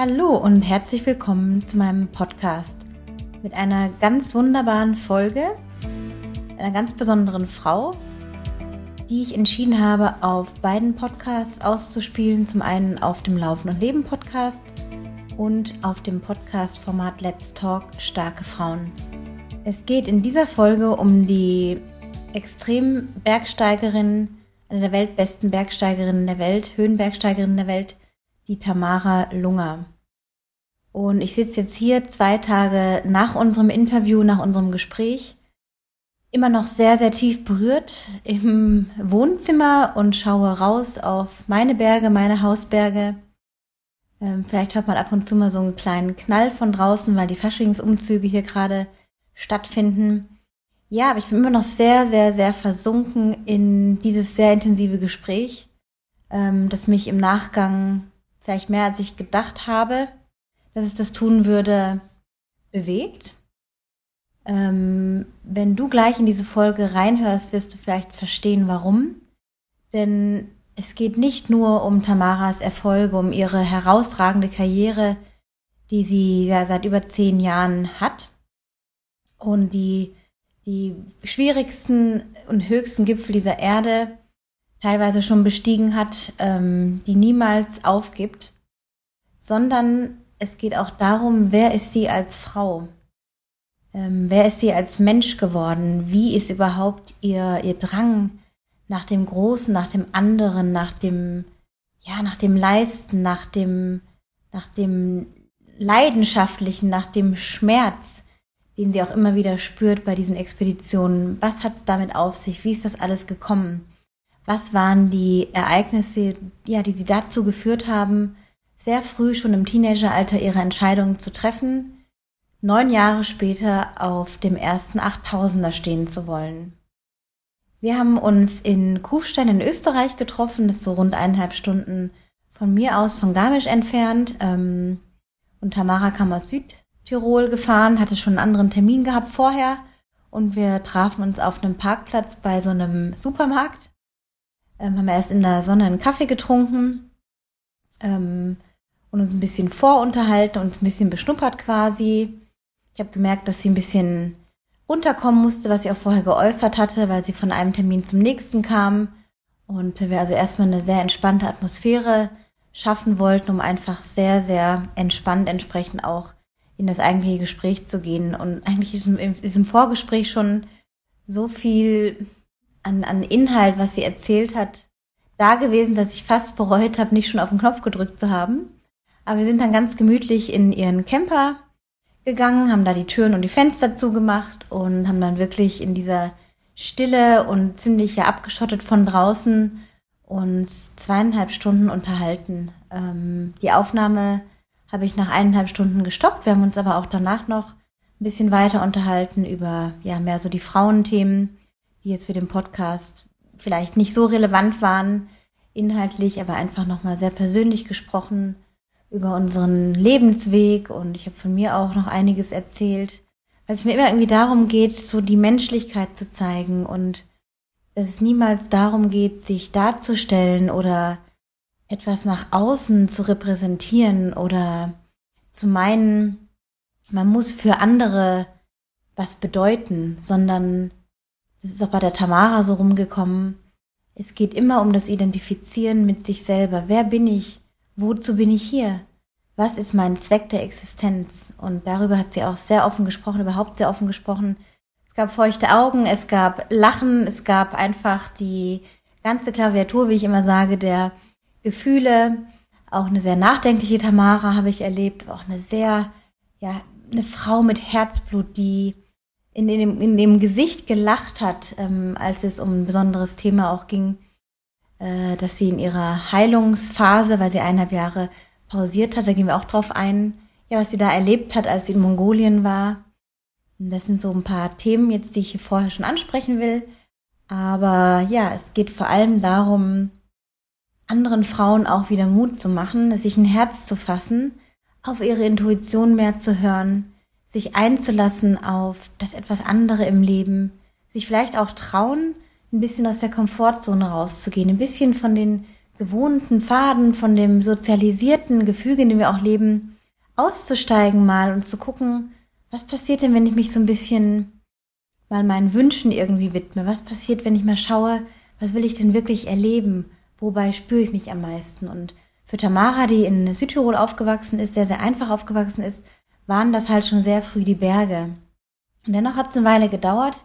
Hallo und herzlich willkommen zu meinem Podcast mit einer ganz wunderbaren Folge, einer ganz besonderen Frau, die ich entschieden habe, auf beiden Podcasts auszuspielen. Zum einen auf dem Laufen und Leben Podcast und auf dem Podcast-Format Let's Talk Starke Frauen. Es geht in dieser Folge um die extrem Bergsteigerin, eine der weltbesten Bergsteigerinnen der Welt, Höhenbergsteigerin der Welt, die Tamara Lunger. Und ich sitze jetzt hier zwei Tage nach unserem Interview, nach unserem Gespräch, immer noch sehr, sehr tief berührt im Wohnzimmer und schaue raus auf meine Berge, meine Hausberge. Ähm, vielleicht hört man ab und zu mal so einen kleinen Knall von draußen, weil die Faschingsumzüge hier gerade stattfinden. Ja, aber ich bin immer noch sehr, sehr, sehr versunken in dieses sehr intensive Gespräch, ähm, das mich im Nachgang vielleicht mehr als ich gedacht habe, dass es das tun würde, bewegt. Ähm, wenn du gleich in diese Folge reinhörst, wirst du vielleicht verstehen, warum. Denn es geht nicht nur um Tamaras Erfolge, um ihre herausragende Karriere, die sie ja seit über zehn Jahren hat und die die schwierigsten und höchsten Gipfel dieser Erde teilweise schon bestiegen hat, ähm, die niemals aufgibt, sondern es geht auch darum, wer ist sie als Frau? Ähm, wer ist sie als Mensch geworden? Wie ist überhaupt ihr, ihr Drang nach dem Großen, nach dem anderen, nach dem, ja, nach dem Leisten, nach dem, nach dem Leidenschaftlichen, nach dem Schmerz, den sie auch immer wieder spürt bei diesen Expeditionen. Was hat es damit auf sich? Wie ist das alles gekommen? Was waren die Ereignisse, ja, die sie dazu geführt haben, sehr früh schon im Teenageralter ihre Entscheidung zu treffen, neun Jahre später auf dem ersten 8000er stehen zu wollen? Wir haben uns in Kufstein in Österreich getroffen, das ist so rund eineinhalb Stunden von mir aus von Garmisch entfernt. Ähm, und Tamara kam aus Südtirol gefahren, hatte schon einen anderen Termin gehabt vorher. Und wir trafen uns auf einem Parkplatz bei so einem Supermarkt ähm, haben erst in der Sonne einen Kaffee getrunken ähm, und uns ein bisschen vorunterhalten und ein bisschen beschnuppert quasi. Ich habe gemerkt, dass sie ein bisschen runterkommen musste, was sie auch vorher geäußert hatte, weil sie von einem Termin zum nächsten kam und wir also erstmal eine sehr entspannte Atmosphäre schaffen wollten, um einfach sehr, sehr entspannt entsprechend auch in das eigentliche Gespräch zu gehen. Und eigentlich ist in diesem Vorgespräch schon so viel an, an Inhalt, was sie erzählt hat, da gewesen, dass ich fast bereut habe, nicht schon auf den Knopf gedrückt zu haben. Aber wir sind dann ganz gemütlich in ihren Camper gegangen, haben da die Türen und die Fenster zugemacht und haben dann wirklich in dieser Stille und ziemlich ja abgeschottet von draußen uns zweieinhalb Stunden unterhalten. Ähm, die Aufnahme habe ich nach eineinhalb Stunden gestoppt. Wir haben uns aber auch danach noch ein bisschen weiter unterhalten über ja mehr so die Frauenthemen die jetzt für den Podcast vielleicht nicht so relevant waren inhaltlich, aber einfach nochmal sehr persönlich gesprochen über unseren Lebensweg und ich habe von mir auch noch einiges erzählt, weil es mir immer irgendwie darum geht, so die Menschlichkeit zu zeigen und dass es niemals darum geht, sich darzustellen oder etwas nach außen zu repräsentieren oder zu meinen, man muss für andere was bedeuten, sondern das ist auch bei der Tamara so rumgekommen. Es geht immer um das Identifizieren mit sich selber. Wer bin ich? Wozu bin ich hier? Was ist mein Zweck der Existenz? Und darüber hat sie auch sehr offen gesprochen, überhaupt sehr offen gesprochen. Es gab feuchte Augen, es gab Lachen, es gab einfach die ganze Klaviatur, wie ich immer sage, der Gefühle. Auch eine sehr nachdenkliche Tamara habe ich erlebt, auch eine sehr, ja, eine Frau mit Herzblut, die in dem, in dem Gesicht gelacht hat, ähm, als es um ein besonderes Thema auch ging, äh, dass sie in ihrer Heilungsphase, weil sie eineinhalb Jahre pausiert hat, da gehen wir auch drauf ein, ja, was sie da erlebt hat, als sie in Mongolien war. Und das sind so ein paar Themen jetzt, die ich hier vorher schon ansprechen will. Aber ja, es geht vor allem darum, anderen Frauen auch wieder Mut zu machen, sich ein Herz zu fassen, auf ihre Intuition mehr zu hören, sich einzulassen auf das etwas andere im Leben, sich vielleicht auch trauen, ein bisschen aus der Komfortzone rauszugehen, ein bisschen von den gewohnten Faden, von dem sozialisierten Gefüge, in dem wir auch leben, auszusteigen mal und zu gucken, was passiert denn, wenn ich mich so ein bisschen mal meinen Wünschen irgendwie widme? Was passiert, wenn ich mal schaue, was will ich denn wirklich erleben? Wobei spüre ich mich am meisten? Und für Tamara, die in Südtirol aufgewachsen ist, sehr, sehr einfach aufgewachsen ist, waren das halt schon sehr früh die Berge. Und dennoch hat es eine Weile gedauert,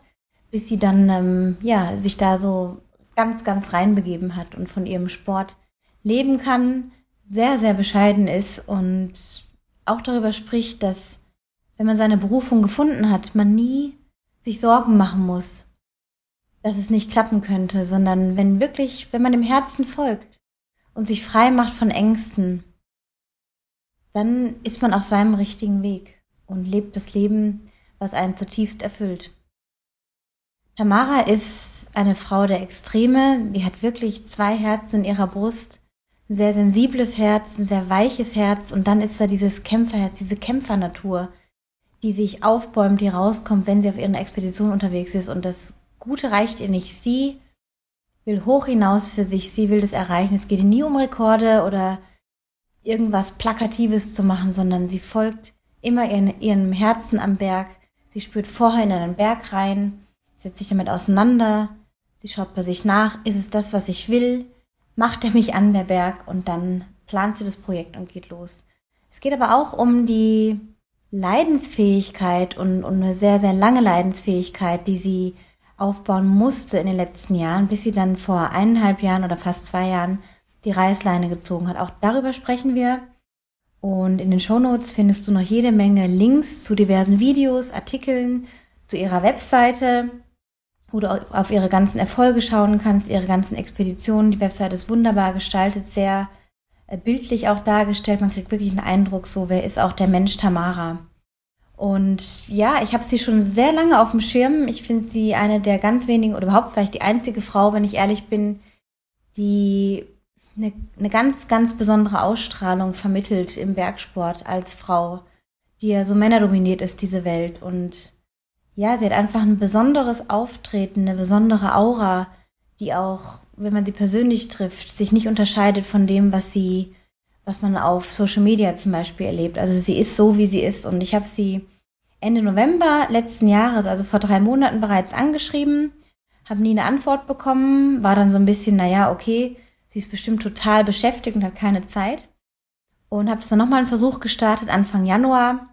bis sie dann, ähm, ja, sich da so ganz, ganz reinbegeben hat und von ihrem Sport leben kann, sehr, sehr bescheiden ist und auch darüber spricht, dass wenn man seine Berufung gefunden hat, man nie sich Sorgen machen muss, dass es nicht klappen könnte, sondern wenn wirklich, wenn man dem Herzen folgt und sich frei macht von Ängsten, dann ist man auf seinem richtigen Weg und lebt das Leben, was einen zutiefst erfüllt. Tamara ist eine Frau der Extreme, die hat wirklich zwei Herzen in ihrer Brust, ein sehr sensibles Herz, ein sehr weiches Herz und dann ist da dieses Kämpferherz, diese Kämpfernatur, die sich aufbäumt, die rauskommt, wenn sie auf ihrer Expedition unterwegs ist. Und das Gute reicht ihr nicht. Sie will hoch hinaus für sich, sie will das erreichen. Es geht nie um Rekorde oder irgendwas Plakatives zu machen, sondern sie folgt immer ihren, ihrem Herzen am Berg. Sie spürt vorher in einen Berg rein, setzt sich damit auseinander, sie schaut bei sich nach, ist es das, was ich will? Macht er mich an, der Berg? Und dann plant sie das Projekt und geht los. Es geht aber auch um die Leidensfähigkeit und, und eine sehr, sehr lange Leidensfähigkeit, die sie aufbauen musste in den letzten Jahren, bis sie dann vor eineinhalb Jahren oder fast zwei Jahren die Reißleine gezogen hat. Auch darüber sprechen wir. Und in den Shownotes findest du noch jede Menge Links zu diversen Videos, Artikeln, zu ihrer Webseite, wo du auf ihre ganzen Erfolge schauen kannst, ihre ganzen Expeditionen. Die Webseite ist wunderbar gestaltet, sehr äh, bildlich auch dargestellt. Man kriegt wirklich einen Eindruck, so wer ist auch der Mensch Tamara. Und ja, ich habe sie schon sehr lange auf dem Schirm. Ich finde sie eine der ganz wenigen oder überhaupt vielleicht die einzige Frau, wenn ich ehrlich bin, die eine, eine ganz, ganz besondere Ausstrahlung vermittelt im Bergsport als Frau, die ja so männerdominiert ist, diese Welt. Und ja, sie hat einfach ein besonderes Auftreten, eine besondere Aura, die auch wenn man sie persönlich trifft, sich nicht unterscheidet von dem, was sie, was man auf Social Media zum Beispiel erlebt. Also sie ist so, wie sie ist. Und ich habe sie Ende November letzten Jahres, also vor drei Monaten bereits angeschrieben, habe nie eine Antwort bekommen, war dann so ein bisschen, naja, okay, sie ist bestimmt total beschäftigt und hat keine Zeit. Und habe dann nochmal einen Versuch gestartet, Anfang Januar,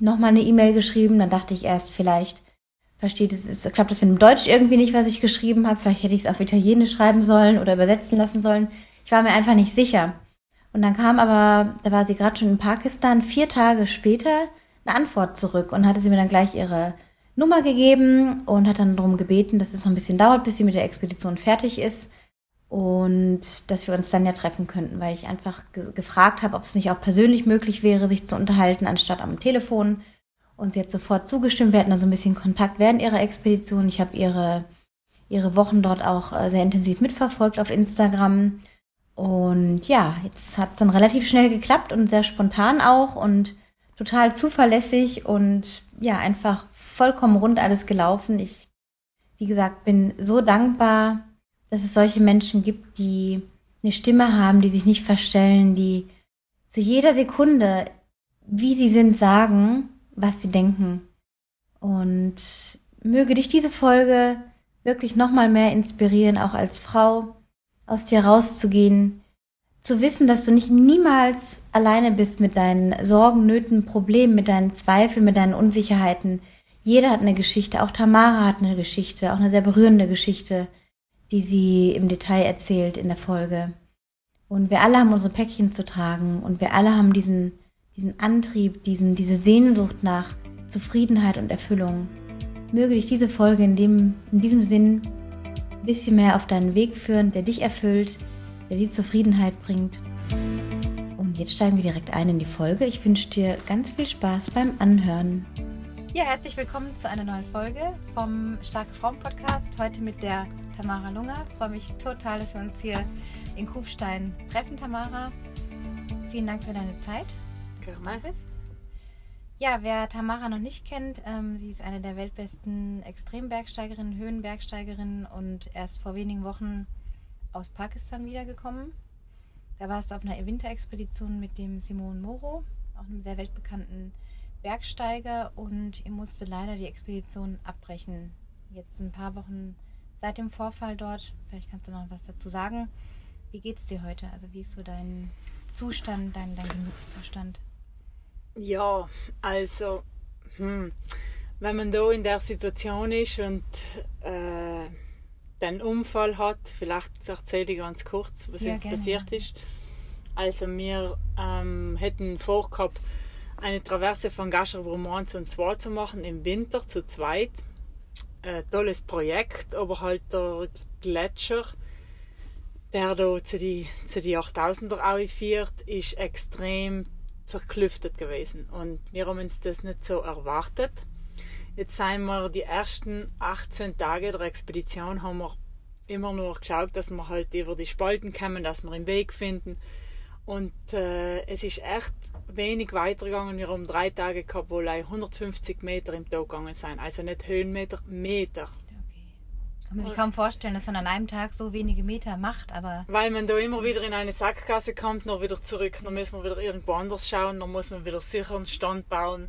nochmal eine E-Mail geschrieben. Dann dachte ich erst, vielleicht versteht es, es klappt das mit dem Deutsch irgendwie nicht, was ich geschrieben habe. Vielleicht hätte ich es auf Italienisch schreiben sollen oder übersetzen lassen sollen. Ich war mir einfach nicht sicher. Und dann kam aber, da war sie gerade schon in Pakistan, vier Tage später eine Antwort zurück und hatte sie mir dann gleich ihre Nummer gegeben und hat dann darum gebeten, dass es noch ein bisschen dauert, bis sie mit der Expedition fertig ist und dass wir uns dann ja treffen könnten, weil ich einfach ge gefragt habe, ob es nicht auch persönlich möglich wäre, sich zu unterhalten, anstatt am Telefon. Und sie hat sofort zugestimmt. Wir hatten dann so ein bisschen Kontakt während ihrer Expedition. Ich habe ihre, ihre Wochen dort auch äh, sehr intensiv mitverfolgt auf Instagram. Und ja, jetzt hat es dann relativ schnell geklappt und sehr spontan auch und total zuverlässig und ja, einfach vollkommen rund alles gelaufen. Ich, wie gesagt, bin so dankbar, dass es solche Menschen gibt, die eine Stimme haben, die sich nicht verstellen, die zu jeder Sekunde, wie sie sind, sagen, was sie denken. Und möge dich diese Folge wirklich nochmal mehr inspirieren, auch als Frau aus dir rauszugehen, zu wissen, dass du nicht niemals alleine bist mit deinen Sorgen, Nöten, Problemen, mit deinen Zweifeln, mit deinen Unsicherheiten. Jeder hat eine Geschichte, auch Tamara hat eine Geschichte, auch eine sehr berührende Geschichte, die sie im Detail erzählt in der Folge. Und wir alle haben unsere Päckchen zu tragen und wir alle haben diesen diesen Antrieb, diesen, diese Sehnsucht nach Zufriedenheit und Erfüllung. Möge dich diese Folge in, dem, in diesem Sinn ein bisschen mehr auf deinen Weg führen, der dich erfüllt, der dir Zufriedenheit bringt. Und jetzt steigen wir direkt ein in die Folge. Ich wünsche dir ganz viel Spaß beim Anhören. Ja, herzlich willkommen zu einer neuen Folge vom Starke Frauen Podcast. Heute mit der Tamara Lunger. Ich freue mich total, dass wir uns hier in Kufstein treffen, Tamara. Vielen Dank für deine Zeit Gerne. bist. Ja, wer Tamara noch nicht kennt, ähm, sie ist eine der weltbesten Extrembergsteigerinnen, Höhenbergsteigerinnen und erst vor wenigen Wochen aus Pakistan wiedergekommen. Da warst du auf einer Winterexpedition mit dem Simon Moro, auch einem sehr weltbekannten Bergsteiger, und ihr musste leider die Expedition abbrechen. Jetzt ein paar Wochen seit dem Vorfall dort. Vielleicht kannst du noch was dazu sagen. Wie geht's dir heute? Also wie ist so dein Zustand, dein, dein Gemütszustand? Ja, also hm, wenn man da in der Situation ist und äh, den Unfall hat, vielleicht erzähle ich ganz kurz, was ja, jetzt gerne, passiert ist. Also wir ähm, hätten vorgehabt, eine Traverse von Gascher Brumont und zwei zu machen im Winter zu zweit. Ein tolles Projekt, aber halt der Gletscher, der da zu die, zu die 8000er führt, ist extrem zerklüftet gewesen. Und wir haben uns das nicht so erwartet. Jetzt sind wir die ersten 18 Tage der Expedition haben wir immer nur geschaut, dass wir halt über die Spalten kommen, dass wir einen Weg finden. Und äh, es ist echt wenig weitergegangen. Wir haben drei Tage gehabt, wo 150 Meter im Tag gegangen sind. Also nicht Höhenmeter, Meter. Kann man sich kaum vorstellen, dass man an einem Tag so wenige Meter macht, aber. Weil man da immer wieder in eine Sackgasse kommt, noch wieder zurück, dann muss man wieder irgendwo anders schauen, dann muss man wieder sicher einen Stand bauen,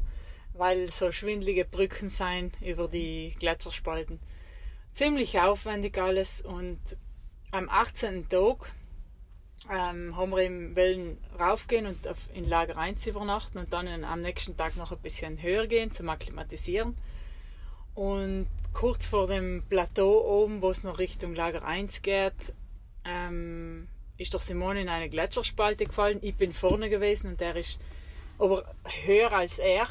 weil so schwindelige Brücken sein über die Gletscherspalten. Ziemlich aufwendig alles und am 18. Tag ähm, haben wir im Wellen raufgehen und auf, in Lager 1 übernachten und dann am nächsten Tag noch ein bisschen höher gehen zum Akklimatisieren. Und kurz vor dem Plateau oben, wo es noch Richtung Lager 1 geht, ähm, ist der Simone in eine Gletscherspalte gefallen. Ich bin vorne gewesen und er ist aber höher als er.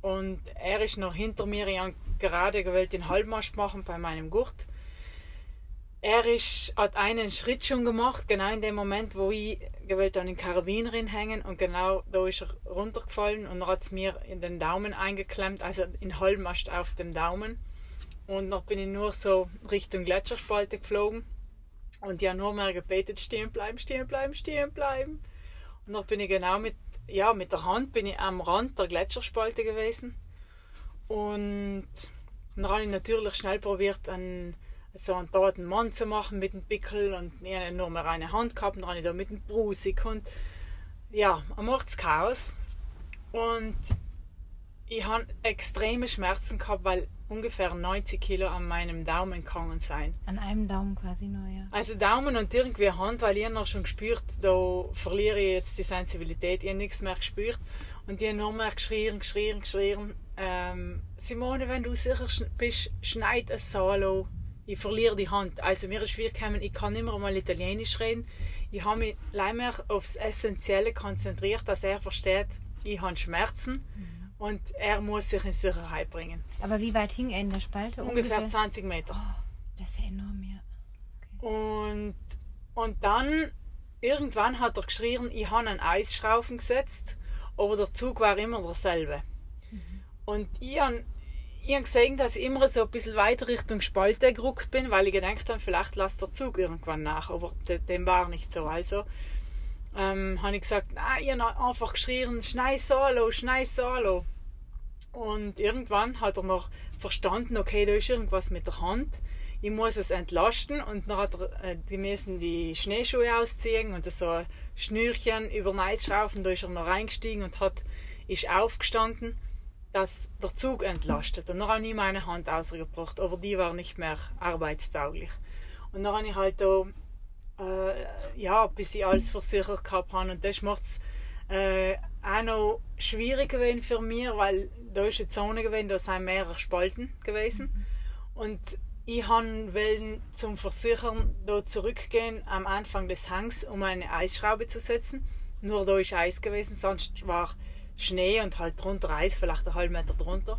Und er ist noch hinter mir gerade gewählt den Halbmast machen bei meinem Gurt. Er ist, hat einen Schritt schon gemacht, genau in dem Moment, wo ich gewählt an den Karabin hängen und genau da ist er runtergefallen und hat es mir in den Daumen eingeklemmt, also in Halbmast auf dem Daumen. Und dann bin ich nur so Richtung Gletscherspalte geflogen und haben nur mehr gebetet, stehen bleiben, stehen bleiben, stehen bleiben. Und dann bin ich genau mit, ja, mit der Hand bin ich am Rand der Gletscherspalte gewesen und dann habe ich natürlich schnell probiert, einen so einen toten Mann zu machen mit dem Pickel und ich hatte nur mehr eine Hand gehabt und dann habe ich da mit dem Brusig und ja, ein Mordschaos. Und ich habe extreme Schmerzen gehabt, weil ungefähr 90 Kilo an meinem Daumen gegangen sein. An einem Daumen quasi nur, ja. Also Daumen und irgendwie Hand, weil ich noch schon gespürt, da verliere ich jetzt die Sensibilität, ich habe nichts mehr gespürt. Und die haben nur mehr geschrien, geschrien, geschrien. Ähm, Simone, wenn du sicher bist, schneid ein Solo ich verliere die Hand. Also mir ist schwierig gekommen, ich kann nicht mehr mal Italienisch reden. Ich habe mich leider aufs Essentielle konzentriert, dass er versteht, ich habe Schmerzen mhm. und er muss sich in Sicherheit bringen. Aber wie weit hing er in der Spalte? Ungefähr, ungefähr 20 Meter. Oh, das ist enorm, ja. Okay. Und, und dann, irgendwann hat er geschrien, ich habe einen Eisschraufen gesetzt, aber der Zug war immer derselbe. Mhm. Und ich habe ich habe gesehen, dass ich immer so ein bisschen weiter Richtung Spalte gerückt bin, weil ich gedacht habe, vielleicht lässt der Zug irgendwann nach, aber dem war nicht so. Also ähm, habe ich gesagt, nein, ich habe einfach geschrien, schnei Solo, schnei Solo. Und irgendwann hat er noch verstanden, okay, da ist irgendwas mit der Hand. Ich muss es entlasten und dann hat er, äh, die müssen die Schneeschuhe ausziehen und so ein Schnürchen über den Eis. Da ist er noch reingestiegen und hat, ist aufgestanden dass der Zug entlastet. Und dann habe ich meine Hand ausgebracht, aber die war nicht mehr arbeitstauglich. Und dann habe ich halt da, äh, ja, bis ich alles versichert habe. Und das macht es äh, auch noch schwieriger gewesen für mich, weil da ist eine Zone gewesen, da sind mehrere Spalten gewesen. Und ich wollte zum Versichern da zurückgehen am Anfang des Hangs, um eine Eisschraube zu setzen. Nur da ist Eis gewesen, sonst war Schnee und halt drunter Eis, vielleicht einen halben Meter drunter.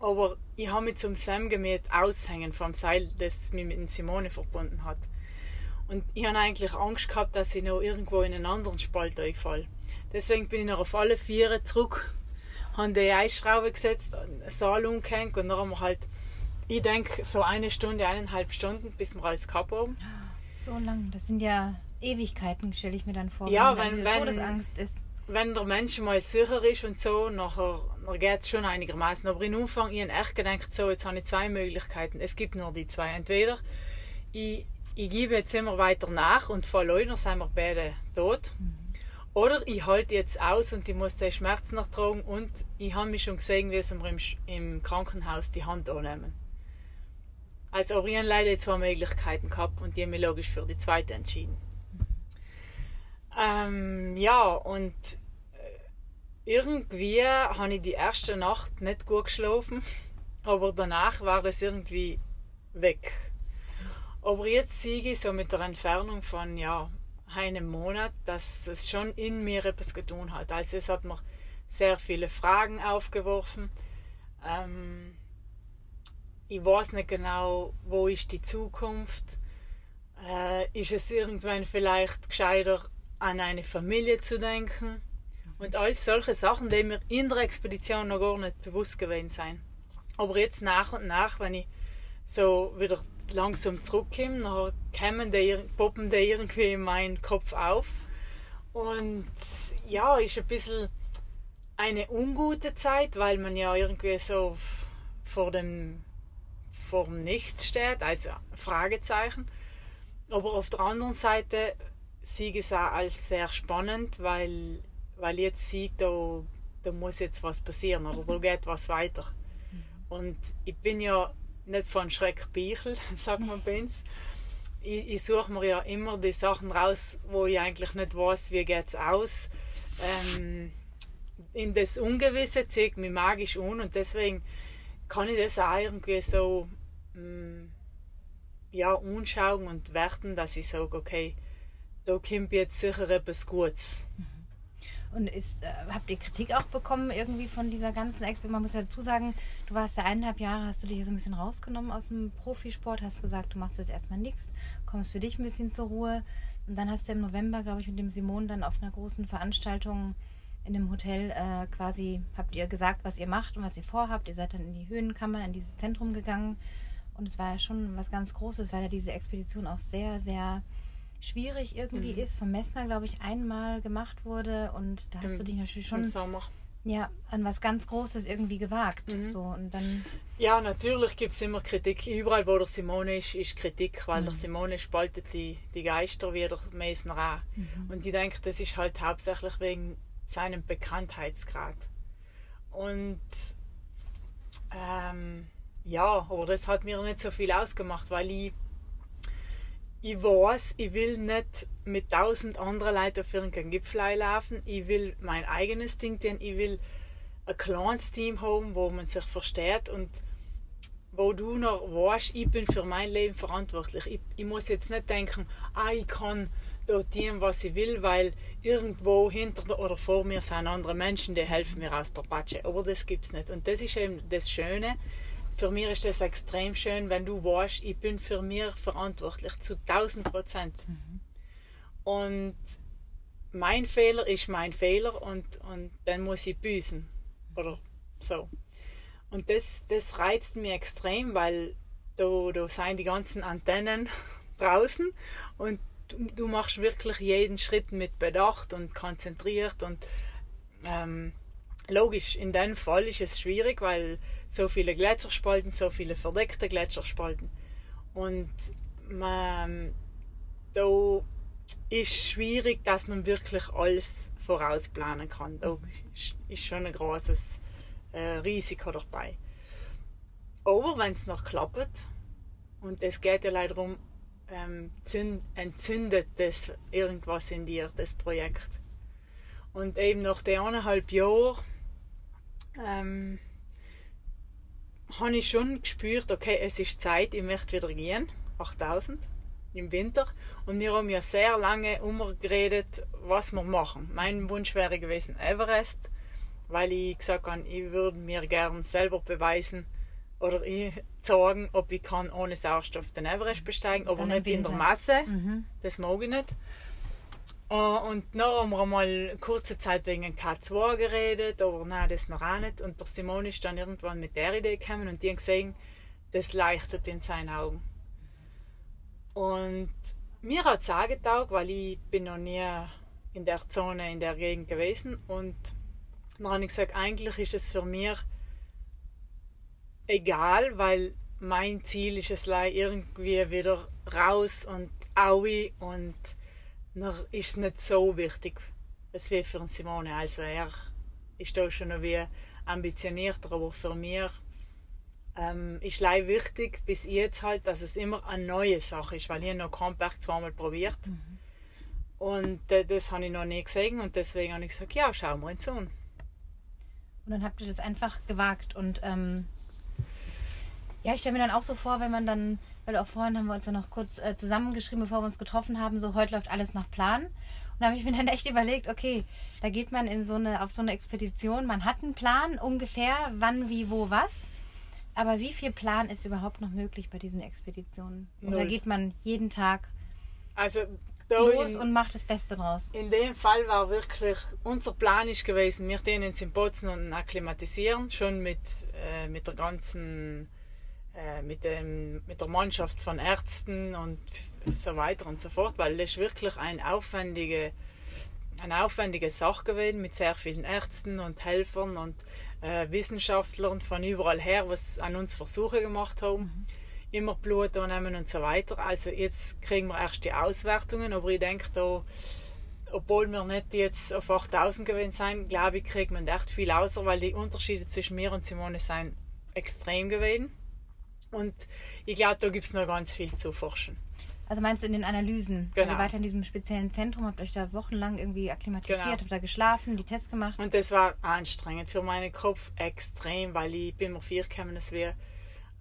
Aber ich habe mich zum Samgemäht aushängen vom Seil, das mich mit Simone verbunden hat. Und ich habe eigentlich Angst gehabt, dass ich noch irgendwo in einen anderen Spalt einfalle. Deswegen bin ich noch auf alle Viere zurück, habe die Eisschraube gesetzt, einen Saal umgehängt und dann haben wir halt, ich denke, so eine Stunde, eineinhalb Stunden, bis wir alles gehabt haben. So lang, das sind ja Ewigkeiten, stelle ich mir dann vor. Ja, wenn, wenn, Todesangst ist wenn der Mensch mal sicher ist und so, nachher, nachher geht es schon einigermaßen. Aber im Anfang, ich habe echt gedacht, so, jetzt habe ich zwei Möglichkeiten. Es gibt nur die zwei. Entweder ich ich gebe jetzt immer weiter nach und vor Leuten sind wir beide tot. Mhm. Oder ich halte jetzt aus und ich muss den Schmerz nachtragen und ich habe mich schon gesehen, wie sie mir im, im Krankenhaus die Hand annehmen. Also ich habe leider zwei Möglichkeiten gehabt und die haben mich logisch für die zweite entschieden. Ähm, ja, und äh, irgendwie habe ich die erste Nacht nicht gut geschlafen, aber danach war es irgendwie weg. Aber jetzt sehe ich so mit der Entfernung von ja, einem Monat, dass es schon in mir etwas getan hat. Also es hat mir sehr viele Fragen aufgeworfen. Ähm, ich weiß nicht genau, wo ist die Zukunft. Äh, ist es irgendwann vielleicht gescheiter, an eine Familie zu denken? Und all solche Sachen, die mir in der Expedition noch gar nicht bewusst gewesen sind. Aber jetzt nach und nach, wenn ich so wieder langsam zurückkomme, dann kommen die, poppen die irgendwie in meinen Kopf auf. Und ja, ist ein bisschen eine ungute Zeit, weil man ja irgendwie so vor dem, vor dem Nichts steht, also Fragezeichen. Aber auf der anderen Seite ich es auch als sehr spannend, weil, weil jetzt sehe da, da muss jetzt was passieren oder da geht was weiter. Und ich bin ja nicht von Schreck Bichel, sagt man bei uns. Ich, ich suche mir ja immer die Sachen raus, wo ich eigentlich nicht weiß, wie geht es aus. Ähm, in das Ungewisse zieht mich magisch an und deswegen kann ich das auch irgendwie so mh, mm, ja, anschauen und werten, dass ich sage, okay, da kommt jetzt sicher etwas Gutes. Und ist, äh, habt ihr Kritik auch bekommen irgendwie von dieser ganzen Experimente? Man muss ja dazu sagen, du warst ja eineinhalb Jahre, hast du dich so ein bisschen rausgenommen aus dem Profisport, hast gesagt, du machst jetzt erstmal nichts, kommst für dich ein bisschen zur Ruhe. Und dann hast du im November, glaube ich, mit dem Simon dann auf einer großen Veranstaltung in dem Hotel äh, quasi, habt ihr gesagt, was ihr macht und was ihr vorhabt. Ihr seid dann in die Höhenkammer, in dieses Zentrum gegangen. Und es war ja schon was ganz Großes, weil ja diese Expedition auch sehr, sehr schwierig irgendwie mhm. ist, vom Messner, glaube ich, einmal gemacht wurde und da hast Im, du dich natürlich schon ja, an was ganz Großes irgendwie gewagt. Mhm. So, und dann ja, natürlich gibt es immer Kritik. Überall, wo der Simone ist, ist Kritik, weil mhm. der Simone spaltet die, die Geister wie der Messner auch. Mhm. Und ich denke, das ist halt hauptsächlich wegen seinem Bekanntheitsgrad. Und ähm, ja, aber das hat mir nicht so viel ausgemacht, weil ich ich weiß, ich will nicht mit tausend anderen Leuten auf irgendeinen Gipfel laufen. Ich will mein eigenes Ding tun. Ich will ein kleines Team haben, wo man sich versteht und wo du noch weißt, ich bin für mein Leben verantwortlich. Ich, ich muss jetzt nicht denken, ah, ich kann dort tun, was ich will, weil irgendwo hinter oder vor mir sind andere Menschen, die helfen mir aus der Patsche. Aber das gibt es nicht. Und das ist eben das Schöne für mich ist das extrem schön, wenn du weißt, ich bin für mich verantwortlich zu 1000 Prozent. Mhm. Und mein Fehler ist mein Fehler und, und dann muss ich büßen. Oder so. Und das, das reizt mich extrem, weil da, da sind die ganzen Antennen draußen und du, du machst wirklich jeden Schritt mit Bedacht und konzentriert und ähm, Logisch, in dem Fall ist es schwierig, weil so viele Gletscherspalten, so viele verdeckte Gletscherspalten. Und man, da ist schwierig, dass man wirklich alles vorausplanen kann. Da ist schon ein großes äh, Risiko dabei. Aber wenn es noch klappt, und es geht ja leider darum, ähm, entzündet das irgendwas in dir, das Projekt. Und eben nach den eineinhalb Jahren ähm, habe ich schon gespürt, okay, es ist Zeit, ich möchte wieder gehen, 8000 im Winter. Und wir haben ja sehr lange umgeredet, was wir machen. Mein Wunsch wäre gewesen Everest, weil ich gesagt habe, ich würde mir gerne selber beweisen oder ich sagen, ob ich kann ohne Sauerstoff den Everest besteigen, aber nicht in der Masse. Mhm. Das mag ich nicht. Äh, und dann haben wir mal kurze Zeit wegen K2 geredet, aber nein, das noch auch nicht. Und der Simon ist dann irgendwann mit der Idee gekommen und die haben gesehen, das leuchtet in seinen Augen. Und mir hat es auch getaugt, weil ich bin noch nie in der Zone, in der Gegend gewesen. Und dann habe ich gesagt, eigentlich ist es für mich egal, weil mein Ziel ist es irgendwie wieder raus und aui und dann ist es nicht so wichtig, es wie für Simone. Also er ist da schon wie ambitionierter, aber für mich ähm, ist leider wichtig bis jetzt halt, dass es immer eine neue Sache ist, weil ich noch Kronberg zweimal probiert mhm. und äh, das habe ich noch nie gesehen und deswegen habe ich gesagt, ja, schau mal uns an. Und dann habt ihr das einfach gewagt und ähm, ja, ich stelle mir dann auch so vor, wenn man dann, weil auch vorhin haben wir uns ja noch kurz äh, zusammengeschrieben, bevor wir uns getroffen haben, so heute läuft alles nach Plan. Und da habe ich mir dann echt überlegt, okay, da geht man in so eine, auf so eine Expedition, man hat einen Plan ungefähr, wann, wie, wo, was. Aber wie viel Plan ist überhaupt noch möglich bei diesen Expeditionen? Oder geht man jeden Tag also, los in, und macht das Beste draus? In dem Fall war wirklich, unser Plan ist gewesen, wir gehen ins Putzen und akklimatisieren, schon mit, äh, mit der ganzen, äh, mit, dem, mit der Mannschaft von Ärzten und so weiter und so fort, weil das ist wirklich ein aufwendige, eine aufwendige Sache gewesen mit sehr vielen Ärzten und Helfern und äh, Wissenschaftlern von überall her, was an uns Versuche gemacht haben. Mhm. Immer Blut nehmen und so weiter. Also jetzt kriegen wir erst die Auswertungen, aber ich denke da, obwohl wir nicht jetzt auf 8000 gewesen sind, glaube ich, kriegt man echt viel außer, weil die Unterschiede zwischen mir und Simone sind extrem gewesen. Und ich glaube, da gibt es noch ganz viel zu forschen. Also meinst du in den Analysen? Genau. Ihr weiter in diesem speziellen Zentrum, habt euch da wochenlang irgendwie akklimatisiert, genau. habt da geschlafen, die Tests gemacht? Und das war anstrengend für meinen Kopf extrem, weil ich bin mir vier gekommen, es wäre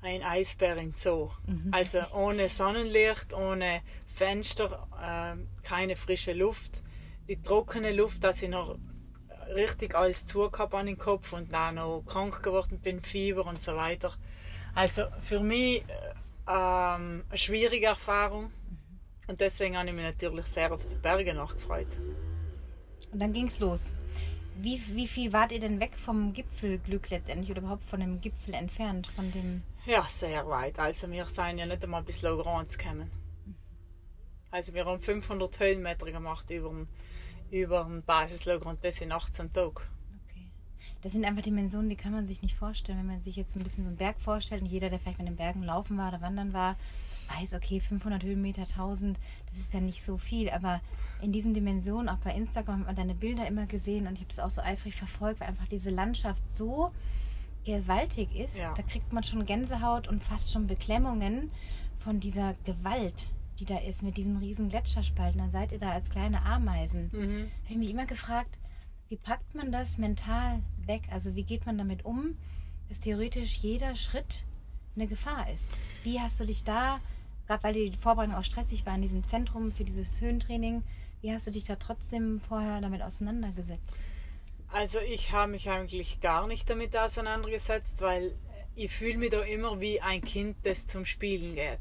ein Eisbär im Zoo. Mhm. Also ohne Sonnenlicht, ohne Fenster, äh, keine frische Luft. Die trockene Luft, dass ich noch richtig alles zugehabt an den Kopf und dann noch krank geworden bin, Fieber und so weiter. Also für mich äh, ähm, eine schwierige Erfahrung. Und deswegen habe ich mich natürlich sehr auf die Berge nachgefreut. Und dann ging es los. Wie, wie viel wart ihr denn weg vom Gipfelglück letztendlich oder überhaupt von dem Gipfel entfernt? Von dem ja, sehr weit. Also wir sind ja nicht einmal bis Logrand gekommen. Also wir haben 500 Höhenmeter gemacht über den, über den Basislogrand, das in 18 Tagen. Das sind einfach Dimensionen, die kann man sich nicht vorstellen. Wenn man sich jetzt ein bisschen so einen Berg vorstellt und jeder, der vielleicht mit den Bergen laufen war oder wandern war, weiß, okay, 500 Höhenmeter, 1000, das ist ja nicht so viel. Aber in diesen Dimensionen, auch bei Instagram, hat man deine Bilder immer gesehen und ich habe das auch so eifrig verfolgt, weil einfach diese Landschaft so gewaltig ist. Ja. Da kriegt man schon Gänsehaut und fast schon Beklemmungen von dieser Gewalt, die da ist mit diesen riesen Gletscherspalten. Dann seid ihr da als kleine Ameisen. Mhm. habe ich mich immer gefragt, wie packt man das mental weg? Also wie geht man damit um, dass theoretisch jeder Schritt eine Gefahr ist? Wie hast du dich da, gerade weil die Vorbereitung auch stressig war in diesem Zentrum für dieses Höhentraining, wie hast du dich da trotzdem vorher damit auseinandergesetzt? Also ich habe mich eigentlich gar nicht damit auseinandergesetzt, weil ich fühle mich da immer wie ein Kind, das zum Spielen geht.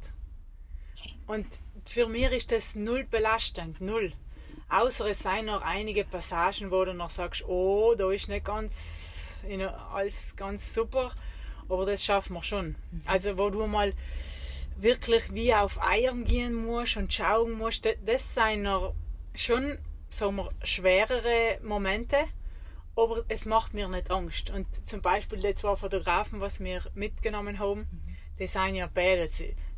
Und für mich ist das null belastend, null. Außer es seien noch einige Passagen, wo du noch sagst, oh, da ist nicht ganz alles ganz super, aber das schaffen wir schon. Mhm. Also wo du mal wirklich wie auf Eiern gehen musst und schauen musst, das seien noch schon sagen wir, schwerere Momente, aber es macht mir nicht Angst. Und zum Beispiel die zwei Fotografen, was wir mitgenommen haben, mhm. die sind ja beide,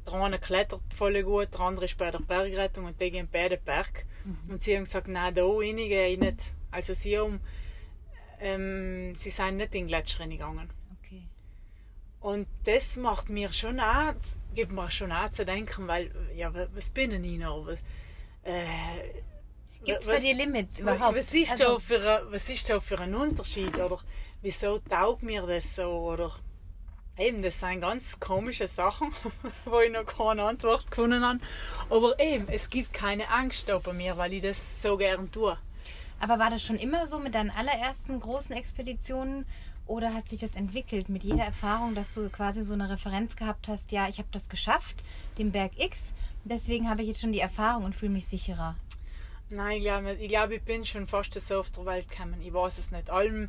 der eine klettert voll gut, der andere ist bei der Bergrettung und die gehen beide Berg. Mhm. Und sie haben gesagt, nein, da rein gehe ich nicht. Also sie haben, ähm, sie sind nicht in den Gletscher gegangen. Okay. Und das macht mir schon auch, gibt mir schon auch zu denken, weil, ja, was bin ich noch? Was, äh, Gibt es bei dir Limits überhaupt? Was ist, also, da für, was ist da für ein Unterschied? Oder wieso taugt mir das so? Oder Eben, das sind ganz komische Sachen, wo ich noch keine Antwort gefunden habe. Aber eben, es gibt keine Angst da bei mir, weil ich das so gern tue. Aber war das schon immer so mit deinen allerersten großen Expeditionen oder hat sich das entwickelt mit jeder Erfahrung, dass du quasi so eine Referenz gehabt hast, ja, ich habe das geschafft, den Berg X, deswegen habe ich jetzt schon die Erfahrung und fühle mich sicherer? Nein, ich glaube, ich, glaub, ich bin schon fast so auf der Welt gekommen. Ich weiß es nicht. Allem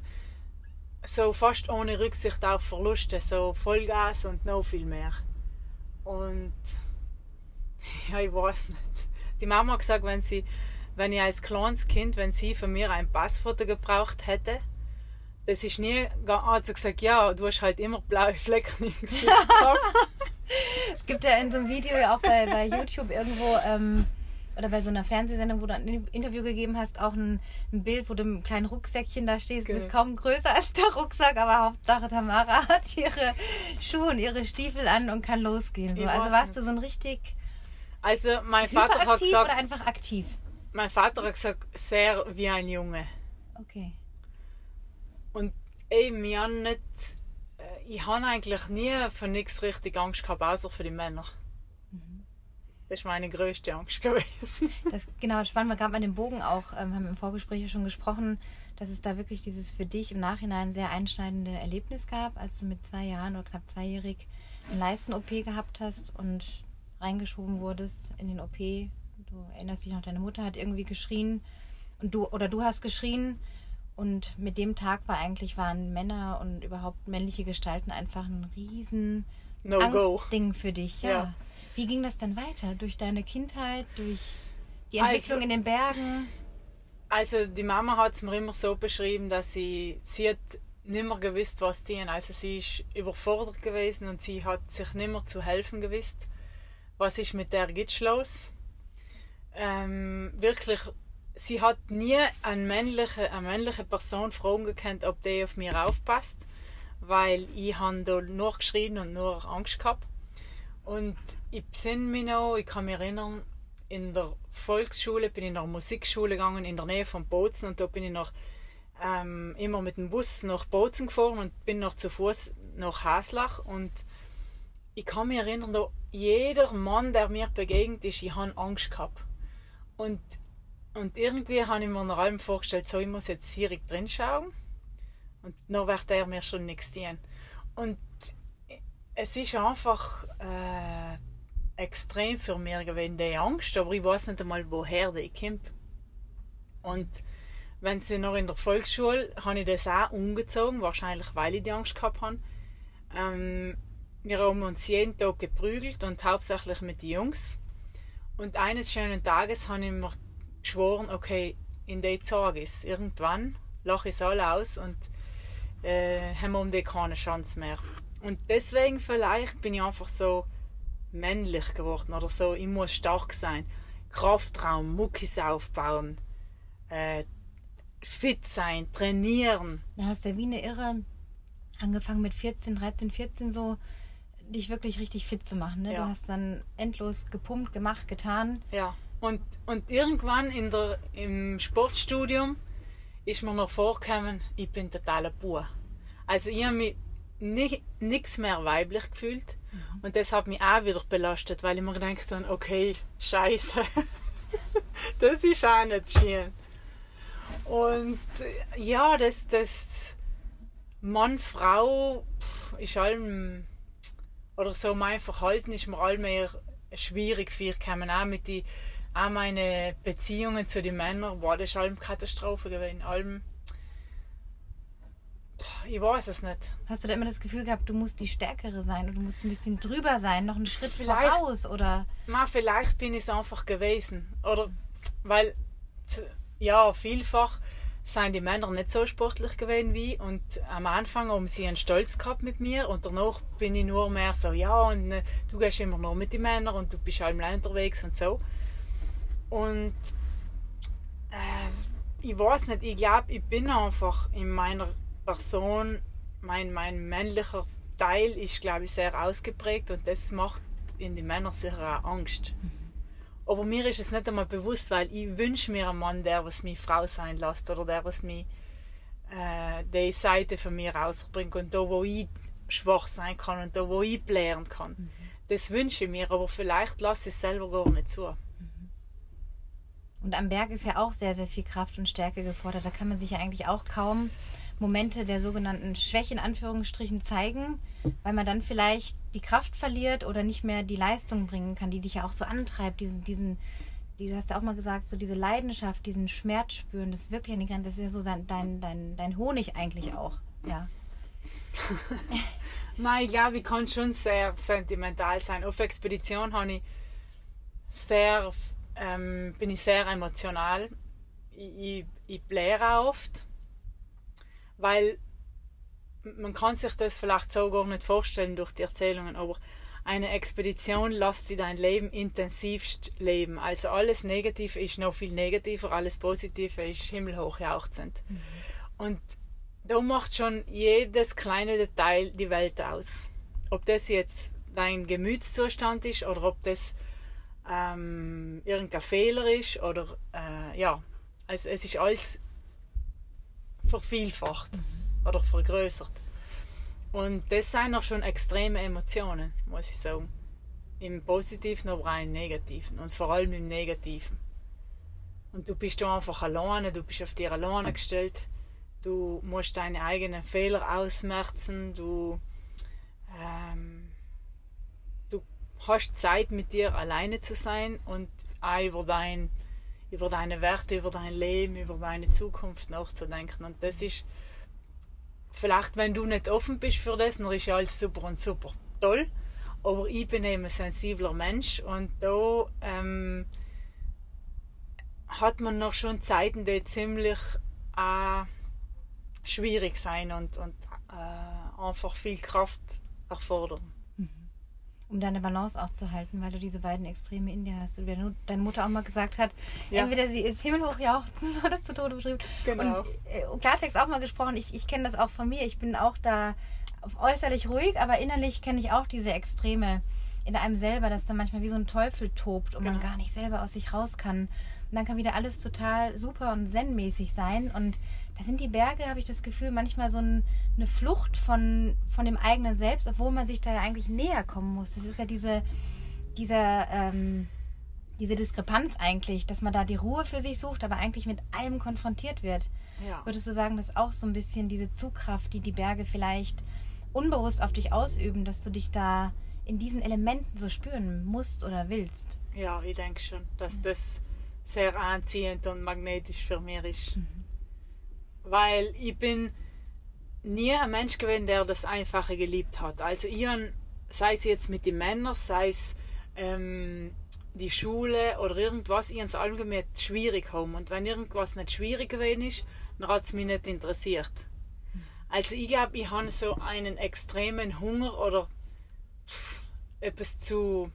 so fast ohne Rücksicht auf Verluste, so Vollgas und noch viel mehr. Und ja, ich weiß nicht. Die Mama hat gesagt, wenn sie, wenn ich als kleines Kind, wenn sie von mir ein Passfoto gebraucht hätte, das ist nie, hat sie gesagt, ja, du hast halt immer blaue Flecken im Gesicht es gibt ja in so einem Video auch bei, bei YouTube irgendwo ähm, oder bei so einer Fernsehsendung, wo du ein Interview gegeben hast, auch ein, ein Bild, wo du einem kleinen Rucksäckchen da stehst. Okay. Das ist kaum größer als der Rucksack, aber Hauptsache Tamara hat ihre Schuhe und ihre Stiefel an und kann losgehen. So. Also warst du so ein richtig. Also mein Vater hat gesagt. oder einfach aktiv? Mein Vater hat gesagt, sehr wie ein Junge. Okay. Und ey, wir haben nicht. Äh, ich habe eigentlich nie von nichts richtig Angst gehabt, außer für die Männer. Das ist meine größte Angst gewesen. Das, genau, spannen wir gerade mal den Bogen auch, ähm, haben im Vorgespräch ja schon gesprochen, dass es da wirklich dieses für dich im Nachhinein sehr einschneidende Erlebnis gab, als du mit zwei Jahren oder knapp zweijährig eine Leisten-OP gehabt hast und reingeschoben wurdest in den OP. Du erinnerst dich noch, deine Mutter hat irgendwie geschrien und du oder du hast geschrien und mit dem Tag war eigentlich waren Männer und überhaupt männliche Gestalten einfach ein riesen no Angstding für dich, ja. ja. Wie ging das dann weiter? Durch deine Kindheit, durch die Entwicklung also, in den Bergen? Also die Mama hat es mir immer so beschrieben, dass sie, sie hat nicht mehr gewusst, was tun. Also sie ist überfordert gewesen und sie hat sich nicht mehr zu helfen gewusst. Was ist mit der Gitsch los? Ähm, wirklich, sie hat nie eine männliche, eine männliche Person fragen gekannt, ob die auf mir aufpasst, weil ich habe da nur geschrien und nur Angst gehabt. Und ich besinne mich noch, ich kann mich erinnern, in der Volksschule bin ich nach Musikschule gegangen in der Nähe von Bozen und da bin ich noch ähm, immer mit dem Bus nach Bozen gefahren und bin noch zu Fuß nach Haslach und ich kann mich erinnern, da jeder Mann, der mir begegnet ist, ich habe Angst gehabt. Und, und irgendwie habe ich mir nach allem vorgestellt, so ich muss jetzt sierig drin schauen und noch wird er mir schon nichts tun. Und es ist einfach äh, extrem für mich gewesen, die Angst, aber ich weiß nicht einmal, woher die kommt. Und wenn sie noch in der Volksschule, habe ich das auch umgezogen, wahrscheinlich weil ich die Angst gehabt habe. Ähm, wir haben uns jeden Tag geprügelt und hauptsächlich mit den Jungs. Und eines schönen Tages habe ich mir geschworen, okay, in den Tages, irgendwann lache ich es alle aus und äh, haben wir um die keine Chance mehr. Und deswegen vielleicht bin ich einfach so männlich geworden oder so. Ich muss stark sein. Kraftraum, Muckis aufbauen, äh, fit sein, trainieren. Ja, hast du ja wie eine Irre angefangen mit 14, 13, 14 so dich wirklich richtig fit zu machen. Ne? Ja. Du hast dann endlos gepumpt, gemacht, getan. Ja. Und, und irgendwann in der, im Sportstudium ist mir noch vorgekommen, ich bin totaler Bauer. Also ich habe mich nichts mehr weiblich gefühlt. Mhm. Und das hat mich auch wieder belastet, weil ich mir gedacht habe, okay, scheiße, das ist auch nicht schön. Und ja, das, das Mann, Frau ist allem, oder so mein Verhalten ist mir allmehr schwierig für ich auch mit die auch meine Beziehungen zu den Männern war das allem Katastrophe gewesen allem ich weiß es nicht. Hast du da immer das Gefühl gehabt, du musst die Stärkere sein oder du musst ein bisschen drüber sein, noch einen Schritt vielleicht, raus oder? Na, vielleicht bin ich es einfach gewesen. Oder weil, ja, vielfach sind die Männer nicht so sportlich gewesen wie und am Anfang haben sie einen Stolz gehabt mit mir und danach bin ich nur mehr so, ja, und äh, du gehst immer nur mit den Männern und du bist allem unterwegs und so. Und äh, ich weiß nicht, ich glaube, ich bin einfach in meiner Person, mein, mein männlicher Teil ist, glaube ich, sehr ausgeprägt und das macht in den Männern sicher auch Angst. Mhm. Aber mir ist es nicht einmal bewusst, weil ich wünsche mir einen Mann, der was mich Frau sein lässt oder der was mich äh, die Seite von mir rausbringt und da, wo ich schwach sein kann und da, wo ich blären kann. Mhm. Das wünsche ich mir, aber vielleicht lasse ich es selber gar nicht zu. Mhm. Und am Berg ist ja auch sehr, sehr viel Kraft und Stärke gefordert. Da kann man sich ja eigentlich auch kaum Momente der sogenannten Schwäche in Anführungsstrichen zeigen, weil man dann vielleicht die Kraft verliert oder nicht mehr die Leistung bringen kann, die dich ja auch so antreibt, diesen, diesen, die, du hast ja auch mal gesagt, so diese Leidenschaft, diesen Schmerz spüren, das ist wirklich die Grenze, das ist ja so dein, dein, dein Honig eigentlich auch, ja. Nein, ich glaube, ich kann schon sehr sentimental sein. Auf Expedition habe ich sehr, ähm, bin ich sehr emotional. Ich, ich, ich bläre oft weil man kann sich das vielleicht so gar nicht vorstellen durch die Erzählungen, aber eine Expedition lässt sie dein Leben intensivst leben. Also alles Negative ist noch viel negativer, alles Positive ist himmelhoch jauchzend. Mhm. Und da macht schon jedes kleine Detail die Welt aus. Ob das jetzt dein Gemütszustand ist oder ob das ähm, irgendein Fehler ist oder äh, ja, also es ist alles vervielfacht mhm. oder vergrößert. Und das sind auch schon extreme Emotionen, muss ich sagen. Im Positiven, aber auch im Negativen. Und vor allem im Negativen. Und du bist da einfach alleine, du bist auf dir alleine gestellt. Du musst deine eigenen Fehler ausmerzen. Du, ähm, du hast Zeit mit dir alleine zu sein und auch über, dein, über deine Werte, über dein Leben, über deine Zukunft nachzudenken. Und das ist vielleicht, wenn du nicht offen bist für das, dann ist ja alles super und super toll. Aber ich bin eben ein sensibler Mensch und da ähm, hat man noch schon Zeiten, die ziemlich äh, schwierig sein und, und äh, einfach viel Kraft erfordern um deine Balance auch zu halten, weil du diese beiden Extreme in dir hast. Und wie deine Mutter auch mal gesagt hat, ja. entweder sie ist himmelhoch jauchzend oder zu Tode beschrieben. Genau. Und äh, Klartext auch mal gesprochen, ich, ich kenne das auch von mir. Ich bin auch da äußerlich ruhig, aber innerlich kenne ich auch diese Extreme in einem selber, dass da manchmal wie so ein Teufel tobt und genau. man gar nicht selber aus sich raus kann. Und dann kann wieder alles total super und zen-mäßig sein. Und da sind die Berge, habe ich das Gefühl, manchmal so ein, eine Flucht von, von dem eigenen Selbst, obwohl man sich da ja eigentlich näher kommen muss. Das ist ja diese, dieser, ähm, diese Diskrepanz eigentlich, dass man da die Ruhe für sich sucht, aber eigentlich mit allem konfrontiert wird. Ja. Würdest du sagen, dass auch so ein bisschen diese Zugkraft, die die Berge vielleicht unbewusst auf dich ausüben, dass du dich da in diesen Elementen so spüren musst oder willst? Ja, ich denke schon, dass das sehr anziehend und magnetisch für mich ist. Mhm weil ich bin nie ein Mensch gewesen, der das Einfache geliebt hat. Also ich sei es jetzt mit den Männern, sei es ähm, die Schule oder irgendwas, ich es allgemein schwierig haben. Und wenn irgendwas nicht schwierig gewesen ist, dann hat es mich nicht interessiert. Also ich glaube, ich habe so einen extremen Hunger oder pff, etwas zu,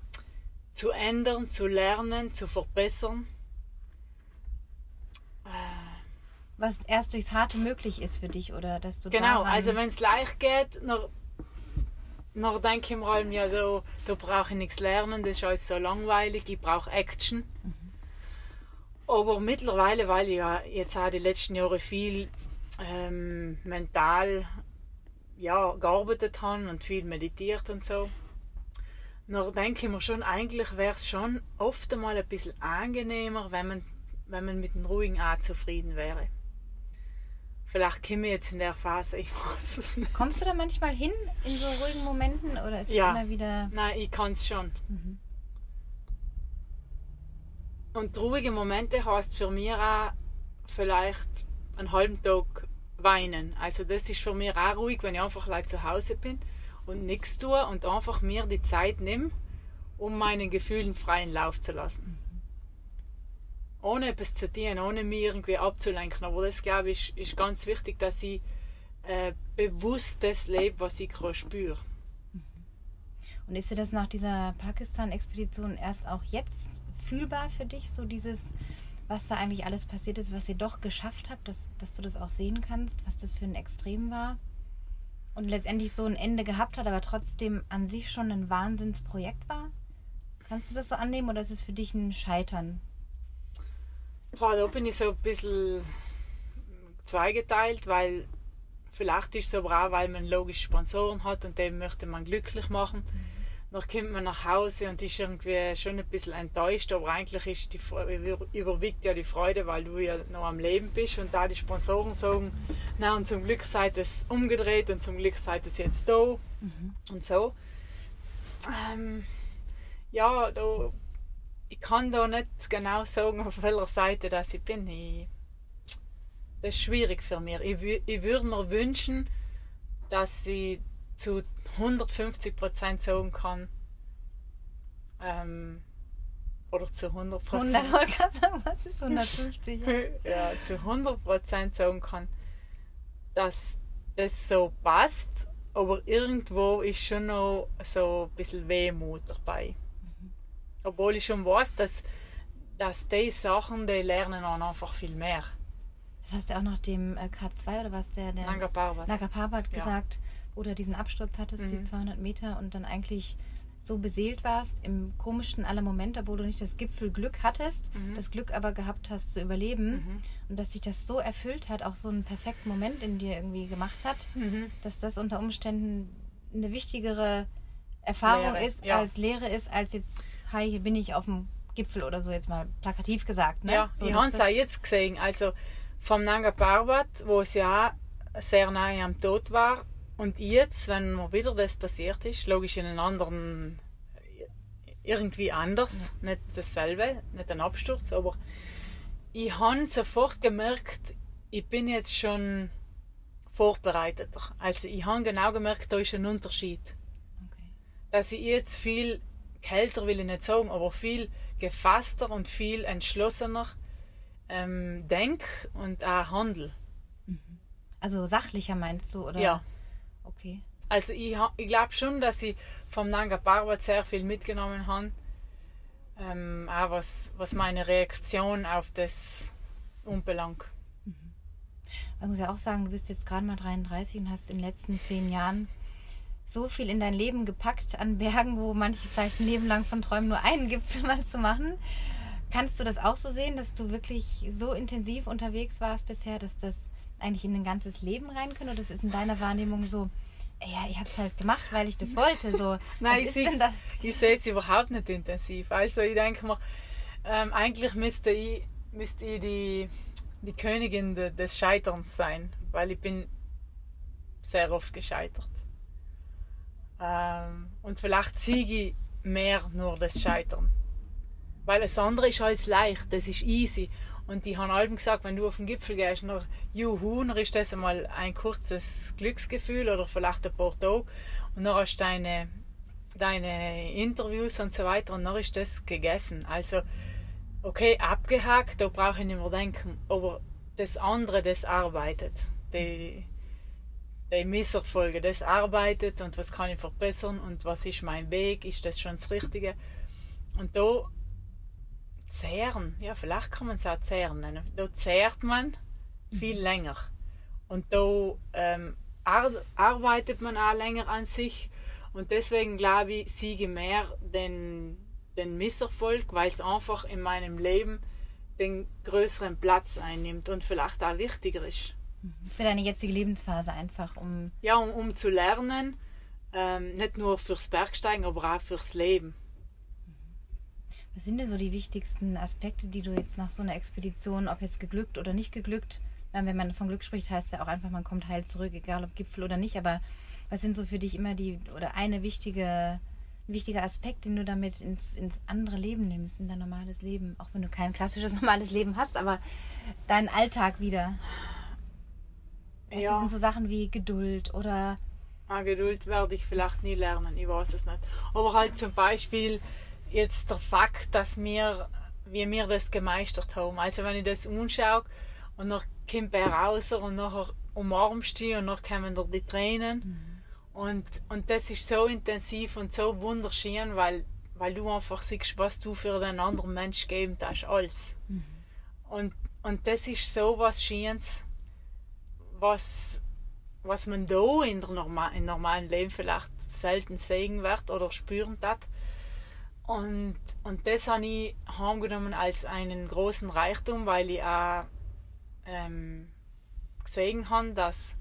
zu ändern, zu lernen, zu verbessern. Was erst durchs Harte möglich ist für dich oder dass du genau also wenn es leicht geht noch noch denke ich mir ja da, da brauche ich nichts lernen das ist alles so langweilig ich brauche Action mhm. aber mittlerweile weil ich ja jetzt auch die letzten Jahre viel ähm, mental ja gearbeitet habe und viel meditiert und so noch denke ich mir schon eigentlich wäre es schon oft einmal ein bisschen angenehmer wenn man wenn man mit einem ruhigen A zufrieden wäre. Vielleicht komme ich jetzt in der Phase, ich weiß es nicht. Kommst du da manchmal hin in so ruhigen Momenten oder ist ja. es immer wieder. Nein, ich kann es schon. Mhm. Und ruhige Momente heißt für mich auch vielleicht einen halben Tag weinen. Also das ist für mich auch ruhig, wenn ich einfach zu Hause bin und nichts tue und einfach mir die Zeit nehme, um meinen Gefühlen freien Lauf zu lassen ohne etwas zu tun, ohne mich irgendwie abzulenken. Aber das, glaube ich, ist, ist ganz wichtig, dass ich äh, bewusst das lebe, was ich gerade spüre. Mhm. Und ist dir das nach dieser Pakistan-Expedition erst auch jetzt fühlbar für dich, so dieses, was da eigentlich alles passiert ist, was ihr doch geschafft habt, dass, dass du das auch sehen kannst, was das für ein Extrem war? Und letztendlich so ein Ende gehabt hat, aber trotzdem an sich schon ein Wahnsinnsprojekt war? Kannst du das so annehmen oder ist es für dich ein Scheitern Boah, da bin ich so ein bisschen zweigeteilt, weil vielleicht ist es aber auch, weil man logisch Sponsoren hat und den möchte man glücklich machen. Mhm. Dann kommt man nach Hause und ist irgendwie schon ein bisschen enttäuscht, aber eigentlich ist die, überwiegt ja die Freude, weil du ja noch am Leben bist und da die Sponsoren sagen, na und zum Glück seid es umgedreht und zum Glück seid es jetzt da mhm. und so. Ähm, ja, da ich kann da nicht genau sagen, auf welcher Seite das ich bin. Ich, das ist schwierig für mich. Ich, ich würde mir wünschen, dass ich zu 150 Prozent sagen kann, ähm, oder zu 100 Prozent. was ist 150? ja, zu 100 Prozent sagen kann, dass das so passt aber irgendwo ist schon noch so ein bisschen Wehmut dabei. Obwohl ich schon weiß, dass, dass diese Sachen, die lernen auch einfach viel mehr. Das hast du auch noch dem äh, K2 oder was der, der Nanga Parbat, Nanga Parbat ja. gesagt, wo du diesen Absturz hattest, mhm. die 200 Meter und dann eigentlich so beseelt warst im komischsten aller Momente, wo du nicht das Gipfelglück hattest, mhm. das Glück aber gehabt hast zu überleben mhm. und dass sich das so erfüllt hat, auch so einen perfekten Moment in dir irgendwie gemacht hat, mhm. dass das unter Umständen eine wichtigere Erfahrung Lehre. ist, ja. als Lehre ist, als jetzt, hi, hier bin ich auf dem Gipfel oder so jetzt mal plakativ gesagt. Ne? Ja, so, ich habe es auch jetzt gesehen, also vom Nanga Parbat, wo es ja sehr nahe am Tod war, und jetzt, wenn mir wieder das passiert ist, logisch in einem anderen, irgendwie anders, ja. nicht dasselbe, nicht ein Absturz, aber ich habe sofort gemerkt, ich bin jetzt schon vorbereiteter. Also ich habe genau gemerkt, da ist ein Unterschied. Okay. Dass ich jetzt viel kälter will ich nicht sagen, aber viel gefasster und viel entschlossener ähm, denke und auch handle. Mhm. Also sachlicher meinst du, oder? Ja. Okay. Also ich, ich glaube schon, dass ich vom Nanga Parbat sehr viel mitgenommen habe. Ähm, auch was, was meine Reaktion auf das unbelangt. Mhm. Man muss ja auch sagen, du bist jetzt gerade mal 33 und hast in den letzten zehn Jahren so viel in dein Leben gepackt an Bergen, wo manche vielleicht ein Leben lang von träumen, nur einen Gipfel mal zu machen. Kannst du das auch so sehen, dass du wirklich so intensiv unterwegs warst bisher, dass das eigentlich in ein ganzes Leben rein können? Oder das ist in deiner Wahrnehmung so, ja, ich habe es halt gemacht, weil ich das wollte. So, Nein, ich sehe es überhaupt nicht intensiv. Also ich denke mir, ähm, eigentlich müsste ich, müsste ich die, die Königin de, des Scheiterns sein, weil ich bin sehr oft gescheitert. Ähm, und vielleicht siege ich mehr nur das Scheitern. Weil das andere ist alles leicht, das ist easy. Und die haben allen gesagt, wenn du auf den Gipfel gehst, nach Juhu, dann ist das einmal ein kurzes Glücksgefühl oder vielleicht ein paar Tage. Und dann hast du deine, deine Interviews und so weiter und dann ist das gegessen. Also, okay, abgehakt, da brauche ich nicht mehr denken. Aber das andere, das arbeitet. Die, die Misserfolge, das arbeitet und was kann ich verbessern und was ist mein Weg, ist das schon das Richtige. Und da zehren, ja, vielleicht kann man es auch zehren nennen. Da zehrt man viel mhm. länger. Und da ähm, ar arbeitet man auch länger an sich. Und deswegen glaube ich, siege mehr den, den Misserfolg, weil es einfach in meinem Leben den größeren Platz einnimmt und vielleicht auch wichtiger ist. Für deine jetzige Lebensphase einfach, um. Ja, um, um zu lernen, ähm, nicht nur fürs Bergsteigen, aber auch fürs Leben. Was sind denn so die wichtigsten Aspekte, die du jetzt nach so einer Expedition, ob jetzt geglückt oder nicht geglückt, wenn man von Glück spricht, heißt ja auch einfach, man kommt heil zurück, egal ob Gipfel oder nicht. Aber was sind so für dich immer die oder eine wichtige wichtiger Aspekt, den du damit ins, ins andere Leben nimmst, in dein normales Leben, auch wenn du kein klassisches normales Leben hast, aber deinen Alltag wieder? Was ja. sind so Sachen wie Geduld oder Ah, Geduld werde ich vielleicht nie lernen, ich weiß es nicht. Aber halt zum Beispiel jetzt der Fakt, dass wir, wie wir das gemeistert haben. Also wenn ich das anschaue und noch kommt er raus und nachher umarmst du und noch kommen da die Tränen. Mhm. Und, und das ist so intensiv und so wunderschön, weil, weil du einfach siehst, was du für den anderen Mensch geben hast, alles. Mhm. Und, und das ist so was Schönes, was, was man da in der normal, im normalen Leben vielleicht selten sehen wird oder spüren hat. Und, und das habe ich heimgenommen als einen großen Reichtum, weil ich auch ähm, gesehen habe, dass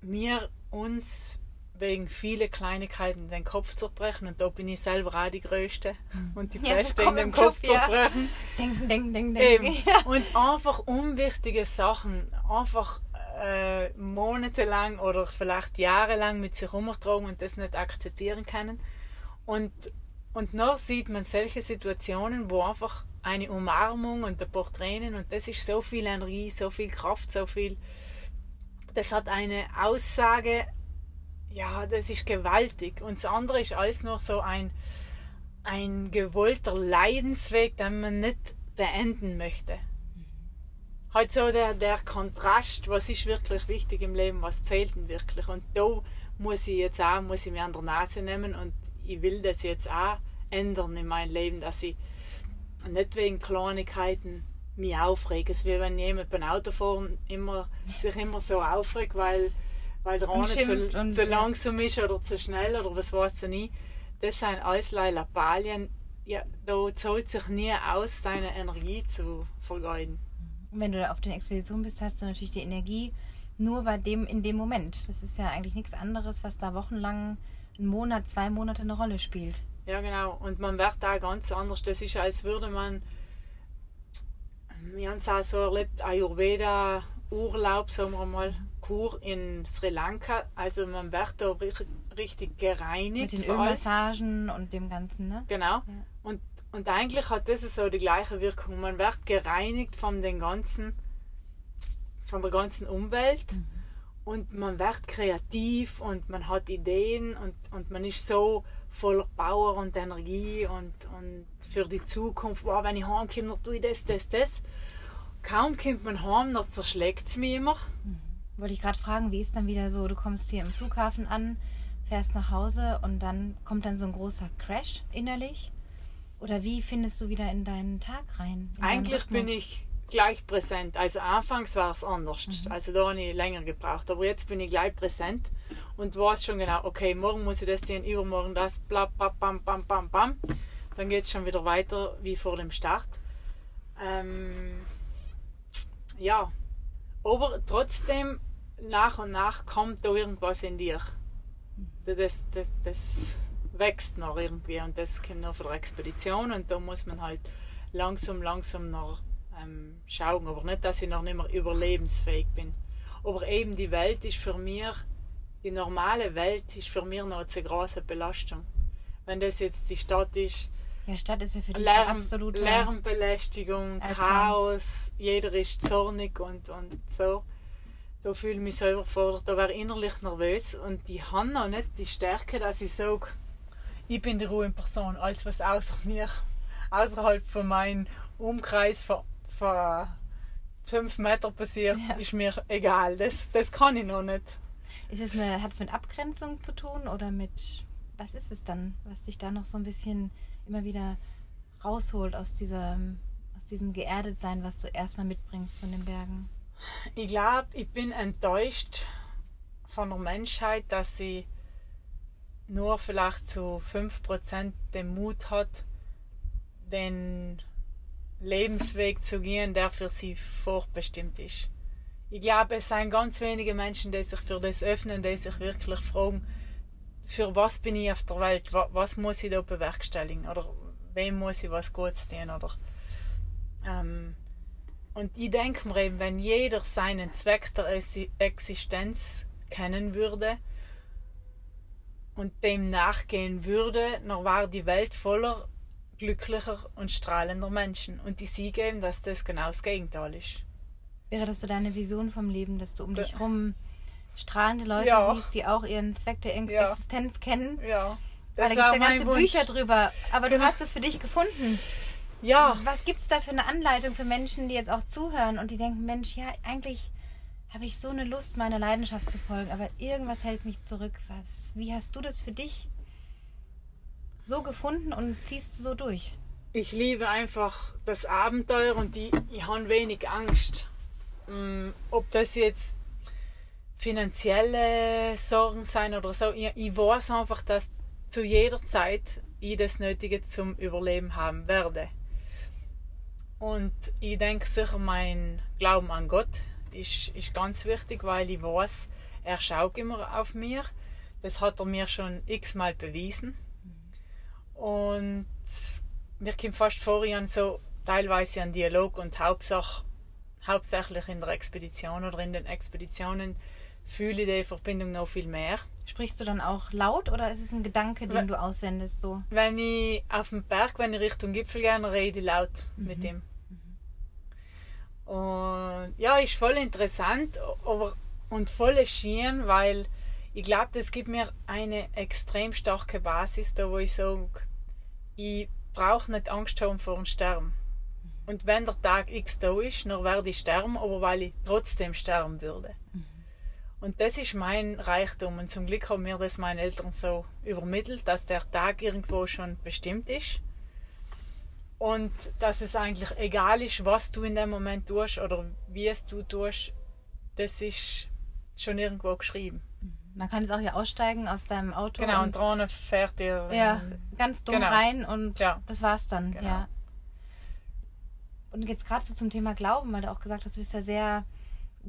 wir uns wegen vielen Kleinigkeiten den Kopf zerbrechen und da bin ich selber auch die Größte hm. und die Beste ja, in den Kopf, Kopf zerbrechen. Ja. Denken, denken, denken, denken. Und einfach unwichtige Sachen, einfach äh, monatelang oder vielleicht jahrelang mit sich umgetragen und das nicht akzeptieren können. Und und noch sieht man solche Situationen, wo einfach eine Umarmung und ein paar Tränen und das ist so viel Energie, so viel Kraft, so viel. Das hat eine Aussage, ja, das ist gewaltig. Und das andere ist alles nur so ein, ein gewollter Leidensweg, den man nicht beenden möchte. Halt so der, der Kontrast, was ist wirklich wichtig im Leben, was zählt denn wirklich. Und da muss ich jetzt auch, muss ich mir an der Nase nehmen und ich will das jetzt auch ändern in meinem Leben, dass ich nicht wegen Kleinigkeiten mich aufrege. Es ist wie wenn jemand beim Autofahren immer, sich immer so aufregt, weil, weil der eine zu, zu langsam ist oder zu schnell oder was weiß ich nicht. Das sind alles Lappalien. Ja, da zahlt sich nie aus, seine Energie zu vergeuden. Wenn du auf den Expeditionen bist, hast du natürlich die Energie nur bei dem in dem Moment. Das ist ja eigentlich nichts anderes, was da wochenlang, einen Monat, zwei Monate eine Rolle spielt. Ja, genau. Und man wird da ganz anders. Das ist, als würde man, wir haben es auch so erlebt, Ayurveda, Urlaub, sagen wir mal, Kur in Sri Lanka. Also man wird da richtig gereinigt. Mit den Ölmassagen und dem Ganzen, ne? Genau. Ja. Und, und eigentlich hat das so die gleiche Wirkung. Man wird gereinigt von den ganzen, von der ganzen Umwelt. Mhm. Und man wird kreativ und man hat Ideen und, und man ist so voller Power und Energie und, und für die Zukunft, wow, wenn ich heimkomme, dann tue ich das, das, das. Kaum kommt man heim, dann zerschlägt es mich immer. Mhm. Wollte ich gerade fragen, wie ist dann wieder so, du kommst hier im Flughafen an, fährst nach Hause und dann kommt dann so ein großer Crash innerlich? Oder wie findest du wieder in deinen Tag rein? Eigentlich bin ich gleich präsent. Also anfangs war es anders. Mhm. Also da habe ich länger gebraucht. Aber jetzt bin ich gleich präsent und weiß schon genau, okay, morgen muss ich das sehen, übermorgen das, bla, bla, bam, bam, bam, bam. Dann geht es schon wieder weiter wie vor dem Start. Ähm, ja, aber trotzdem, nach und nach kommt da irgendwas in dir. Das, das, das wächst noch irgendwie und das kommt noch von der Expedition und da muss man halt langsam, langsam noch ähm, schauen. Aber nicht, dass ich noch nicht mehr überlebensfähig bin. Aber eben die Welt ist für mich, die normale Welt ist für mich noch eine große Belastung. Wenn das jetzt die Stadt ist, ja, Stadt ist ja für dich Lärm, absolute Lärmbelästigung, Alter. Chaos, jeder ist zornig und, und so. Da fühle ich mich so überfordert, da wäre innerlich nervös und ich habe noch nicht die Stärke, dass ich sage, ich bin die ruhige Person, alles was außer mir, außerhalb von meinem Umkreis von vor fünf Metern passiert, ja. ist mir egal. Das, das kann ich noch nicht. Ist es eine, hat es mit Abgrenzung zu tun oder mit, was ist es dann, was dich da noch so ein bisschen immer wieder rausholt aus, dieser, aus diesem Geerdetsein, was du erstmal mitbringst von den Bergen? Ich glaube, ich bin enttäuscht von der Menschheit, dass sie nur vielleicht zu 5% den Mut hat, den Lebensweg zu gehen, der für sie vorbestimmt ist. Ich glaube, es sind ganz wenige Menschen, die sich für das öffnen, die sich wirklich fragen, für was bin ich auf der Welt, was muss ich da bewerkstelligen? Oder wem muss ich was Gutes tun? Oder ähm, und ich denke mir eben, wenn jeder seinen Zweck der Existenz kennen würde und dem nachgehen würde, dann wäre die Welt voller glücklicher und strahlender Menschen. Und die Siege eben, dass das genau das Gegenteil ist. Wäre das so deine Vision vom Leben, dass du um dich herum strahlende Leute ja. siehst, die auch ihren Zweck der ja. Existenz kennen? Ja. Das Weil da gibt es ja ganze Wunsch. Bücher drüber. Aber du genau. hast es für dich gefunden. Ja. Was gibt es da für eine Anleitung für Menschen, die jetzt auch zuhören und die denken, Mensch, ja, eigentlich habe ich so eine Lust, meiner Leidenschaft zu folgen, aber irgendwas hält mich zurück. Was? Wie hast du das für dich so gefunden und ziehst so durch? Ich liebe einfach das Abenteuer und die, ich habe wenig Angst. Mm, ob das jetzt finanzielle Sorgen sein oder so, ich, ich weiß einfach, dass zu jeder Zeit ich das Nötige zum Überleben haben werde. Und ich denke sicher, mein Glauben an Gott ist, ist ganz wichtig, weil ich weiß, er schaut immer auf mir. Das hat er mir schon x-mal bewiesen. Und mir kommt fast vor, ich so teilweise einen Dialog und Hauptsache, hauptsächlich in der Expedition oder in den Expeditionen fühle ich die Verbindung noch viel mehr. Sprichst du dann auch laut oder ist es ein Gedanke, den wenn, du aussendest? So? Wenn ich auf dem Berg, wenn ich Richtung Gipfel gehe, rede ich laut mhm. mit ihm. Mhm. Und ja, ist voll interessant aber, und voll schien, weil ich glaube, das gibt mir eine extrem starke Basis, da wo ich sage, ich brauche nicht Angst haben vor dem Sterben. Und wenn der Tag X da ist, dann werde ich sterben, aber weil ich trotzdem sterben würde. Mhm. Und das ist mein Reichtum. Und zum Glück haben mir das meine Eltern so übermittelt, dass der Tag irgendwo schon bestimmt ist. Und dass es eigentlich egal ist, was du in dem Moment tust oder wie es du tust, das ist schon irgendwo geschrieben. Man kann jetzt auch hier aussteigen aus deinem Auto. Genau, und, und Drohne fährt dir. Ja, ganz dumm genau. rein und ja. das war's dann. Genau. Ja und jetzt gerade so zum Thema Glauben, weil du auch gesagt hast, du bist ja sehr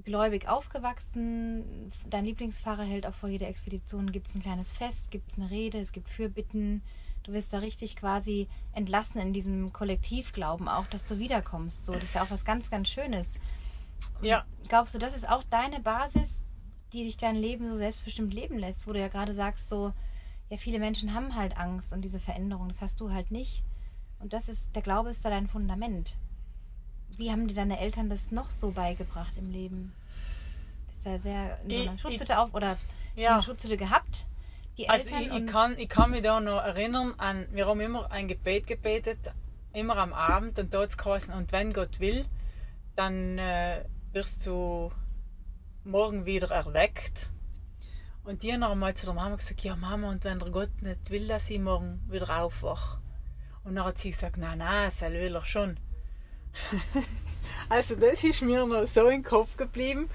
gläubig aufgewachsen. Dein Lieblingsfahrer hält auch vor jeder Expedition, gibt es ein kleines Fest, gibt es eine Rede, es gibt Fürbitten. Du wirst da richtig quasi entlassen in diesem Kollektivglauben auch, dass du wiederkommst. So, das ist ja auch was ganz, ganz Schönes. Ja. Glaubst du, das ist auch deine Basis, die dich dein Leben so selbstbestimmt leben lässt, wo du ja gerade sagst, so, ja, viele Menschen haben halt Angst und diese Veränderung, das hast du halt nicht. Und das ist, der Glaube ist da dein Fundament. Wie haben dir deine Eltern das noch so beigebracht im Leben? Bist du sehr in so einer Schutzhütte auf oder ja. eine Schutzhütte gehabt? Die also Eltern ich, ich, kann, ich kann mich da noch erinnern an, wir haben immer ein Gebet gebetet, immer am Abend und dort geheißen, und wenn Gott will, dann äh, wirst du morgen wieder erweckt. Und die haben einmal zu der Mama gesagt, ja Mama, und wenn der Gott nicht will, dass ich morgen wieder aufwache. Und dann hat sie gesagt, nein, nein, das will er schon. also das ist mir noch so im Kopf geblieben.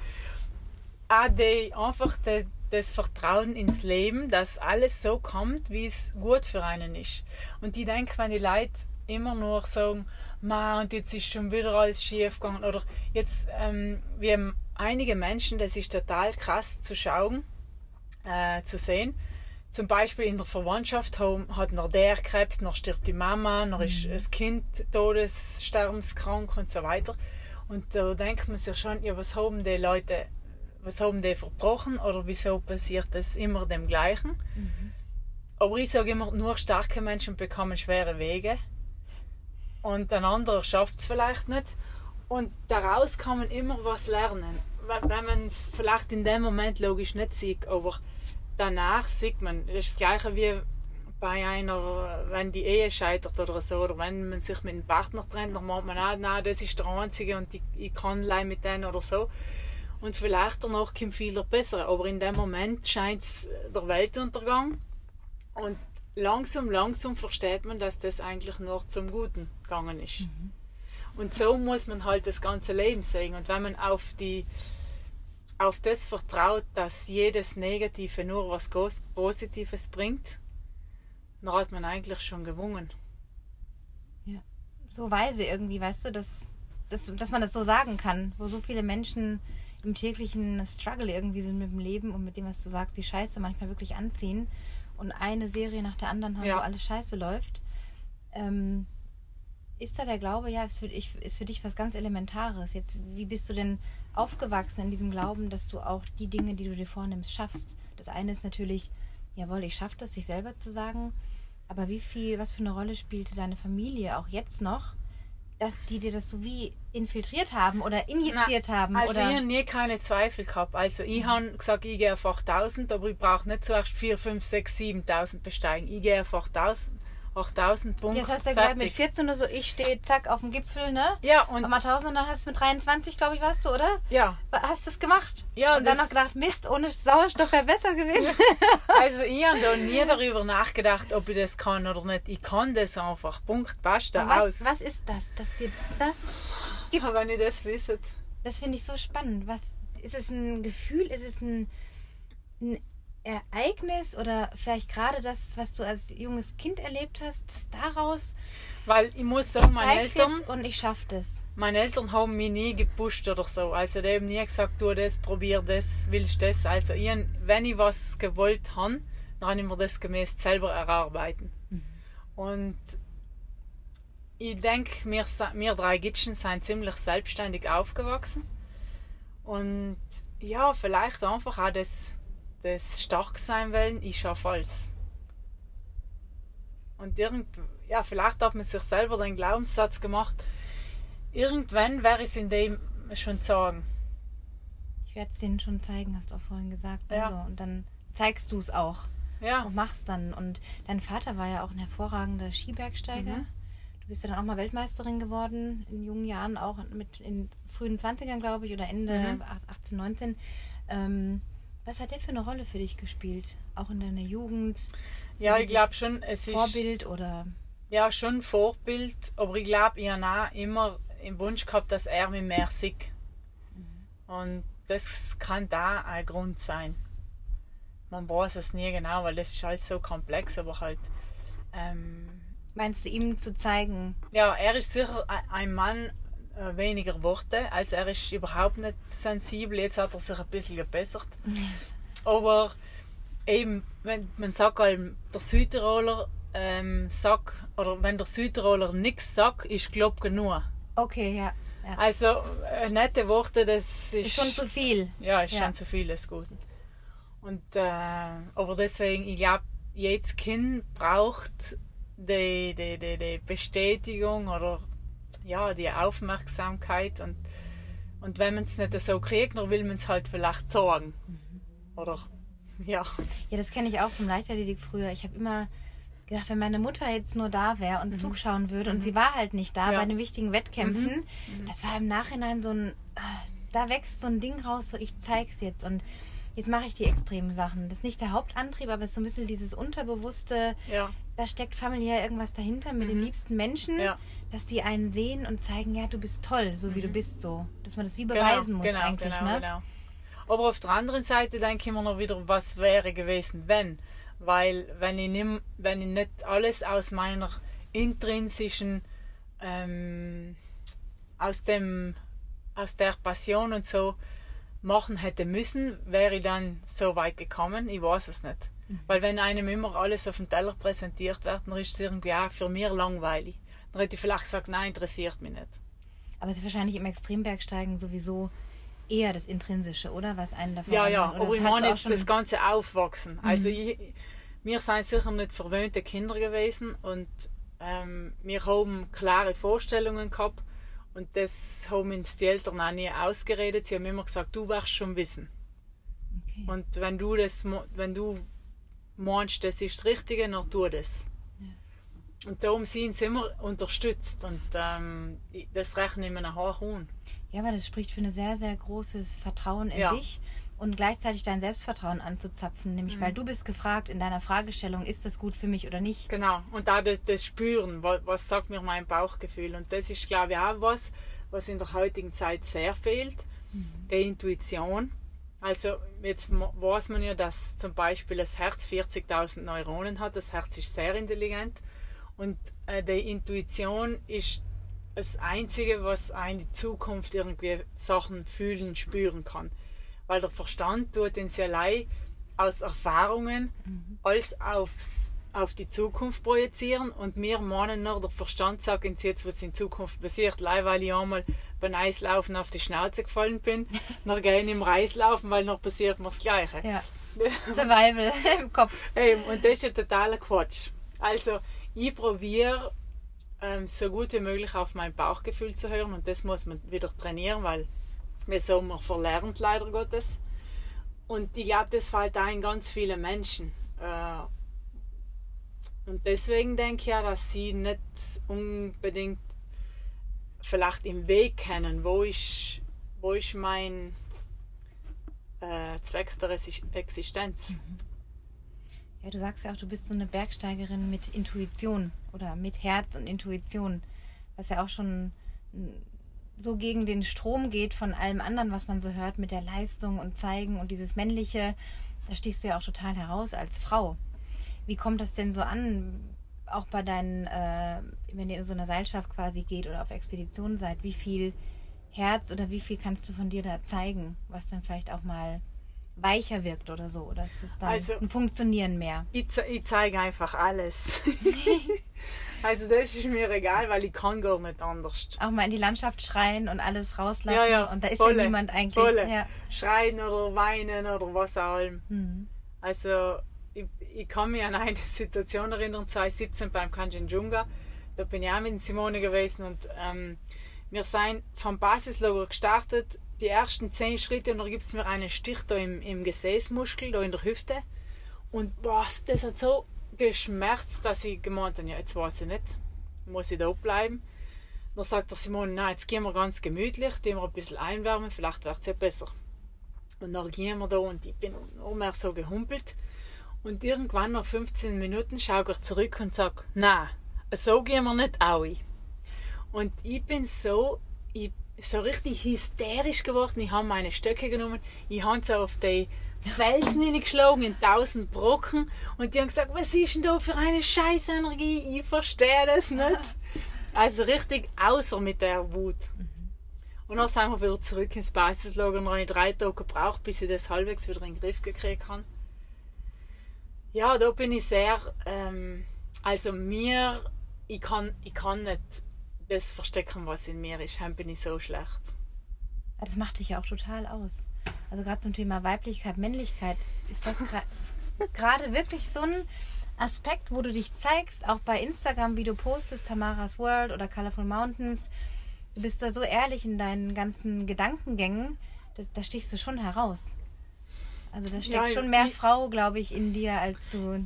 Auch die, einfach das, das Vertrauen ins Leben, dass alles so kommt, wie es gut für einen ist. Und ich denke, wenn die Leute immer nur sagen, Ma, und jetzt ist schon wieder alles schief gegangen, oder jetzt, ähm, wie einige Menschen, das ist total krass zu schauen, äh, zu sehen, zum Beispiel in der Verwandtschaft hat noch der Krebs, noch stirbt die Mama, noch ist mhm. das Kind todessterbenskrank und so weiter. Und da denkt man sich schon, ja, was haben die Leute, was haben die verbrochen oder wieso passiert das immer dem Gleichen? Mhm. Aber ich sage immer, nur starke Menschen bekommen schwere Wege und ein anderer schafft es vielleicht nicht. Und daraus kann man immer was lernen. Wenn man es vielleicht in dem Moment logisch nicht sieht, aber danach sieht man, das ist das Gleiche wie bei einer, wenn die Ehe scheitert oder so, oder wenn man sich mit einem Partner trennt, dann meint man, ah, nein, das ist der Einzige und ich, ich kann allein mit denen oder so. Und vielleicht danach kommt viel besser, aber in dem Moment scheint es der Weltuntergang und langsam, langsam versteht man, dass das eigentlich nur zum Guten gegangen ist. Mhm. Und so muss man halt das ganze Leben sehen. Und wenn man auf die auf das vertraut, dass jedes Negative nur was Positives bringt, dann hat man eigentlich schon gewonnen. Ja, so weise irgendwie, weißt du, dass, dass, dass man das so sagen kann, wo so viele Menschen im täglichen Struggle irgendwie sind mit dem Leben und mit dem, was du sagst, die Scheiße manchmal wirklich anziehen und eine Serie nach der anderen haben, ja. wo alles Scheiße läuft. Ähm, ist da der Glaube, ja, ist für, dich, ist für dich was ganz Elementares. Jetzt, wie bist du denn aufgewachsen in diesem Glauben, dass du auch die Dinge, die du dir vornimmst, schaffst? Das eine ist natürlich, jawohl, ich schaffe das, sich selber zu sagen, aber wie viel, was für eine Rolle spielte deine Familie auch jetzt noch, dass die dir das so wie infiltriert haben oder injiziert Na, haben? Also oder? ich habe nie keine Zweifel gehabt. Also ich mhm. habe gesagt, ich gehe auf 8000, aber ich brauche nicht zuerst 4, 5, 6, 7000 besteigen. Ich gehe auf 8000 8000 Punkte. Jetzt hast du ja gesagt, mit 14 oder so, ich stehe zack auf dem Gipfel, ne? Ja, und. Aber 1000 und dann hast du mit 23, glaube ich, warst du, oder? Ja. Hast du es gemacht? Ja. Und dann noch gedacht, Mist, ohne Sauerstoff wäre besser gewesen. also, ich habe da nie darüber nachgedacht, ob ich das kann oder nicht. Ich kann das einfach. Punkt, basta, was, aus. Was ist das, dass dir das gibt? Ja, wenn ich das wisse. Das finde ich so spannend. Was, ist es ein Gefühl? Ist es ein, ein Ereignis oder vielleicht gerade das, was du als junges Kind erlebt hast, daraus. Weil ich muss sagen, meine Eltern. Und ich schaffe das. Meine Eltern haben mich nie gepusht oder so. Also, die haben nie gesagt, tu das, probier das, willst das. Also, ich, wenn ich was gewollt habe, dann habe ich mir das gemäß selber erarbeiten. Mhm. Und ich denke, wir, wir drei Gitschen sind ziemlich selbstständig aufgewachsen. Und ja, vielleicht einfach auch das das stark sein wollen, ich schaffe alles. Und irgend, ja, vielleicht hat man sich selber den Glaubenssatz gemacht, irgendwann wäre es in dem schon sagen. Ich werde es denen schon zeigen, hast du auch vorhin gesagt. Ja. Also, und dann zeigst du es auch. Ja. Und machst dann. Und dein Vater war ja auch ein hervorragender Skibergsteiger. Mhm. Du bist ja dann auch mal Weltmeisterin geworden, in jungen Jahren, auch mit in frühen 20ern, glaube ich, oder Ende Mhm. 18, 19. Ähm, was hat der für eine Rolle für dich gespielt? Auch in deiner Jugend? So Ja, ich glaube schon, es ist Vorbild oder. ja, schon Vorbild, aber ich glaube, ich habe immer im Wunsch gehabt, dass er mich mehr sieht. Und das kann da ein Grund sein. Man weiß es nie genau, weil das ist alles so komplex, aber halt. Ähm, Meinst du, ihm zu zeigen? ja, er ist sicher ein- Mann weniger Worte, also er ist überhaupt nicht sensibel. Jetzt hat er sich ein bisschen gebessert. Aber eben, wenn man sagt, allem, der Südtiroler ähm, sagt, oder wenn der Südtiroler nichts sagt, ist Glob genug. Okay, ja. ja. Also äh, nette Worte, das ist, Ist schon zu viel. ja, ist Ja. schon zu viel des Guten. Und äh, aber deswegen, ich glaube, jedes Kind braucht die, die, die, die Bestätigung oder ja, die Aufmerksamkeit und, und wenn man es nicht so kriegt, dann will man es halt vielleicht sagen. Oder ja. Ja, das kenne ich auch vom Leichtathletik früher. Ich habe immer gedacht, wenn meine Mutter jetzt nur da wäre und zuschauen würde und sie war halt nicht da Mhm. Ja. Mhm. bei den wichtigen Wettkämpfen, das war im Nachhinein so ein, ah, da wächst so ein Ding raus, so ich zeig's jetzt und jetzt mache ich die extremen Sachen. Das ist nicht der Hauptantrieb, aber es ist so ein bisschen dieses unterbewusste, Ja, da steckt familiär irgendwas dahinter mit den liebsten Menschen, Mhm. Ja. dass die einen sehen und zeigen, ja, du bist toll, so wie du bist, so. Dass man das wie genau, beweisen muss genau, eigentlich, genau, ne? genau. Aber auf der anderen Seite denke ich mir noch wieder, was wäre gewesen, wenn? Weil wenn ich, nimm, wenn ich nicht alles aus meiner intrinsischen, ähm, aus, dem, aus der Passion und so machen hätte müssen, wäre ich dann so weit gekommen? Ich weiß es nicht. Weil wenn einem immer alles auf dem Teller präsentiert wird, dann ist es irgendwie auch für mich langweilig. Dann hätte ich vielleicht gesagt, nein, interessiert mich nicht. Aber es ist wahrscheinlich im Extrembergsteigen sowieso eher das Intrinsische, oder? Was einen davon Ja, ja, aber ich meine jetzt das ganze Aufwachsen. Also ich, wir sind sicher nicht verwöhnte Kinder gewesen und ähm, wir haben klare Vorstellungen gehabt und das haben uns die Eltern auch nie ausgeredet. Sie haben immer gesagt, du wirst schon wissen. Okay. Und wenn du das, wenn du meinst, das ist das Richtige, dann tu das. Und darum sind sie immer unterstützt und ähm, das rechne ich mir nachher an. Ja, aber das spricht für ein sehr, sehr großes Vertrauen in Ja. dich und gleichzeitig dein Selbstvertrauen anzuzapfen. Nämlich, Mhm. weil du bist gefragt in deiner Fragestellung, ist das gut für mich oder nicht? Genau, und auch das, das Spüren, was, was sagt mir mein Bauchgefühl. Und das ist, glaube ich, auch was, was in der heutigen Zeit sehr fehlt, die Intuition. Also jetzt weiß man ja, dass zum Beispiel das Herz 40.000 Neuronen hat. Das Herz ist sehr intelligent. Und äh, die Intuition ist das Einzige, was die Zukunft irgendwie Sachen fühlen, spüren kann. Weil der Verstand tut uns ja allein aus Erfahrungen als aufs, auf die Zukunft projizieren und wir meinen nur, der Verstand sagt uns jetzt, was in Zukunft passiert. Leider, weil ich einmal beim Eislaufen auf die Schnauze gefallen bin, dann gehe ich im Reislaufen, weil noch passiert mir das Gleiche. Ja. Survival im Kopf. Eben, und das ist ja totaler Quatsch. Also, ich probiere ähm, so gut wie möglich auf mein Bauchgefühl zu hören und das muss man wieder trainieren, weil wir verlernt, leider Gottes. Und ich glaube, das fällt auch in ganz viele Menschen. Äh, und deswegen denke ich ja, dass sie nicht unbedingt vielleicht im Weg kennen, wo ist, wo ist mein äh, Zweck der Existenz. Ja, du sagst ja auch, du bist so eine Bergsteigerin mit Intuition oder mit Herz und Intuition, was ja auch schon mm, so gegen den Strom geht von allem anderen, was man so hört mit der Leistung und Zeigen und dieses Männliche. Da stichst du ja auch total heraus als Frau. Wie kommt das denn so an, auch bei deinen, äh, wenn ihr in so einer Seilschaft quasi geht oder auf Expedition seid? Wie viel Herz oder wie viel kannst du von dir da zeigen, was dann vielleicht auch mal weicher wirkt oder so? Oder ist das dann Also- ein Funktionieren mehr? Ich, ich zeige einfach alles. also das ist mir egal, weil ich kann gar nicht anders. auch mal in die Landschaft schreien und alles rauslassen. Ja, ja, und da ist volle, ja niemand eigentlich. volle. Ja. Schreien oder weinen oder was auch immer. Mhm. Also ich, ich kann mich an eine Situation erinnern, 2017 beim Kanchenjunga. Da bin ich auch mit Simone gewesen und ähm, wir sind vom Basislager gestartet. Die ersten zehn Schritte und dann gibt es mir einen Stich da im, im Gesäßmuskel, da in der Hüfte. Und boah, das hat so geschmerzt, dass ich gemeint habe, ja, jetzt weiß ich nicht. muss ich da bleiben. Dann sagt der Simon, nein, jetzt gehen wir ganz gemütlich, die wir ein bisschen einwärmen, vielleicht wird es ja besser. Und dann gehen wir da und ich bin nur mehr so gehumpelt. Und irgendwann nach 15 Minuten schaue ich zurück und sage, nein, so gehen wir nicht alle. Und ich bin so, ich, so richtig hysterisch geworden. Ich habe meine Stöcke genommen, ich habe sie auf die Felsen hineingeschlagen in tausend Brocken und die haben gesagt, was ist denn da für eine Scheißenergie? Ich verstehe das nicht. Also richtig außer mit der Wut. Und dann sind wir wieder zurück ins Basislager und habe drei Tage gebraucht, bis ich das halbwegs wieder in den Griff gekriegt habe. Ja, da bin ich sehr, ähm, also mir, ich kann, ich kann nicht das verstecken, was in mir ist. Dann bin ich so schlecht. Das macht dich ja auch total aus. Also gerade zum Thema Weiblichkeit, Männlichkeit, ist das gerade wirklich so ein Aspekt, wo du dich zeigst, auch bei Instagram, wie du postest, Tamaras World oder Colorful Mountains. Du bist da so ehrlich in deinen ganzen Gedankengängen, das, da stichst du schon heraus. Also da steckt ja, schon mehr ich, Frau, glaube ich, in dir, als du.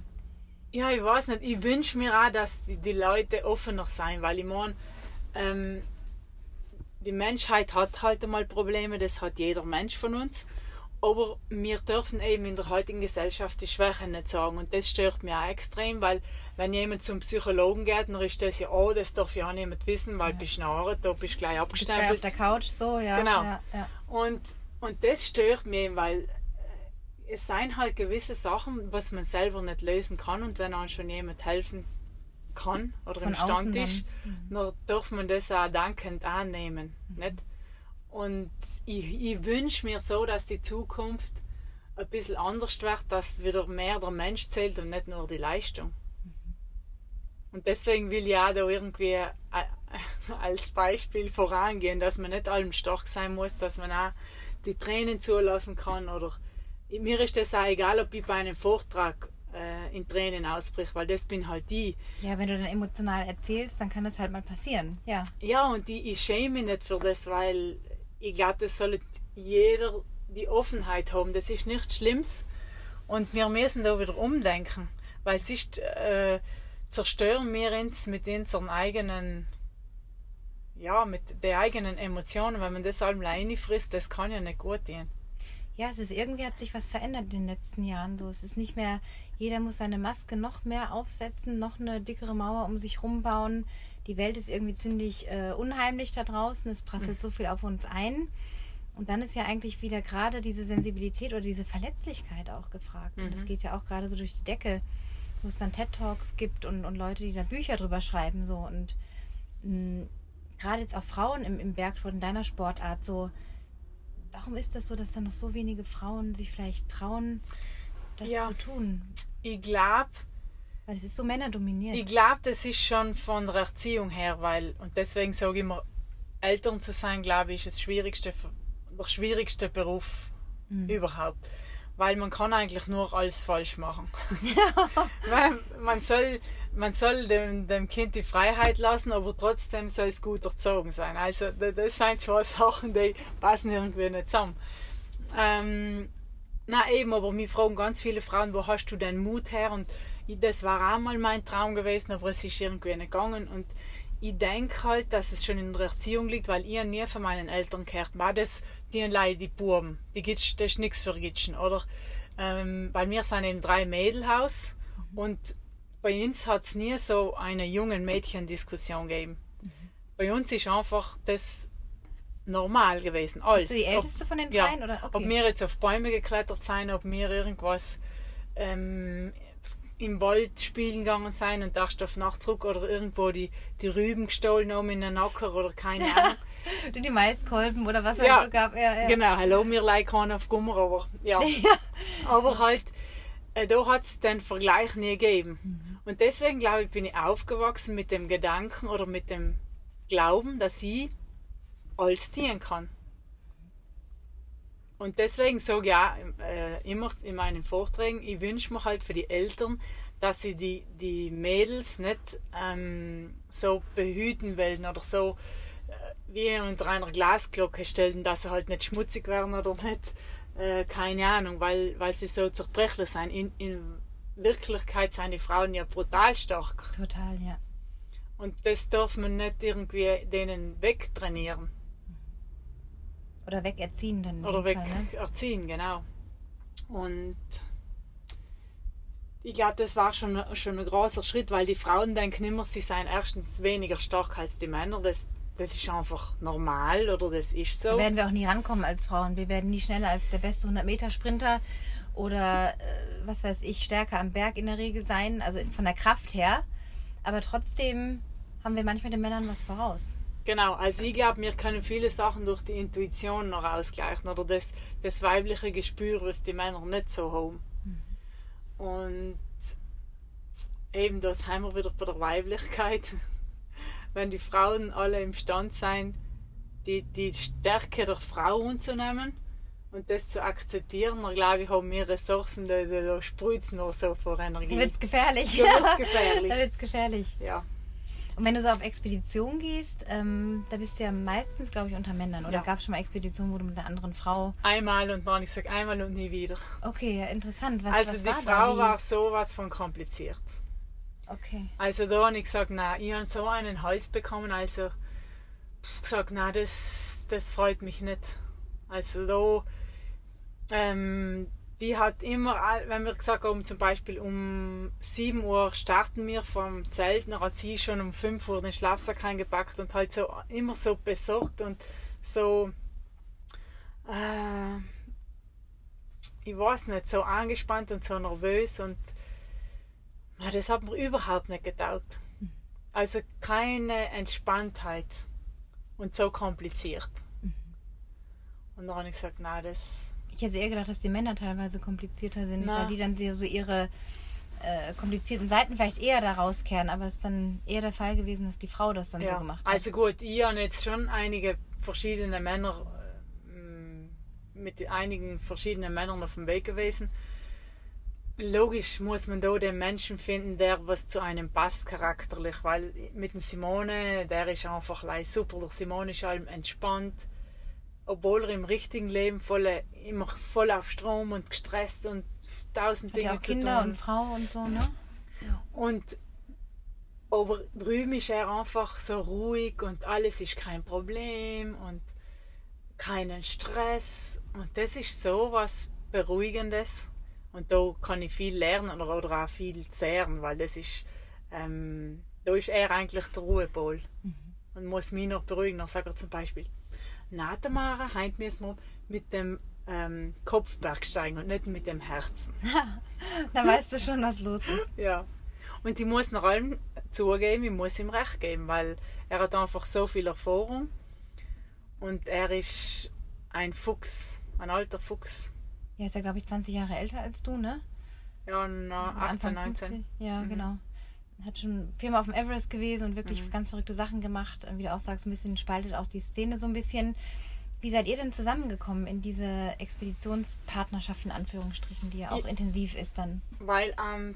Ja, ich weiß nicht. Ich wünsche mir auch, dass die, die Leute offener sein, weil ich meine, ähm, die Menschheit hat halt einmal Probleme, das hat jeder Mensch von uns. Aber wir dürfen eben in der heutigen Gesellschaft die Schwächen nicht sagen. Und das stört mich auch extrem, weil wenn jemand zum Psychologen geht, dann ist das ja, oh, das darf ja auch niemand wissen, weil ja. bist du da bist du gleich abgestempelt. Bist gleich auf der Couch, so, ja. Genau. Ja, ja. Und, und das stört mich, weil äh, es seien halt gewisse Sachen, was man selber nicht lösen kann. Und wenn einem schon jemand helfen kann oder Von imstand ist, mhm. dann darf man das auch dankend annehmen. Mhm. Nicht? Und ich, ich wünsche mir so, dass die Zukunft ein bisschen anders wird, dass wieder mehr der Mensch zählt und nicht nur die Leistung. Mhm. Und deswegen will ich auch da irgendwie äh, als Beispiel vorangehen, dass man nicht allem stark sein muss, dass man auch die Tränen zulassen kann oder mir ist das auch egal, ob ich bei einem Vortrag äh, in Tränen ausbricht, weil das bin halt die. Ja, wenn du dann emotional erzählst, dann kann das halt mal passieren, ja. Ja, und die, ich schäme mich nicht für das, weil ich glaube, das soll jeder die Offenheit haben. Das ist nichts Schlimmes und wir müssen da wieder umdenken, weil sonst äh, zerstören wir uns mit unseren eigenen ja, mit den eigenen Emotionen, wenn man das alleine frisst, das kann ja nicht gut gehen. Ja, es ist irgendwie hat sich was verändert in den letzten Jahren. So, es ist nicht mehr jeder muss seine Maske noch mehr aufsetzen, noch eine dickere Mauer um sich rumbauen. Die Welt ist irgendwie ziemlich äh, unheimlich da draußen. Es prasselt mhm. so viel auf uns ein. Und dann ist ja eigentlich wieder gerade diese Sensibilität oder diese Verletzlichkeit auch gefragt. Mhm. Und das mhm. geht ja auch gerade so durch die Decke, wo es dann TED-Talks gibt und, und Leute, die da Bücher drüber schreiben. So. Und mh, gerade jetzt auch Frauen im, im Bergsport, in deiner Sportart, so, warum ist das so, dass dann noch so wenige Frauen sich vielleicht trauen, das ja. zu tun? Ich glaube, weil es ist so männerdominiert. Ich glaube, das ist schon von der Erziehung her, weil, und deswegen sage ich immer, Eltern zu sein, glaube ich, ist das schwierigste, der schwierigste Beruf mhm. überhaupt. Weil man kann eigentlich nur alles falsch machen. Ja. man soll, man soll dem, dem Kind die Freiheit lassen, aber trotzdem soll es gut erzogen sein. Also das sind zwei Sachen, die passen irgendwie nicht zusammen. Ähm, na eben, aber mir fragen ganz viele Frauen, wo hast du den Mut her? Und ich, das war auch mal mein Traum gewesen, aber es ist irgendwie nicht gegangen. Und ich denke halt, dass es schon in der Erziehung liegt, weil ich nie von meinen Eltern gehört war das die Leute, die Buben, die Gitsch, das ist nichts für Gitschen. Oder ähm, bei mir sind eben drei Mädelhaus mhm. und bei uns hat es nie so eine jungen Mädchen-Diskussion gegeben. Mhm. Bei uns ist einfach das normal gewesen. Alles. Bist du die Älteste ob, von den dreien? Ja, oder? Okay. Ob wir jetzt auf Bäume geklettert sein, ob wir irgendwas ähm, im Wald spielen gegangen sein und dachte auf Nacht zurück oder irgendwo die, die Rüben gestohlen haben in den Acker oder keine Ahnung. Du die Maiskolben oder was ja, es so gab. Ja, ja. Genau, hallo, wir leiden auf Gummer, aber ja. aber halt, äh, da hat es den Vergleich nie gegeben. Mhm. Und deswegen, glaube ich, bin ich aufgewachsen mit dem Gedanken oder mit dem Glauben, dass ich alles dienen kann. Und deswegen sage ich auch äh, immer in meinen Vorträgen, ich wünsche mir halt für die Eltern, dass sie die, die Mädels nicht ähm, so behüten wollen oder so wie unter einer Glasglocke stellen, dass sie halt nicht schmutzig werden oder nicht, äh, keine Ahnung, weil, weil sie so zerbrechlich sind. In, in Wirklichkeit sind die Frauen ja brutal stark. Total, ja. Und das darf man nicht irgendwie denen wegtrainieren. Oder wegerziehen dann. Oder ne? wegerziehen, genau. Und ich glaube, das war schon, schon ein großer Schritt, weil die Frauen denken immer, sie seien erstens weniger stark als die Männer. Das, das ist einfach normal oder das ist so. Da werden wir auch nie rankommen als Frauen. Wir werden nie schneller als der beste 100-Meter-Sprinter oder äh, was weiß ich, stärker am Berg in der Regel sein, also von der Kraft her. Aber trotzdem haben wir manchmal den Männern was voraus. Genau, also ich glaube, wir können viele Sachen durch die Intuition noch ausgleichen oder das, das weibliche Gespür, was die Männer nicht so haben. Und eben das haben wir wieder bei der Weiblichkeit. Wenn die Frauen alle imstand sein, die, die Stärke der Frau anzunehmen und das zu akzeptieren, dann glaube ich, haben wir Ressourcen, da, da, da sprüht nur so vor Energie. Da wird's gefährlich. Da wird's gefährlich. da wird's gefährlich. Ja. Und wenn du so auf Expedition gehst, ähm, da bist du ja meistens, glaube ich, unter Männern. Oder Ja. gab es schon mal Expeditionen, wo du mit einer anderen Frau. Einmal und dann, ich sage einmal und nie wieder. Okay, ja, interessant. Was, also was die war Frau da? War sowas von kompliziert. Okay. Also da habe ich gesagt, nein, ich habe so einen Hals bekommen, also gesagt, nein, das, das freut mich nicht. Also da, ähm, die hat immer, wenn wir gesagt haben, zum Beispiel um 7 Uhr starten wir vom Zelt, dann hat sie schon um 5 Uhr den Schlafsack eingepackt und halt so immer so besorgt und so, äh, ich weiß nicht, so angespannt und so nervös und na, das hat mir überhaupt nicht getaugt. Also keine Entspanntheit und so kompliziert. Und dann habe ich gesagt, na das, Ich hätte eher gedacht, dass die Männer teilweise komplizierter sind, Na. weil die dann so ihre äh, komplizierten Seiten vielleicht eher da rauskehren. Aber es ist dann eher der Fall gewesen, dass die Frau das dann so ja. gemacht hat. Also gut, ich habe jetzt schon einige verschiedene Männer äh, mit einigen verschiedenen Männern auf dem Weg gewesen. Logisch muss man da den Menschen finden, der was zu einem passt charakterlich, weil mit dem Simone, der ist einfach super. Der Simone ist allem entspannt, obwohl er im richtigen Leben voll, immer voll auf Strom und gestresst und tausend Dinge ja zu Kinder tun. und Frau und so, ne? Und aber drüben ist er einfach so ruhig und alles ist kein Problem und keinen Stress. Und das ist so was Beruhigendes. Und da kann ich viel lernen oder, oder auch viel zehren, weil das ist, ähm, da ist er eigentlich der Ruhepol. Und muss mich noch beruhigen. Dann sagt er zum Beispiel, na Tamara, heute müssen wir mit dem ähm, Kopfberg steigen und nicht mit dem Herzen. Da weißt du schon, was los ist. Ja. Und ich muss nach allem zugeben, ich muss ihm recht geben, weil er hat einfach so viel Erfahrung und er ist ein Fuchs, ein alter Fuchs. Er ist ja, glaube ich, 20 Jahre älter als du, ne? Ja, na, 18, 19. 50. Ja, Mhm. genau. Hat schon viermal auf dem Everest gewesen und wirklich Mhm. ganz verrückte Sachen gemacht. Wie du auch sagst, ein bisschen spaltet auch die Szene so ein bisschen. Wie seid ihr denn zusammengekommen in diese Expeditionspartnerschaft in Anführungsstrichen, die ja auch Ich- intensiv ist dann? Weil am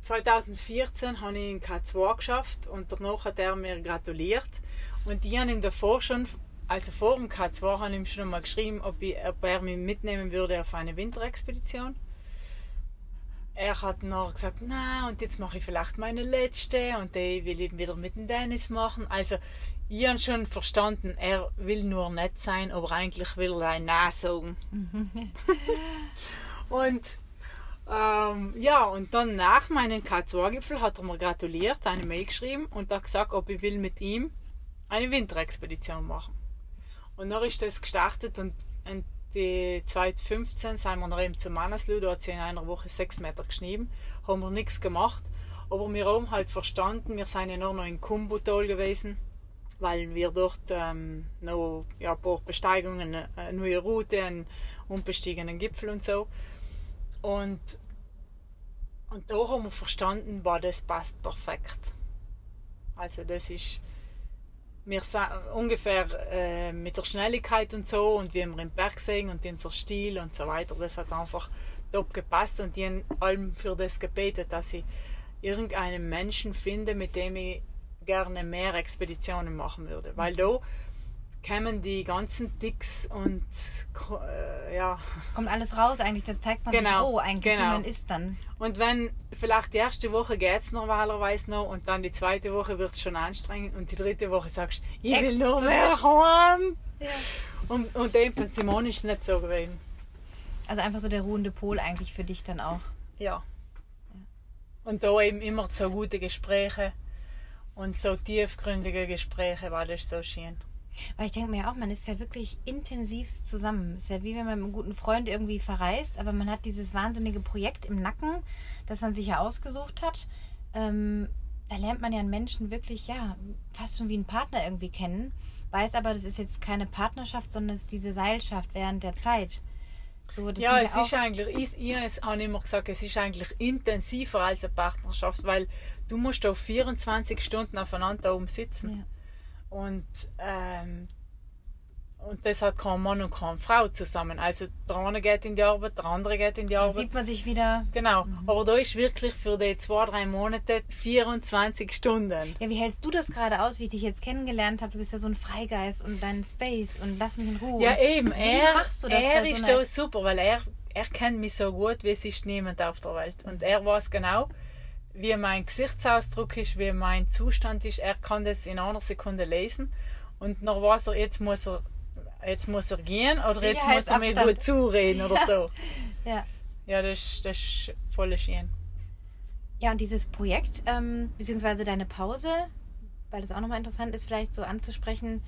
2014 habe ich in K2 geschafft und danach hat er mir gratuliert. Und ich habe ihm davor schon, also vor dem K2, habe ich ihm schon mal geschrieben, ob, ich, ob er mich mitnehmen würde auf eine Winterexpedition. Er hat noch gesagt, na und jetzt mache ich vielleicht meine letzte und die will ich wieder mit dem Dennis machen. Also ich habe schon verstanden, er will nur nett sein, aber eigentlich will er ein Nein sagen. und ähm, ja, und dann nach meinem K2-Gipfel hat er mir gratuliert, eine Mail geschrieben und hat gesagt, ob ich will mit ihm eine Winterexpedition machen. Und dann ist das gestartet und, und die 2015 sind wir noch eben zu Manaslu, da hat sie in einer Woche sechs Meter geschrieben, haben wir nichts gemacht, aber wir haben halt verstanden, wir sind ja nur noch in Kumbutol gewesen, weil wir dort ähm, noch ja, ein paar Besteigungen, eine neue Route, einen unbestiegenen Gipfel und so. Und, und da haben wir verstanden, war das passt perfekt. Also das ist wir ungefähr äh, mit der Schnelligkeit und so und wie wir im Berg sehen und unser Stil und so weiter, das hat einfach top gepasst und die haben allem für das gebetet, dass ich irgendeinen Menschen finde, mit dem ich gerne mehr Expeditionen machen würde. Weil da kämen die ganzen Ticks und äh, ja. Kommt alles raus eigentlich, da zeigt man Genau, sich, oh, eigentlich, genau. man ist dann. Und wenn vielleicht die erste Woche geht es normalerweise noch und dann die zweite Woche wird es schon anstrengend und die dritte Woche sagst du, ich will nur mehr heim. Ja. Und, und dem bei Simon ist es nicht so gewesen. Also einfach so der ruhende Pol eigentlich für dich dann auch. Ja. Und da eben immer so gute Gespräche und so tiefgründige Gespräche, weil das so schön. Weil ich denke mir auch, man ist ja wirklich intensivst zusammen. Ist ja wie wenn man mit einem guten Freund irgendwie verreist, aber man hat dieses wahnsinnige Projekt im Nacken, das man sich ja ausgesucht hat. Ähm, da lernt man ja einen Menschen wirklich, ja, fast schon wie einen Partner irgendwie kennen. Weiß aber, das ist jetzt keine Partnerschaft, sondern es ist diese Seilschaft während der Zeit. So, das ja, es ist eigentlich, ich, ich habe immer gesagt, es ist eigentlich intensiver als eine Partnerschaft, weil du musst auf 24 Stunden aufeinander da oben sitzen. Ja. Und, ähm, und das hat kein Mann und keine Frau zusammen. Also der eine geht in die Arbeit, der andere geht in die Dann Arbeit. sieht man sich wieder. Genau. Aber da ist wirklich für die zwei, drei Monate 24 Stunden. Ja, wie hältst du das gerade aus, wie ich dich jetzt kennengelernt habe? Du bist ja so ein Freigeist und dein Space und lass mich in Ruhe. Ja, eben. Wie Er, machst du das er so ist da super, weil er, er kennt mich so gut, wie es ist niemand auf der Welt. Und er weiß genau, wie mein Gesichtsausdruck ist, wie mein Zustand ist. Er kann das in einer Sekunde lesen. Und dann weiß er, jetzt muss er, jetzt muss er gehen oder jetzt muss er mir gut zureden oder so. ja. Ja, das, ist- das ist voll schön. Ja, und dieses Projekt, ähm, beziehungsweise deine Pause, weil das auch nochmal interessant ist, vielleicht so anzusprechen.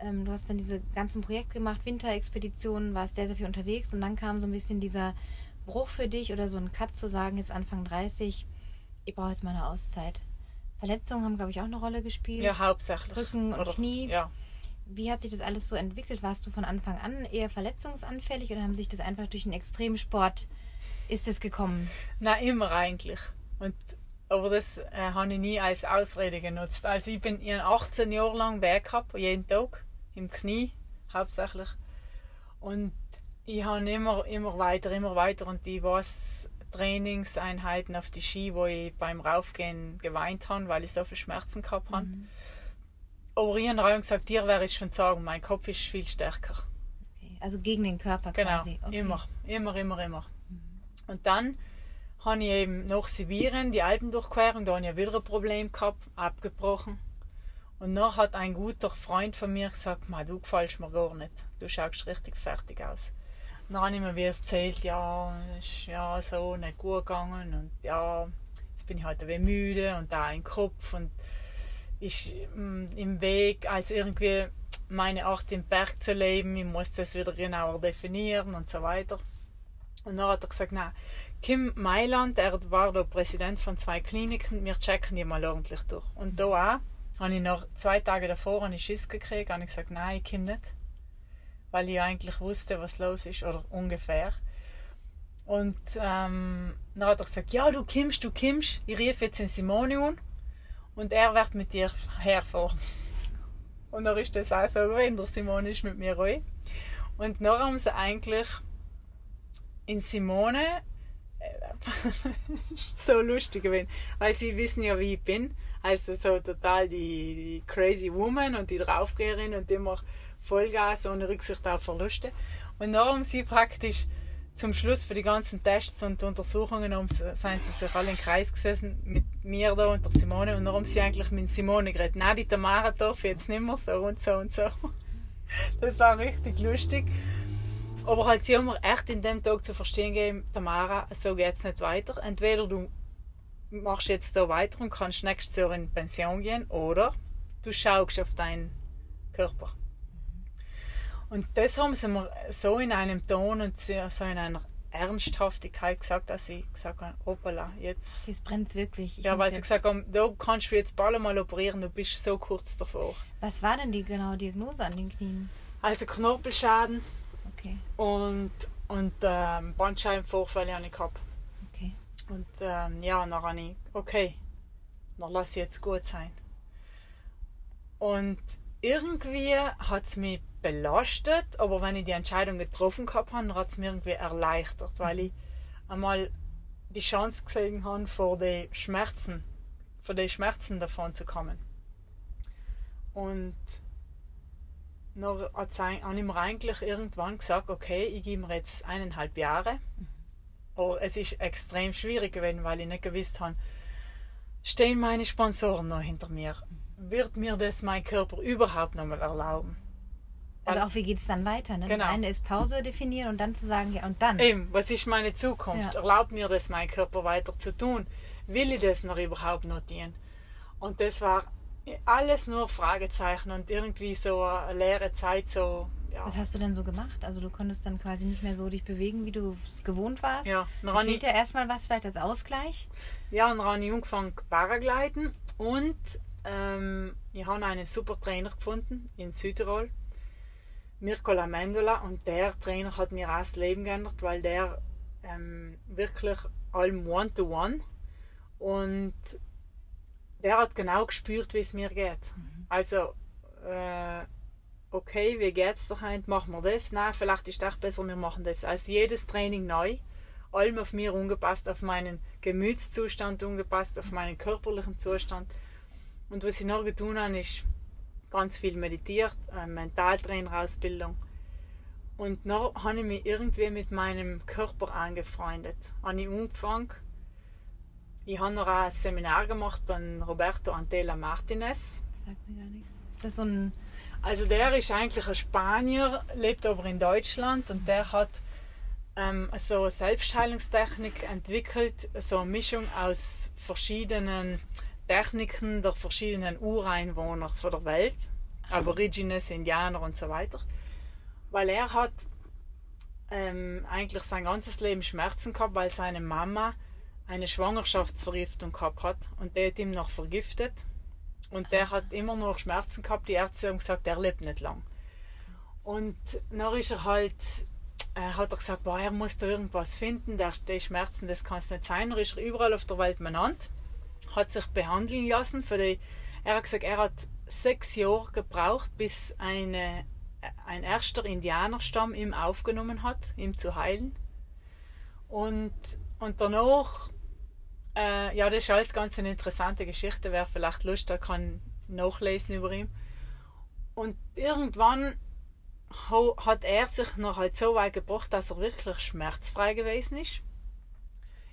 Ähm, du hast dann diese ganzen Projekte gemacht, Winterexpeditionen, warst sehr, sehr viel unterwegs und dann kam so ein bisschen dieser Bruch für dich oder so ein Cut zu sagen, jetzt Anfang 30, ich brauche jetzt mal eine Auszeit. Verletzungen haben, glaube ich, auch eine Rolle gespielt. Ja, hauptsächlich. Rücken und Knie. Ja. Wie hat sich das alles so entwickelt? Warst du von Anfang an eher verletzungsanfällig oder haben sich das einfach durch den Extremsport ist es gekommen? Na, immer eigentlich. Und, aber das äh, habe ich nie als Ausrede genutzt. Also ich bin habe 18 Jahre lang gehabt, jeden Tag, im Knie hauptsächlich. Und ich habe immer, immer weiter, immer weiter und ich weiß Trainingseinheiten auf die Ski, wo ich beim Raufgehen geweint habe, weil ich so viel Schmerzen gehabt habe. Aber ich habe gesagt, dir wäre ich schon sagen, mein Kopf ist viel stärker. Okay. Also gegen den Körper Genau, quasi. Okay. immer, immer, immer, immer. Und dann habe ich eben nach Sibirien die Alpendurchquerung, da habe ich wieder ein Problem gehabt, abgebrochen. Und dann hat ein guter Freund von mir gesagt, "Ma, du gefällst mir gar nicht, du schaust richtig fertig aus. Dann habe ich mir wie erzählt, ja, ist ja so nicht gut gegangen und ja, jetzt bin ich halt ein wenig müde und da im Kopf und ist mm, im Weg, als irgendwie meine Art im Berg zu leben, ich muss das wieder genauer definieren und so weiter. Und dann hat er gesagt, na, Kim Mailand, er war der Präsident von zwei Kliniken, wir checken die mal ordentlich durch. Und da auch, habe ich noch zwei Tage davor ich Schiss gekriegt, habe ich gesagt, nein, ich komme nicht. Weil ich eigentlich wusste, was los ist, oder ungefähr. Und ähm, dann hat er gesagt, ja, du kommst, du kommst. Ich rief jetzt den Simone an und er wird mit dir herfahren. Und dann ist das auch so gewesen, der Simone ist mit mir rein. Und dann haben sie eigentlich in Simone äh, so lustig gewesen, weil sie wissen ja, wie ich bin. Also so total die, die crazy woman und die Draufgeherin und immer Vollgas ohne Rücksicht auf Verluste. Und haben sie praktisch zum Schluss für die ganzen Tests und Untersuchungen haben sind sie sich alle im Kreis gesessen mit mir da und der Simone und haben sie eigentlich mit Simone geredet. Nein, die Tamara darf jetzt nicht mehr so und so und so. Das war richtig lustig. Aber halt, sie haben mir echt in dem Tag zu verstehen gegeben, Tamara, so geht es nicht weiter. Entweder du machst jetzt da weiter und kannst nächstes Jahr in Pension gehen oder du schaust auf deinen Körper. Und das haben sie mir so in einem Ton und so in einer Ernsthaftigkeit gesagt, dass ich gesagt habe, hoppala, jetzt... Jetzt brennt wirklich. Ich Ja, weil sie gesagt haben, da kannst du jetzt bald mal operieren, du bist so kurz davor. Was war denn die genaue Diagnose an den Knien? Also Knorpelschaden Okay, und, und ähm, Bandscheibenvorfälle habe ich gehabt. okay. Und ähm, ja, dann habe ich, okay, dann lass ich jetzt gut sein. Und irgendwie hat es mich belastet, aber wenn ich die Entscheidung getroffen gehabt habe, hat es mir irgendwie erleichtert, weil ich einmal die Chance gesehen habe, vor den Schmerzen, vor den Schmerzen davon zu kommen. Und habe ich mir eigentlich irgendwann gesagt, okay, ich gebe mir jetzt eineinhalb Jahre. Aber es ist extrem schwierig gewesen, weil ich nicht gewusst habe, stehen meine Sponsoren noch hinter mir? Wird mir das mein Körper überhaupt noch mal erlauben? Also auch wie geht es dann weiter? Ne? Genau. Das eine ist Pause definieren und dann zu sagen, ja und dann. Eben, was ist meine Zukunft? Ja. Erlaubt mir das mein Körper weiter zu tun? Will ich das noch überhaupt notieren? Und das war alles nur Fragezeichen und irgendwie so eine leere Zeit, so ja. Was hast du denn so gemacht? Also du konntest dann quasi nicht mehr so dich bewegen, wie du es gewohnt warst. Ja, dann fehlt ja erstmal was, vielleicht als Ausgleich. Ja, und ich angefangen Paragliden und ähm, ich habe einen super Trainer gefunden in Südtirol, Mirko Lamendola, und der Trainer hat mir auch das Leben geändert, weil der ähm, wirklich allem One-to-One und der hat genau gespürt, wie es mir geht. Mhm. Also äh, okay, wie geht's dir heute, machen wir das? Nein, vielleicht ist es besser, wir machen das. Also jedes Training neu, allem auf mir angepasst, auf meinen Gemütszustand angepasst, auf meinen körperlichen Zustand. Und was ich noch getan habe, ist ganz viel meditiert, eine Mentaltrainerausbildung. Und dann habe ich mich irgendwie mit meinem Körper angefreundet. Habe ich angefangen. Ich habe noch ein Seminar gemacht bei Roberto Antela Martinez. Sagt mir gar nichts. Ist das so ein also der ist eigentlich ein Spanier, lebt aber in Deutschland und der hat ähm, so eine Selbstheilungstechnik entwickelt, so eine Mischung aus verschiedenen Techniken der verschiedenen Ureinwohner von der Welt, Aborigines, Indianer und so weiter. Weil er hat ähm, eigentlich sein ganzes Leben Schmerzen gehabt, weil seine Mama eine Schwangerschaftsvergiftung gehabt hat und der hat ihm noch vergiftet und der hat immer noch Schmerzen gehabt. Die Ärzte haben gesagt, der lebt nicht lang. Und dann ist er halt, äh, hat er gesagt, boah, er muss da irgendwas finden, der, die Schmerzen, das kann es nicht sein. Dann ist er überall auf der Welt benannt, hat sich behandeln lassen. Für die, er hat gesagt, er hat sechs Jahre gebraucht, bis eine, ein erster Indianerstamm ihm aufgenommen hat, ihm zu heilen. Und, und danach äh, ja, das ist alles ganz eine interessante Geschichte. Wer vielleicht Lust hat, kann nachlesen über ihn. Und irgendwann hat er sich noch halt so weit gebracht, dass er wirklich schmerzfrei gewesen ist.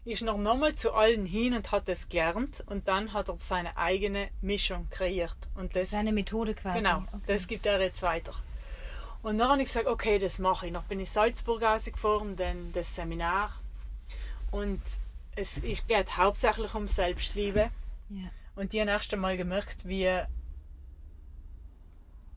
Ist noch nochmal zu allen hin und hat es gelernt und dann hat er seine eigene Mischung kreiert. Und das, seine Methode quasi. Genau, okay. das gibt er jetzt weiter. Und dann habe ich gesagt, okay, das mache ich. Noch bin ich Salzburg rausgefahren, dann das Seminar. Und es geht hauptsächlich um Selbstliebe. Ja. Und die haben erst einmal gemerkt, wie,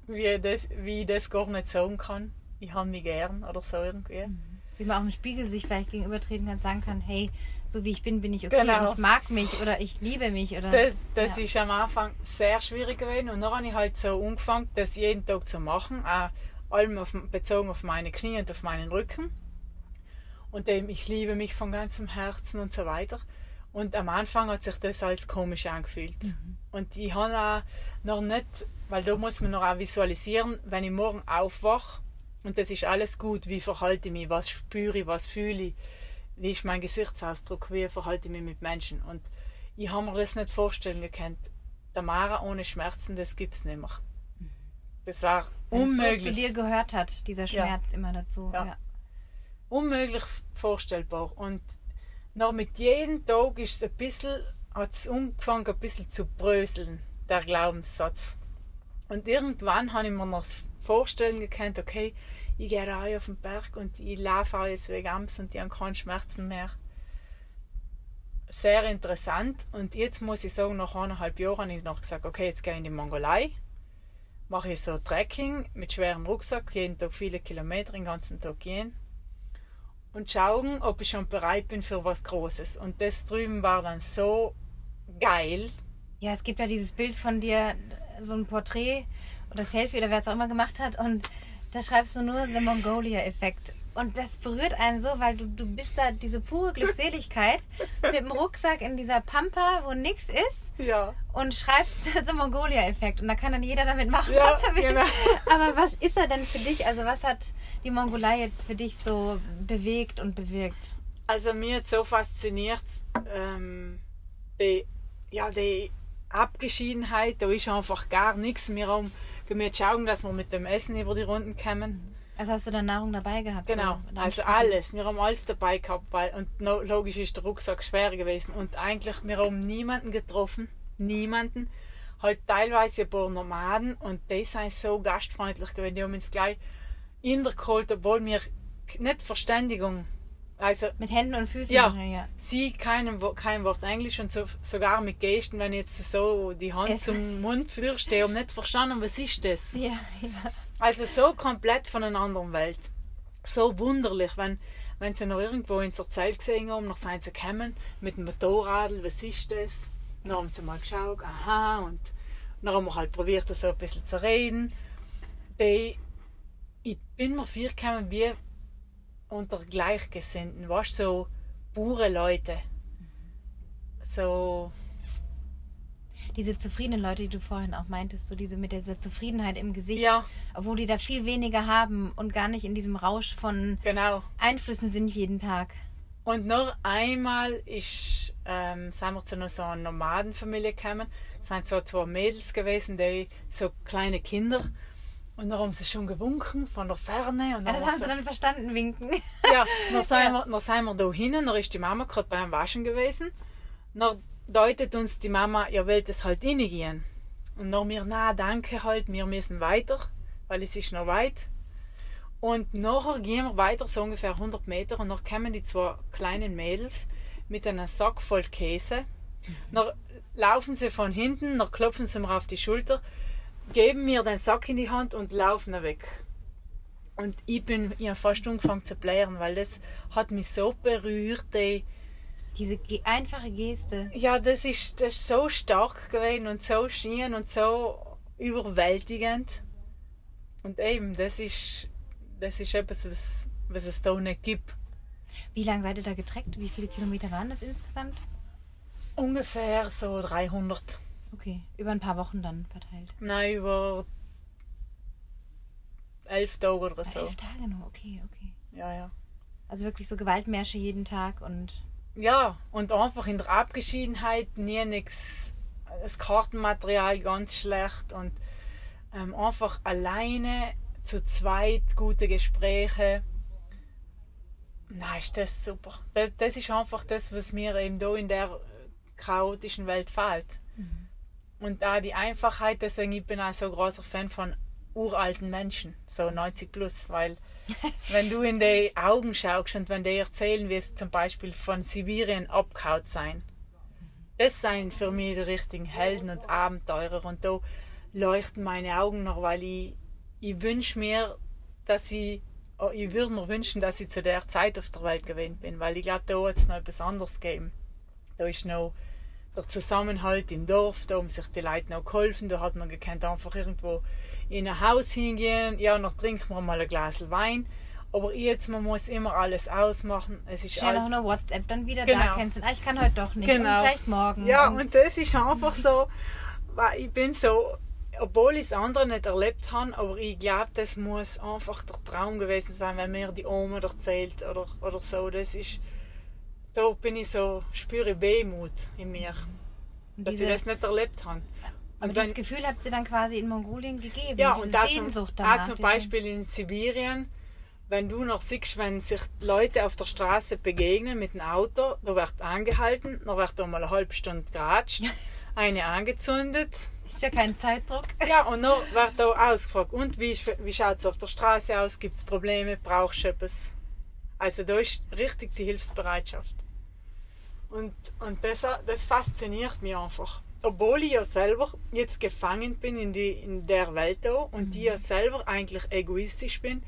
wie, das, wie ich das gar nicht sagen kann. Ich habe mich gern oder so irgendwie. Mhm. Wie man auch im Spiegel sich vielleicht gegenübertreten kann, sagen kann, hey, so wie ich bin, bin ich okay genau. ich mag mich oder ich liebe mich. Oder, das das ja. ist am Anfang sehr schwierig gewesen und dann habe ich halt so angefangen, das jeden Tag zu machen, auch allem auf, bezogen auf meine Knie und auf meinen Rücken und dem ich liebe mich von ganzem Herzen und so weiter. Und am Anfang hat sich das als komisch angefühlt. Mhm. Und ich habe auch noch nicht, weil da muss man noch auch visualisieren, wenn ich morgen aufwache und das ist alles gut, wie verhalte ich mich, was spüre ich, was fühle ich, wie ist mein Gesichtsausdruck, wie verhalte ich mich mit Menschen. Und ich habe mir das nicht vorstellen gekannt. Der Mara ohne Schmerzen, das gibt es nicht mehr. Das war unmöglich. So zu dir gehört hat, dieser Schmerz ja. immer dazu. Ja. ja unmöglich vorstellbar. Und noch mit jedem Tag ist es ein bisschen, hat es angefangen ein bisschen zu bröseln, der Glaubenssatz. Und irgendwann habe ich mir noch vorstellen gekannt, okay, ich gehe da auf den Berg und ich laufe auch jetzt wegen Amts und ich habe keine Schmerzen mehr. Sehr interessant. Und jetzt muss ich sagen, nach eineinhalb Jahren habe ich noch gesagt, okay, jetzt gehe ich in die Mongolei. Mache ich so Trekking mit schwerem Rucksack, jeden Tag viele Kilometer, den ganzen Tag gehen und schauen, ob ich schon bereit bin für was Großes. Und das drüben war dann so geil. Ja, es gibt ja dieses Bild von dir, so ein Porträt oder Selfie oder wer es auch immer gemacht hat und da schreibst du nur The Mongolia-Effekt. Und das berührt einen so, weil du, du bist da diese pure Glückseligkeit mit dem Rucksack in dieser Pampa, wo nichts ist. Ja. Und schreibst The Mongolia-Effekt. Und da kann dann jeder damit machen, ja, was er will. Genau. Aber was ist er denn für dich? Also was hat die Mongolei jetzt für dich so bewegt und bewirkt? Also mir hat so fasziniert, ähm, die, ja, die Abgeschiedenheit, da ist einfach gar nichts. Wir haben wir schauen, dass wir mit dem Essen über die Runden kommen. Also hast du dann Nahrung dabei gehabt? Genau, so, also alles. Wir haben alles dabei gehabt, weil, und no, logisch ist der Rucksack schwer gewesen. Und eigentlich, wir haben niemanden getroffen, niemanden. Halt teilweise ein paar Nomaden und die sind so gastfreundlich gewesen. Die haben uns gleich in der geholt, obwohl wir nicht Verständigung also, mit Händen und Füßen? Ja, ja. sie kein, kein Wort Englisch und so, sogar mit Gesten, wenn ich jetzt so die Hand es zum Mund führe, stehe und nicht verstanden, was ist das? Ja, ja. Also so komplett von einer anderen Welt. So wunderlich, wenn, wenn sie noch irgendwo in der Zeit gesehen haben, noch sind sie gekommen mit dem Motorrad, was ist das? Dann haben sie mal geschaut, aha, und dann haben wir halt probiert, so ein bisschen zu reden. Die, ich bin mir vorgekommen wie unter Gleichgesinnten, weißt so pure Leute. So. Diese zufriedenen Leute, die du vorhin auch meintest, so diese mit dieser Zufriedenheit im Gesicht, ja. obwohl die da viel weniger haben und gar nicht in diesem Rausch von genau. Einflüssen sind jeden Tag. Und noch einmal ist, ähm, sind wir zu so einer Nomadenfamilie gekommen. Es sind so zwei Mädels gewesen, die so kleine Kinder. Und dann haben sie schon gewunken von der Ferne. Und ja, das haben sie dann verstanden, winken. Ja, dann sind, ja. Wir, dann sind wir da hinten, dann ist die Mama gerade beim Waschen gewesen. Dann deutet uns die Mama, ihr wollt es halt reingehen. Und dann wir, na danke halt, wir müssen weiter, weil es ist noch weit. Und nachher gehen wir weiter, so ungefähr 100 Meter, und dann kommen die zwei kleinen Mädels mit einem Sack voll Käse. Mhm. Dann laufen sie von hinten, dann klopfen sie mir auf die Schulter geben mir den Sack in die Hand und laufen weg. Und ich bin habe fast angefangen zu blären, weil das hat mich so berührt. Ey. Diese einfache Geste. Ja, das ist, das ist so stark gewesen und so schön und so überwältigend. Und eben, das ist, das ist etwas, was, was es da nicht gibt. Wie lange seid ihr da getreckt? Wie viele Kilometer waren das insgesamt? Ungefähr so 300. Okay, über ein paar Wochen dann verteilt? Nein, über elf Tage oder so. elf Tage nur, okay, okay. Ja, ja. Also wirklich so Gewaltmärsche jeden Tag und. Ja, und einfach in der Abgeschiedenheit nie nichts. Das Kartenmaterial ganz schlecht und ähm, einfach alleine zu zweit gute Gespräche. Nein, ist das super. Das, das ist einfach das, was mir eben da in der chaotischen Welt fehlt. Mhm. Und da die Einfachheit, deswegen ich bin ich so großer Fan von uralten Menschen, so 90 plus, weil wenn du in die Augen schaust und wenn die erzählen, wie es zum Beispiel von Sibirien abgehaut sein, das sind für mich die richtigen Helden und Abenteurer und da leuchten meine Augen noch, weil ich, ich wünsche mir, dass ich, oh, ich würde mir wünschen, dass ich zu der Zeit auf der Welt gewesen bin, weil ich glaube, da wird es noch etwas anderes geben. Da ist noch der Zusammenhalt im Dorf, da haben sich die Leute noch geholfen, da hat man gekannt einfach irgendwo in ein Haus hingehen, ja, noch trinken wir mal ein Glas Wein. Aber jetzt, man muss immer alles ausmachen. Es ist Schnell alles... noch eine WhatsApp, dann wieder genau. da kennst ah, ich kann heute doch nicht, genau. und vielleicht morgen. Ja, und, und das ist einfach so, weil ich bin so, obwohl ich es andere nicht erlebt habe, aber ich glaube, das muss einfach der Traum gewesen sein, wenn mir die Oma erzählt oder, oder so. Das ist da bin ich so, spüre Wehmut in mir, dass diese, ich das nicht erlebt habe. Aber und das Gefühl hat sie dann quasi in Mongolien gegeben. Ja, und da Sehnsucht zum, danach, auch zum Beispiel in Sibirien, wenn du noch siehst, wenn sich Leute auf der Straße begegnen mit dem Auto, da wird angehalten, dann wird da mal eine halbe Stunde geratscht, eine angezündet. Ist ja kein Zeitdruck. Ja, und dann wird da ausgefragt, und wie, wie schaut es auf der Straße aus, gibt es Probleme, brauchst du etwas? Also da ist richtig die Hilfsbereitschaft. Und, und das, das fasziniert mich einfach. Obwohl ich ja selber jetzt gefangen bin in, die, in der Welt da und mhm. die ja selber eigentlich egoistisch bin,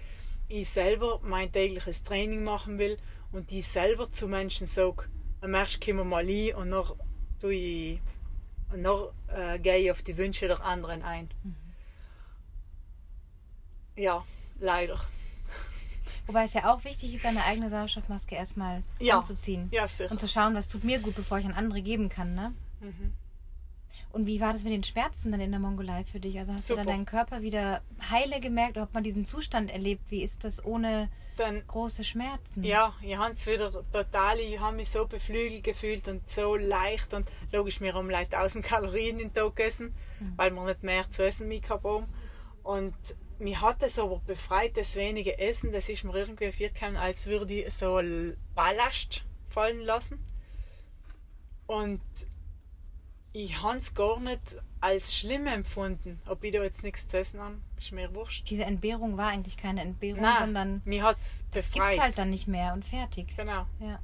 ich selber mein tägliches Training machen will und die selber zu Menschen sage, am ersten kommen wir mal ein und noch, tue ich, und noch äh, gehe ich auf die Wünsche der anderen ein. Mhm. Ja, leider. Wobei es ja auch wichtig ist, seine eigene Sauerstoffmaske erstmal ja. anzuziehen. Ja, sicher. Und zu schauen, was tut mir gut, bevor ich an andere geben kann, ne? Mhm. Und wie war das mit den Schmerzen dann in der Mongolei für dich? Also hast Super. du dann deinen Körper wieder heile gemerkt oder hat man diesen Zustand erlebt? Wie ist das ohne Dann, große Schmerzen? ja, ich habe es wieder total, ich habe mich so beflügelt gefühlt und so leicht und logisch, wir haben like 1000 Kalorien in den Tag gegessen, weil wir nicht mehr zu essen mit haben. Und mir hat es aber befreit, das wenige Essen, das ist mir irgendwie vorgekommen, als würde ich so Ballast fallen lassen. Und ich habe es gar nicht als schlimm empfunden, ob ich da jetzt nichts zu essen habe, ist mir wurscht. Diese Entbehrung war eigentlich keine Entbehrung, Nein, sondern mir hat es das befreit. gibt's halt dann nicht mehr und fertig. Genau. Ja.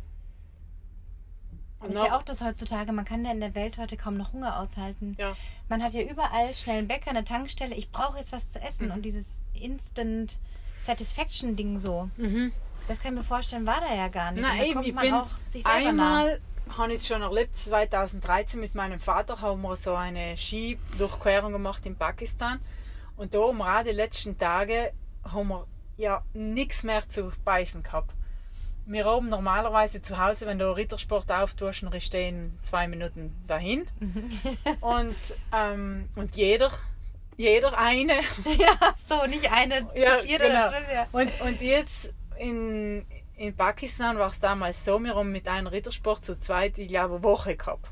Das ist ja auch das heutzutage, man kann ja in der Welt heute kaum noch Hunger aushalten. Ja. Man hat ja überall schnell einen Bäcker, eine Tankstelle, ich brauche jetzt was zu essen Mhm. und dieses Instant Satisfaction Ding so. Mhm. Das kann ich mir vorstellen, war da ja gar nicht. Nein, eben, kommt ich bin einmal habe ich es schon erlebt, 2013 mit meinem Vater haben wir so eine Skidurchquerung gemacht in Pakistan und da auch die letzten Tage haben wir ja nichts mehr zu beißen gehabt. Wir haben normalerweise zu Hause, wenn du Rittersport auftust, dann stehen zwei Minuten dahin und, ähm, und jeder, jeder eine Ja, so, nicht eine, ja, vier genau. oder zwölf. Ja. Und, und jetzt in, in Pakistan war es damals so, wir haben mit einem Rittersport zu zweit, ich glaube, eine Woche gehabt.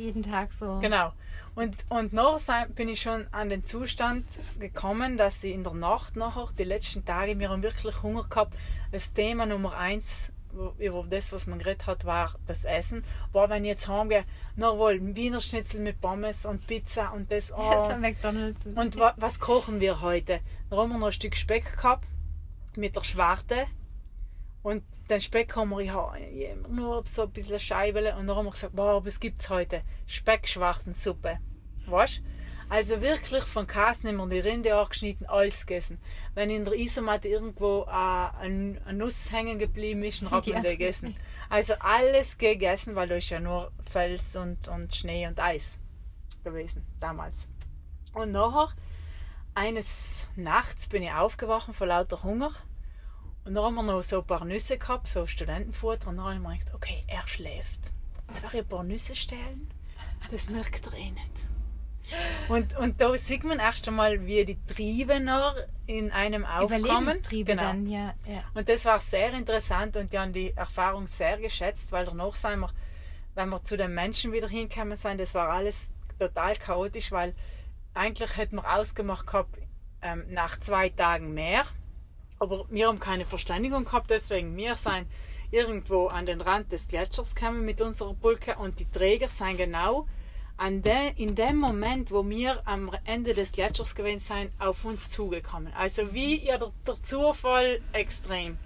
Jeden Tag so. Genau. Und, und sei- bin ich schon an den Zustand gekommen, dass ich in der Nacht nachher, die letzten Tage, haben wirklich Hunger gehabt. Das Thema Nummer eins, über das, was man geredet hat, war das Essen. War, wenn ich jetzt heimgehe, noch wohl Wiener Schnitzel mit Pommes und Pizza und das. Oh. Das war McDonalds. Und wa was kochen wir heute? Da haben wir noch ein Stück Speck gehabt mit der Schwarte. Und den Speck haben wir ja, nur so ein bisschen Scheibele. Und dann haben wir gesagt, wow, was gibt's heute? Speckschwartensuppe. Weißt Also wirklich von Käse nehmen wir die Rinde angeschnitten, alles gegessen. Wenn in der Isomatte irgendwo äh, ein, eine Nuss hängen geblieben ist, dann hat man die gegessen. Also alles gegessen, weil da ist ja nur Fels und, und Schnee und Eis gewesen, damals. Und nachher, eines Nachts bin ich aufgewacht vor lauter Hunger. Und dann haben wir noch so ein paar Nüsse gehabt, so Studentenfutter. Und dann habe ich mir gedacht, okay, er schläft. Jetzt werde ich ein paar Nüsse stellen. Das merkt er eh nicht. Und, und da sieht man erst einmal, wie die Triebe noch in einem aufkommen. Genau. dann, ja. ja. Und das war sehr interessant und die haben die Erfahrung sehr geschätzt, weil danach sind wir, wenn wir zu den Menschen wieder hingekommen sind, das war alles total chaotisch, weil eigentlich hätten wir ausgemacht gehabt, ähm, nach zwei Tagen mehr, aber wir haben keine Verständigung gehabt, deswegen wir sind irgendwo an den Rand des Gletschers gekommen mit unserer Pulke und die Träger sind genau an de, in dem Moment, wo wir am Ende des Gletschers gewesen sind, auf uns zugekommen. Also wie ja der, der Zufall extrem.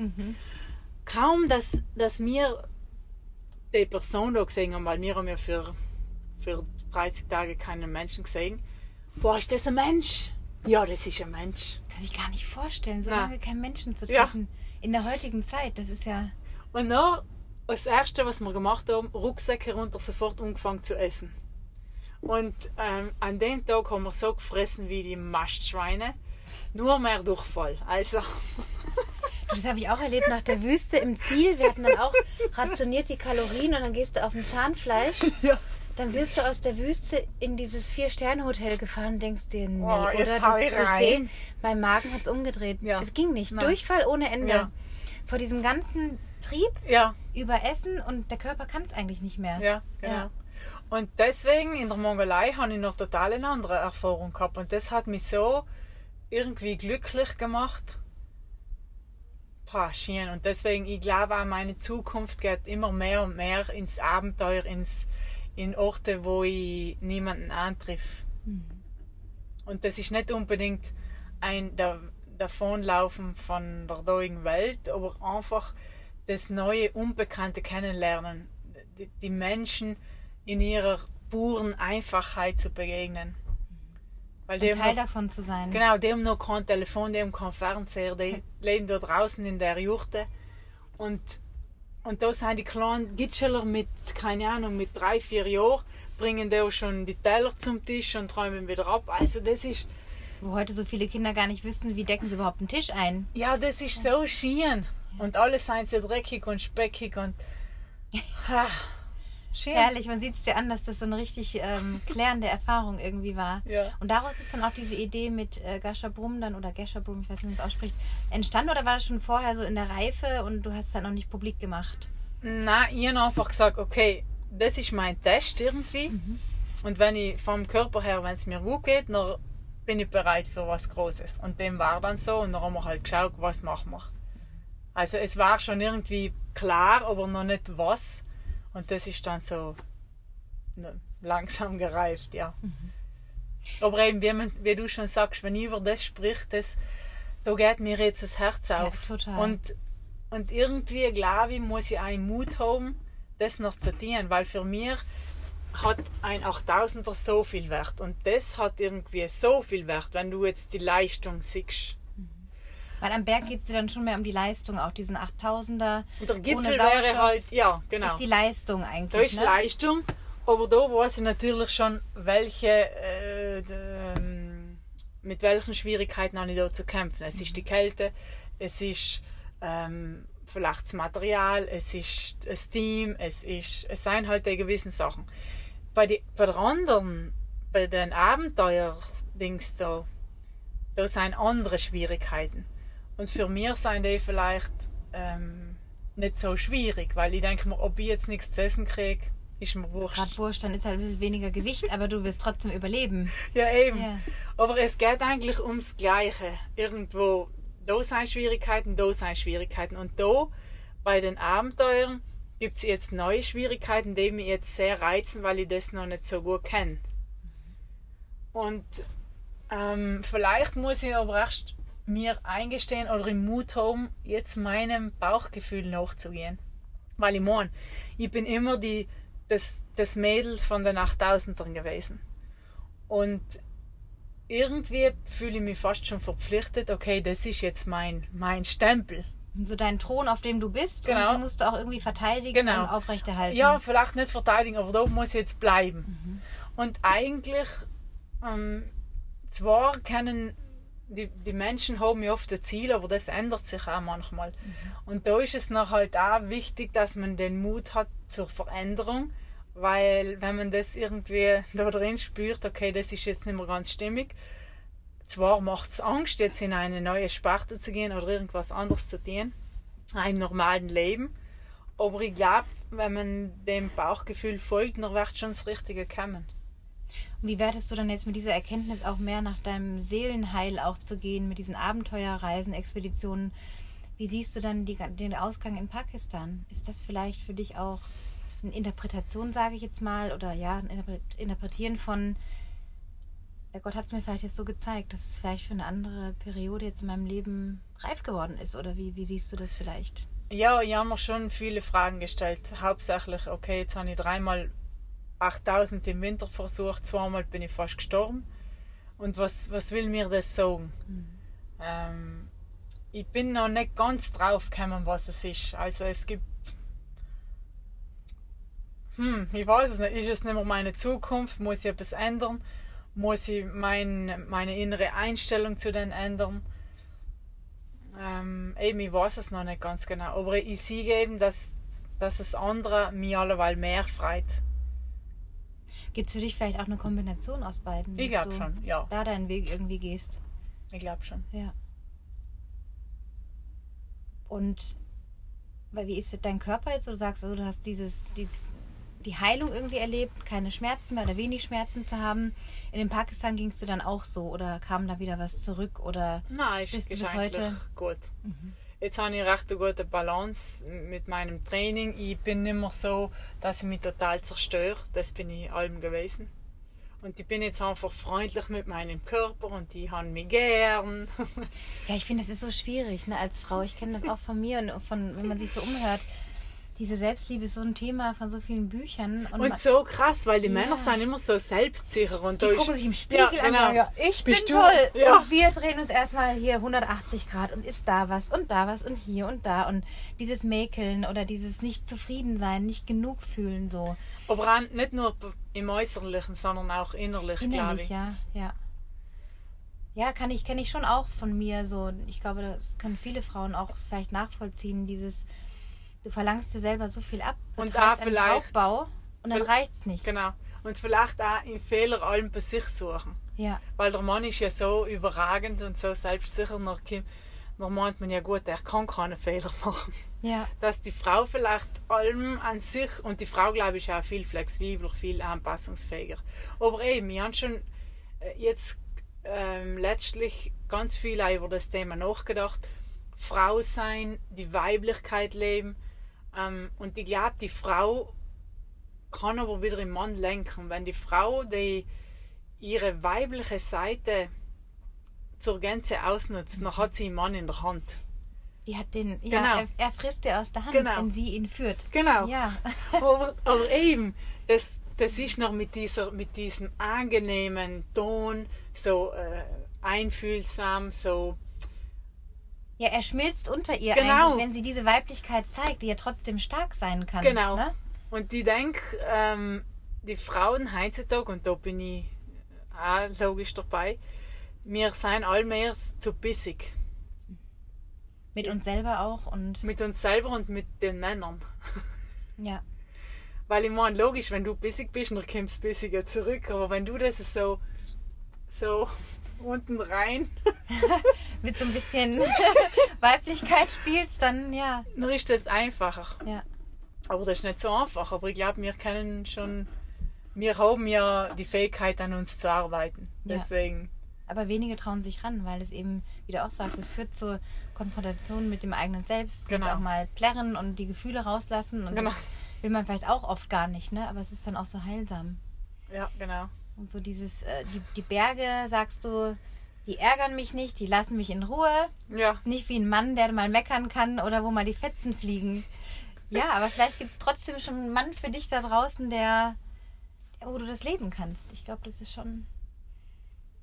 Kaum, dass, dass wir die Person da gesehen haben, weil wir haben ja für, für 30 Tage keinen Menschen gesehen. Boah, ist das ein Mensch? Ja, das ist ein Mensch. Kann sich gar nicht vorstellen, so Na. lange keinen Menschen zu Ja. treffen. In der heutigen Zeit, das ist ja. Und dann, das Erste, was wir gemacht haben, Rucksäcke runter, sofort angefangen zu essen. Und ähm, an dem Tag haben wir so gefressen wie die Mastschweine. Nur mehr Durchfall. Also, Das habe ich auch erlebt nach der Wüste im Ziel. Wir hatten dann auch rationiert die Kalorien und dann gehst du auf ein Zahnfleisch. Ja. Dann wirst du aus der Wüste in dieses Vier-Sterne-Hotel gefahren denkst dir, nee, Oh, oder das Buffet. Mein Magen hat es umgedreht. Ja. Es ging nicht. Nein. Durchfall ohne Ende. Ja. Vor diesem ganzen Trieb ja, über Essen und der Körper kann es eigentlich nicht mehr. ja, genau. Ja. Und deswegen in der Mongolei habe ich noch total eine andere Erfahrung gehabt. Und das hat mich so irgendwie glücklich gemacht. Schön. Und deswegen, ich glaube auch, meine Zukunft geht immer mehr und mehr ins Abenteuer, ins, in Orte, wo ich niemanden antriff. Und das ist nicht unbedingt ein da, Davonlaufen von der heutigen Welt, aber einfach das neue, Unbekannte kennenlernen. Die, die Menschen in ihrer puren Einfachheit zu begegnen. Weil die Teil noch, davon zu sein. genau, die haben noch kein Telefon, die haben keinen Fernseher, die leben da draußen in der Jurte. Und, und da sind die kleinen Gitscheler mit, keine Ahnung, mit drei, vier Jahren, bringen auch schon die Teller zum Tisch und räumen wieder ab. Also das ist, Wo heute so viele Kinder gar nicht wissen, wie decken sie überhaupt einen Tisch ein. ja, das ist so schön. Und alle sind so dreckig und speckig und, ha, schön. Herrlich, man sieht es dir an, dass das so eine richtig ähm, klärende Erfahrung irgendwie war. Ja. Und daraus ist dann auch diese Idee mit äh, Gashabrum dann oder Gashabrum, ich weiß nicht, wie man es ausspricht, entstanden oder war das schon vorher so in der Reife und du hast es dann noch nicht publik gemacht? Nein, ich habe einfach gesagt, okay, das ist mein Test irgendwie. Und wenn ich vom Körper her, wenn es mir gut geht, dann bin ich bereit für was Großes. Und dem war dann so und dann haben wir halt geschaut, was machen wir. Also es war schon irgendwie klar, aber noch nicht was. Und das ist dann so ne, langsam gereift, ja. Aber eben, wie, man, wie du schon sagst, wenn ich über das sprich, das, da geht mir jetzt das Herz auf. total. Und, und irgendwie, glaube ich, muss ich einen Mut haben, das noch zu tun, weil für mich hat ein 8000er so viel Wert und das hat irgendwie so viel Wert, wenn du jetzt die Leistung siehst. Weil am Berg geht es dir dann schon mehr um die Leistung, auch diesen 8000er. Und der Gipfel wäre halt, ja, genau. Ist die Leistung Da eigentlich. ist ne? Leistung, aber da weiß ich natürlich schon, welche, äh, d- ähm, mit welchen Schwierigkeiten habe ich da zu kämpfen. Es ist die Kälte, es ist ähm, vielleicht das Material, es ist das Team, es, ist, es sind halt die gewissen Sachen. Bei, die, bei der anderen, bei den Abenteuer-Dings da, da sind andere Schwierigkeiten. Und für mich sind die vielleicht ähm, nicht so schwierig, weil ich denke mir, ob ich jetzt nichts zu essen kriege, ist mir wurscht. Gerade Wurst, dann ist halt ein bisschen weniger Gewicht, aber du wirst trotzdem überleben. Ja, eben. Ja. Aber es geht eigentlich ums Gleiche. Irgendwo, da sind Schwierigkeiten, da sind Schwierigkeiten. Und da, bei den Abenteuern, gibt es jetzt neue Schwierigkeiten, die mich jetzt sehr reizen, weil ich das noch nicht so gut kenne. Und ähm, vielleicht muss ich aber erst mir eingestehen oder im Mut haben, jetzt meinem Bauchgefühl nachzugehen. Weil ich meine, ich bin immer die, das, das Mädel von den 8000ern gewesen. Und irgendwie fühle ich mich fast schon verpflichtet, okay, das ist jetzt mein, mein Stempel. So dein Thron, auf dem du bist, Genau. und du musst auch irgendwie verteidigen Genau. und aufrechterhalten. Ja, vielleicht nicht verteidigen, aber da muss ich jetzt bleiben. Und eigentlich, ähm, zwar kennen die, die Menschen haben ja oft ein Ziel, aber das ändert sich auch manchmal. Und da ist es noch halt auch wichtig, dass man den Mut hat zur Veränderung, weil wenn man das irgendwie da drin spürt, okay, das ist jetzt nicht mehr ganz stimmig, zwar macht es Angst, jetzt in eine neue Sparte zu gehen oder irgendwas anderes zu tun, einem normalen Leben, aber ich glaube, wenn man dem Bauchgefühl folgt, dann wird schon das Richtige kommen. Wie wertest du dann jetzt mit dieser Erkenntnis auch mehr nach deinem Seelenheil auch zu gehen, mit diesen Abenteuerreisen, Expeditionen? Wie siehst du dann die, den Ausgang in Pakistan? Ist das vielleicht für dich auch eine Interpretation, sage ich jetzt mal, oder ja, ein Interpre- Interpretieren von, der Gott hat es mir vielleicht jetzt so gezeigt, dass es vielleicht für eine andere Periode jetzt in meinem Leben reif geworden ist? Oder wie, wie siehst du das vielleicht? Ja, ich habe mir schon viele Fragen gestellt. Hauptsächlich, okay, jetzt habe ich dreimal 8000 im Winter versucht, zweimal bin ich fast gestorben. Und was, was will mir das sagen? Ähm, ich bin noch nicht ganz drauf gekommen, was es ist. Also es gibt. Hm, ich weiß es nicht. Ist es nicht mehr meine Zukunft? Muss ich etwas ändern? Muss ich mein, meine innere Einstellung zu den ändern? Ähm, eben, ich weiß es noch nicht ganz genau. Aber ich sehe eben, dass, dass das andere mich alleweil mehr freut. Gibt es für dich vielleicht auch eine Kombination aus beiden? Ich glaube du schon, ja. Da deinen Weg irgendwie gehst. Ich glaube schon. Ja. Und weil wie ist dein Körper jetzt? Du sagst, also du hast dieses, dieses, die Heilung irgendwie erlebt, keine Schmerzen mehr oder wenig Schmerzen zu haben. In dem Pakistan ging es dir dann auch so oder kam da wieder was zurück oder Nein, ist, Bist du bis heute- gut. Jetzt habe ich recht eine gute Balance mit meinem Training. Ich bin nicht mehr so, dass ich mich total zerstöre. Das bin ich allem gewesen. Und ich bin jetzt einfach freundlich mit meinem Körper und ich habe mich gern. ja, ich finde, das ist so schwierig, ne, als Frau. Ich kenne das auch von mir und von, wenn man sich so umhört. Diese Selbstliebe ist so ein Thema von so vielen Büchern. Und, Und so krass, weil die Ja. Männer sind immer so selbstsicher. Und Die gucken sich im Spiegel Ja, an und genau. sagen, ja, ich bin toll. Ja. Und wir drehen uns erstmal hier 180 Grad und ist da was und da was und hier und da. Und dieses Mäkeln oder dieses nicht zufrieden sein, nicht genug fühlen so. Aber nicht nur im Äußerlichen, sondern auch innerlich, glaube Innerlich, ich. ja, ja. Ja, kann ich, kenne ich schon auch von mir so. Ich glaube, das können viele Frauen auch vielleicht nachvollziehen, dieses, du verlangst dir selber so viel ab, Und einen vielleicht- Raubbau. Und dann reicht es nicht. Genau. Und vielleicht auch in Fehler allem bei sich suchen. Ja. Weil der Mann ist ja so überragend und so selbstsicher, noch, noch meint man ja gut, er kann keine Fehler machen. Ja. Dass die Frau vielleicht allem an sich, und die Frau, glaube ich, auch viel flexibler, viel anpassungsfähiger. Aber eben, wir haben schon äh, jetzt ähm, letztlich ganz viel über das Thema nachgedacht. Frau sein, die Weiblichkeit leben. Ähm, und ich glaube, die Frau kann aber wieder im Mann lenken. Wenn die Frau die ihre weibliche Seite zur Gänze ausnutzt, dann hat sie einen Mann in der Hand. Die hat den, ja, genau. er, er, frisst dir aus der Hand, genau. wenn sie ihn führt. Genau. Ja. aber, aber eben, das, das ist noch mit, dieser, mit diesem angenehmen Ton, so äh, einfühlsam, so. Ja, er schmilzt unter ihr genau. wenn sie diese Weiblichkeit zeigt, die ja trotzdem stark sein kann. Genau. Ne? Und ich denke, ähm, die Frauen heutzutage, und da bin ich auch logisch dabei, wir sind allmehr zu bissig. Mit uns selber auch und. Mit uns selber und mit den Männern. Ja. Weil ich meine, logisch, wenn du bissig bist, dann kommst du bissiger zurück. Aber wenn du das so, so unten rein. mit so ein bisschen Weiblichkeit spielst, dann ja. Dann ist das einfacher. Ja. Aber das ist nicht so einfach. Aber ich glaube, wir können schon, wir haben ja die Fähigkeit, an uns zu arbeiten. Deswegen. Aber wenige trauen sich ran, weil es eben, wie du auch sagst, es führt zur Konfrontation mit dem eigenen Selbst genau. und auch mal plärren und die Gefühle rauslassen. Und genau. das will man vielleicht auch oft gar nicht, ne? Aber es ist dann auch so heilsam. Ja, genau. Und so dieses, äh, die, die Berge, sagst du, die ärgern mich nicht, die lassen mich in Ruhe. Ja. Nicht wie ein Mann, der mal meckern kann oder wo mal die Fetzen fliegen. Ja, aber vielleicht gibt es trotzdem schon einen Mann für dich da draußen, der, wo du das leben kannst. Ich glaube, das ist schon,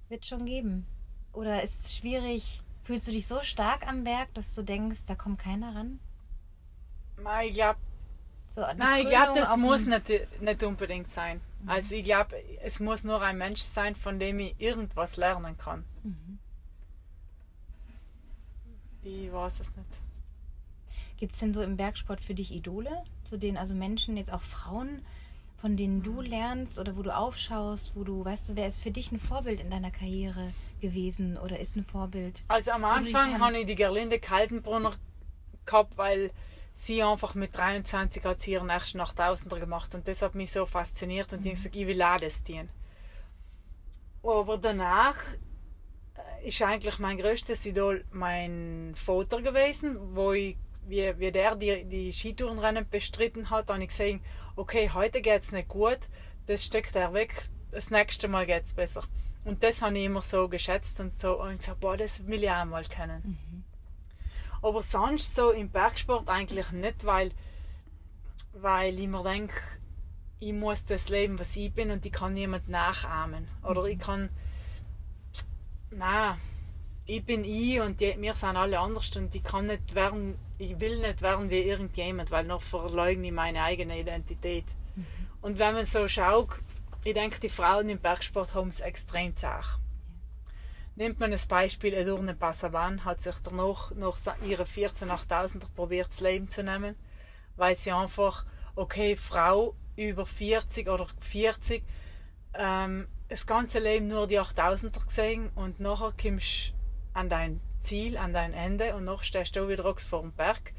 wird schon geben. Oder ist es schwierig, fühlst du dich so stark am Berg, dass du denkst, da kommt keiner ran? Nein, ich glaube, so, Nein, ich glaube, das muss nicht, nicht unbedingt sein. Mhm. Also ich glaube, es muss nur ein Mensch sein, von dem ich irgendwas lernen kann. Mhm. Ich weiß es nicht. Gibt es denn so im Bergsport für dich Idole, zu denen also Menschen, jetzt auch Frauen, von denen du lernst oder wo du aufschaust, wo du, weißt du, wer ist für dich ein Vorbild in deiner Karriere gewesen oder ist ein Vorbild? Also am Anfang habe ich die Gerlinde Kaltenbrunner gehabt, weil sie einfach mit 23 hat sie ihren ersten 8000er gemacht und das hat mich so fasziniert und mhm. ich gesagt, ich will auch das tun. Aber danach äh, ist eigentlich mein größtes Idol mein Vater gewesen, wo ich wie, wie der die, die Skitourenrennen bestritten hat, habe ich gesehen, okay, heute geht es nicht gut, das steckt er weg, das nächste Mal geht es besser. Und das habe ich immer so geschätzt und so und gesagt, boah, das will ich auch mal kennen. Mhm. Aber sonst so im Bergsport eigentlich nicht, weil, weil ich mir denke, ich muss das leben, was ich bin und ich kann niemand nachahmen. Oder ich mhm. kann, na, ich bin ich und die, wir sind alle anders und ich kann nicht werden, ich will nicht werden wie irgendjemand, weil noch verleugne ich meine eigene Identität. Mhm. Und wenn man so schaut, ich denke, die Frauen im Bergsport haben es extrem zart. Nimmt man das Beispiel, Edurne Passavan hat sich danach nach ihre 14 8000er probiert, das Leben zu nehmen, weil sie einfach, okay, Frau über 40 oder 40, ähm, das ganze Leben nur die 8000er gesehen und nachher kommst du an dein Ziel, an dein Ende und noch stehst du wieder vor dem Berg.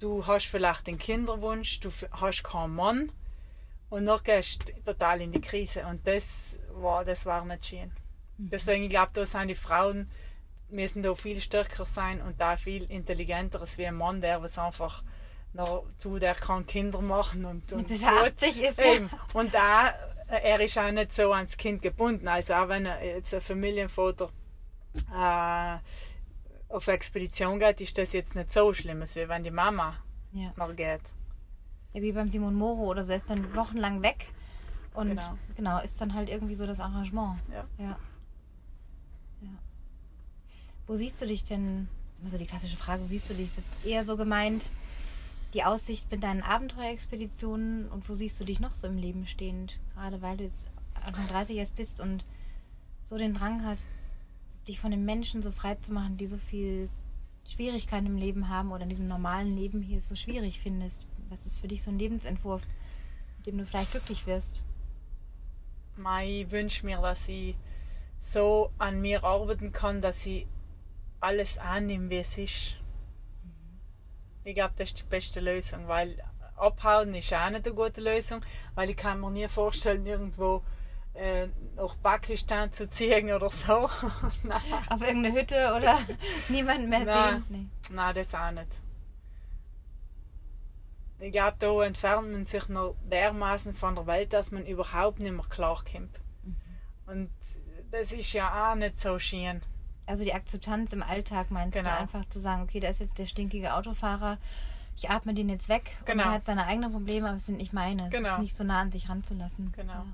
Du hast vielleicht den Kinderwunsch, du hast keinen Mann und noch gehst du total in die Krise und das war, das war nicht schön. Mhm. Deswegen, ich glaube, da sind die Frauen müssen da viel stärker sein und da viel intelligenter als wie ein Mann, der was einfach noch du, der kann Kinder machen und, und bis 80 ist eben. und da er ist auch nicht so ans Kind gebunden, also auch wenn er jetzt ein Familienvater äh, auf Expedition geht, ist das jetzt nicht so schlimm, wie wenn die Mama ja. noch geht. Ja, wie beim Simon Moro oder so, er ist dann wochenlang weg und Genau. genau ist dann halt irgendwie so das Arrangement. Ja. ja. Wo siehst du dich denn, das ist immer so die klassische Frage, wo siehst du dich? Ist das eher so gemeint, die Aussicht mit deinen Abenteuerexpeditionen und wo siehst du dich noch so im Leben stehend? Gerade weil du jetzt Anfang 30 erst bist und so den Drang hast, dich von den Menschen so frei zu machen, die so viel Schwierigkeiten im Leben haben oder in diesem normalen Leben hier so schwierig findest. Was ist für dich so ein Lebensentwurf, mit dem du vielleicht glücklich wirst? Ich wünsche mir, dass ich so an mir arbeiten kann, dass ich alles annehme, wie es ist. Ich glaube, das ist die beste Lösung, weil abhauen ist auch nicht eine gute Lösung, weil ich kann mir nie vorstellen, irgendwo äh, nach Pakistan zu ziehen oder so. Auf irgendeine Hütte oder niemand mehr sehen? Nee. Nein, das auch nicht. Ich glaube, da entfernt man sich noch dermaßen von der Welt, dass man überhaupt nicht mehr klarkommt. Mhm. Und das ist ja auch nicht so schön. Also die Akzeptanz im Alltag meinst genau. du einfach zu sagen, okay, da ist jetzt der stinkige Autofahrer, ich atme den jetzt weg genau. und er hat seine eigenen Probleme, aber es sind nicht meine. Genau. Es ist nicht so nah an sich ranzulassen. Genau. Ja.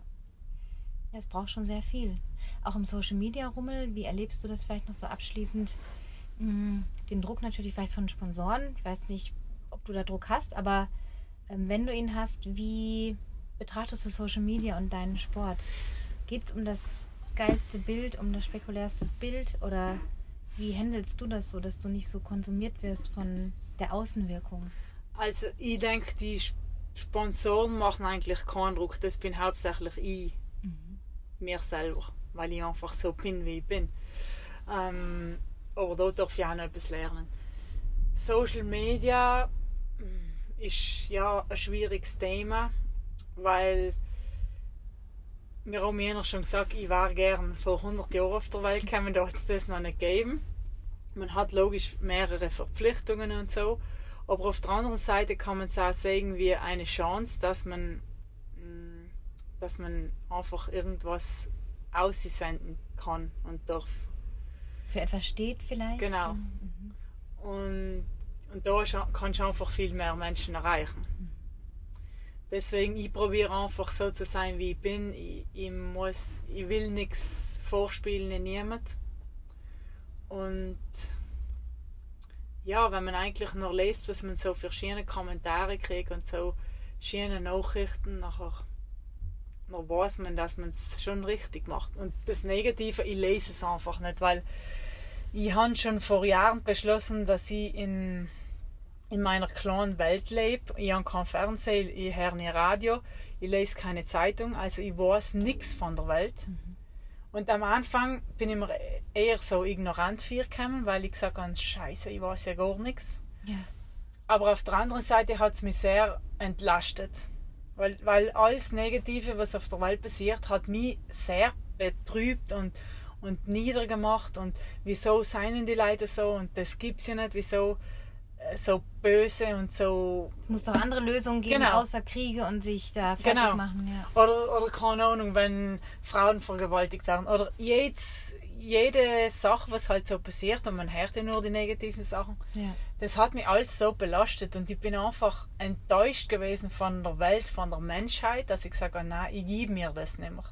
ja, es braucht schon sehr viel. Auch im Social Media Rummel, wie erlebst du das vielleicht noch so abschließend? Hm, den Druck natürlich vielleicht von Sponsoren. Ich weiß nicht, ob du da Druck hast, aber ähm, wenn du ihn hast, wie betrachtest du Social Media und deinen Sport? Geht es um das geilste Bild, um das spekulärste Bild oder wie handelst du das so, dass du nicht so konsumiert wirst von der Außenwirkung? Also ich denke, die Sponsoren machen eigentlich keinen Druck. Das bin hauptsächlich ich, mhm. mir selber, weil ich einfach so bin, wie ich bin. Ähm, aber da darf ich auch noch etwas lernen. Social Media mm, ist ja ein schwieriges Thema, weil wir haben mir schon gesagt, ich wäre gern vor 100 Jahren auf der Welt gekommen, da hat es das noch nicht gegeben. Man hat logisch mehrere Verpflichtungen und so, aber auf der anderen Seite kann man es auch sehen wie eine Chance, dass man, mm, dass man einfach irgendwas aussenden kann und darf. Für etwas steht vielleicht? Genau. Mhm. Und, und da kannst du einfach viel mehr Menschen erreichen. Deswegen, ich probiere einfach so zu sein, wie ich bin. Ich, ich, muss, ich will nichts vorspielen in niemand. Und ja, wenn man eigentlich nur liest, was man so für schöne Kommentare kriegt und so schöne Nachrichten, nachher, dann weiß man, dass man es schon richtig macht. Und das Negative, ich lese es einfach nicht, weil ich habe schon vor Jahren beschlossen, dass ich in in meiner kleinen Welt lebe. Ich habe kein Fernsehen, ich höre nie Radio, ich lese keine Zeitung, also ich weiß nichts von der Welt. Mhm. Und am Anfang bin ich mir eher so ignorant vorgekommen, weil ich gesagt habe, Scheiße, ich weiß ja gar nichts. Ja. Aber auf der anderen Seite hat es mich sehr entlastet. Weil, weil alles Negative, was auf der Welt passiert, hat mich sehr betrübt und, und niedergemacht. Und wieso seien die Leute so und das gibt es ja nicht, wieso so böse und so. Es muss doch andere Lösungen geben, genau. außer Kriege und sich da fertig genau. machen. Ja. Oder, oder keine Ahnung, wenn Frauen vergewaltigt werden. Oder jedes, jede Sache, was halt so passiert, und man hört ja nur die negativen Sachen, ja. das hat mich alles so belastet und ich bin einfach enttäuscht gewesen von der Welt, von der Menschheit, dass ich sage, nein, ich gebe mir das nicht mehr.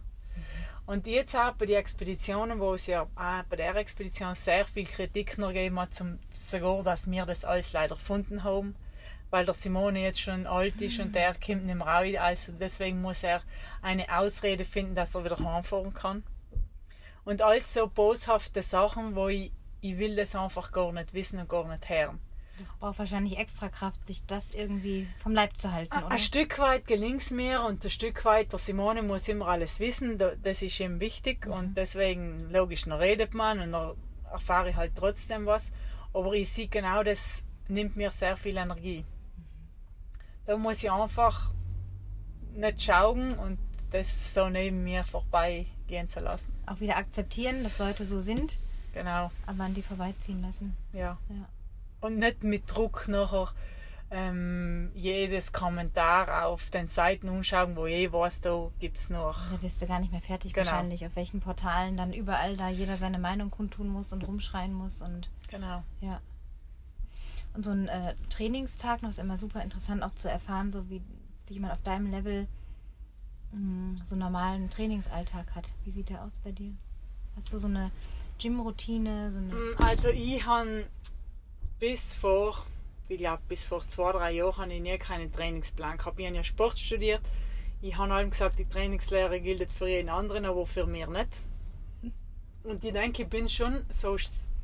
Und jetzt auch bei den Expeditionen, wo es ja auch bei der Expedition sehr viel Kritik noch gegeben hat, zum, sogar, dass wir das alles leider gefunden haben, weil der Simone jetzt schon alt ist mhm. und der kommt nicht mehr raus. Also deswegen muss er eine Ausrede finden, dass er wieder heimfahren kann. Und alles so boshafte Sachen, wo ich, ich will das einfach gar nicht wissen und gar nicht hören. Das braucht wahrscheinlich extra Kraft, sich das irgendwie vom Leib zu halten, oder? Ein Stück weit gelingt es mir und ein Stück weit, der Simone muss immer alles wissen, das ist ihm wichtig mhm. und deswegen, logisch, noch redet man und dann erfahre ich halt trotzdem was. Aber ich sehe genau, das nimmt mir sehr viel Energie. Da muss ich einfach nicht schauen und das so neben mir vorbeigehen zu lassen. Auch wieder akzeptieren, dass Leute so sind. Genau. Aber an die vorbeiziehen lassen. Ja. ja und nicht mit Druck nachher ähm, jedes Kommentar auf den Seiten umschauen, wo je was da gibt es noch. Da bist du gar nicht mehr fertig genau. wahrscheinlich, auf welchen Portalen dann überall da jeder seine Meinung kundtun muss und rumschreien muss und genau. Ja. Und so ein äh, Trainingstag noch ist immer super interessant auch zu erfahren, so wie sich jemand auf deinem Level mh, hm, so einen normalen Trainingsalltag hat. Wie sieht der aus bei dir? Hast du so eine Gym-Routine? So hm, Also ich habe bis vor, ich glaube, bis vor zwei, drei Jahren habe ich nie keinen Trainingsplan gehabt. Ich habe ja Sport studiert. Ich habe allem gesagt, die Trainingslehre gilt für jeden anderen, aber für mich nicht. Und ich denke, ich bin schon so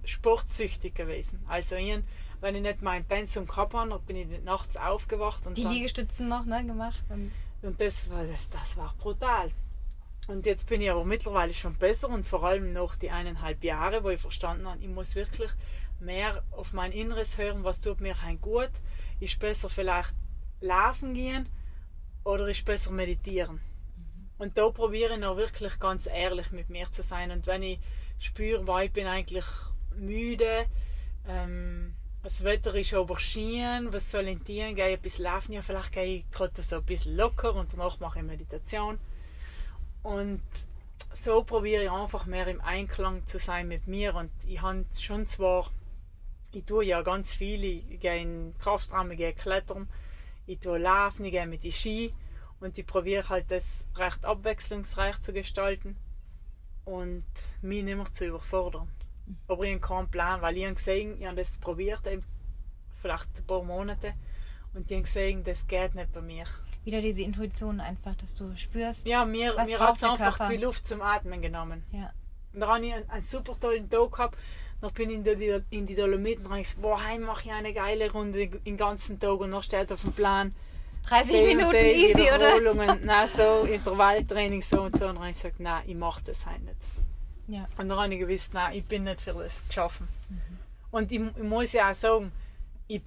sportsüchtig gewesen. Also ich wenn ich nicht mein Pensum gehabt habe, bin ich nachts aufgewacht. Und Die dann, Liegestützen noch ne, gemacht. Und und das war, das, das war brutal. Und jetzt bin ich aber mittlerweile schon besser und vor allem noch die eineinhalb Jahre, wo ich verstanden habe, ich muss wirklich mehr auf mein Inneres hören, was tut mir ein gut. Ist besser vielleicht laufen gehen oder ist besser meditieren. Und da probiere ich noch wirklich ganz ehrlich mit mir zu sein. Und wenn ich spüre, weil ich bin eigentlich müde, ähm, das Wetter ist aber schien, was soll ich tun? Gehe ich ein bisschen laufen? Ja, vielleicht gehe ich gerade so ein bisschen locker und danach mache ich Meditation. Und so probiere ich einfach mehr im Einklang zu sein mit mir. Und ich habe schon zwar, ich tue ja ganz viel, ich gehe in Kraftraum, ich gehe klettern, ich tue laufen, ich gehe mit die Ski und ich probiere halt das recht abwechslungsreich zu gestalten und mich nicht mehr zu überfordern. Aber ich habe keinen Plan, weil ich habe gesehen, ich habe das probiert, eben vielleicht ein paar Monate und ich habe gesehen, das geht nicht bei mir. wieder diese Intuition einfach, dass du spürst. Ja, mir, mir hat es einfach Körper? die Luft zum Atmen genommen. Ja. Und da habe ich einen, einen super tollen Tag gehabt. Dann bin ich in die, in die Dolomiten und gesagt, boah, heim mache ich eine geile Runde den ganzen Tag und dann steht auf dem Plan 30 die und Minuten die easy, oder? Nein, so Intervalltraining so und so. Und dann habe ich gesagt, nein, ich mache das halt nicht. Ja. Und dann habe ich gewusst, nein, ich bin nicht für das geschaffen. Mhm. Und ich, ich muss ja auch sagen, ich,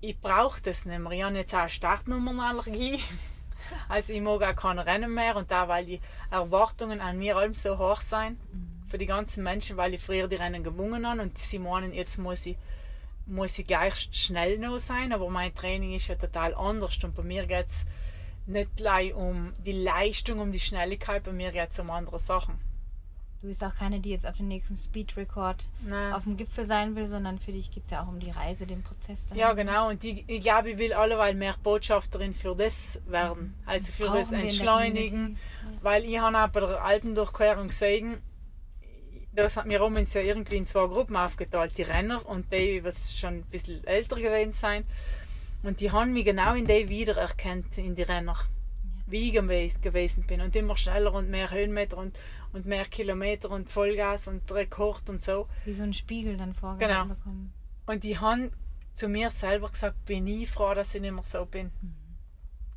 ich brauche das nicht mehr. Ich habe jetzt auch eine Startnummernallergie. Also ich mag auch keine Rennen mehr und da, weil die Erwartungen an mir allem so hoch sind Mhm. Für die ganzen Menschen, weil ich früher die Rennen gewonnen habe und sie meinen, jetzt muss ich, muss ich gleich schnell noch sein, aber mein Training ist ja total anders und bei mir geht es nicht gleich um die Leistung, um die Schnelligkeit, bei mir geht es um andere Sachen. Du bist auch keine, die jetzt auf den nächsten Speed-Record auf dem Gipfel sein will, sondern für dich geht es ja auch um die Reise, den Prozess dahin. Ja, genau. Und ich, ich glaube, ich will alleweil mehr Botschafterin für das werden. Also Das für das Entschleunigen. Weil ich habe auch bei der Alpendurchquerung gesehen, das hat haben uns ja irgendwie in zwei Gruppen aufgeteilt. Die Renner und die, die schon ein bisschen älter gewesen sein. Und die haben mich genau in die wiedererkannt, in die Renner. Wie ich gewes- gewesen bin. Und immer schneller und mehr Höhenmeter und, und mehr Kilometer und Vollgas und Rekord und so. Wie so ein Spiegel dann vorgehalten Genau. bekommen. Und ich habe zu mir selber gesagt, bin ich froh, dass ich nicht mehr so bin.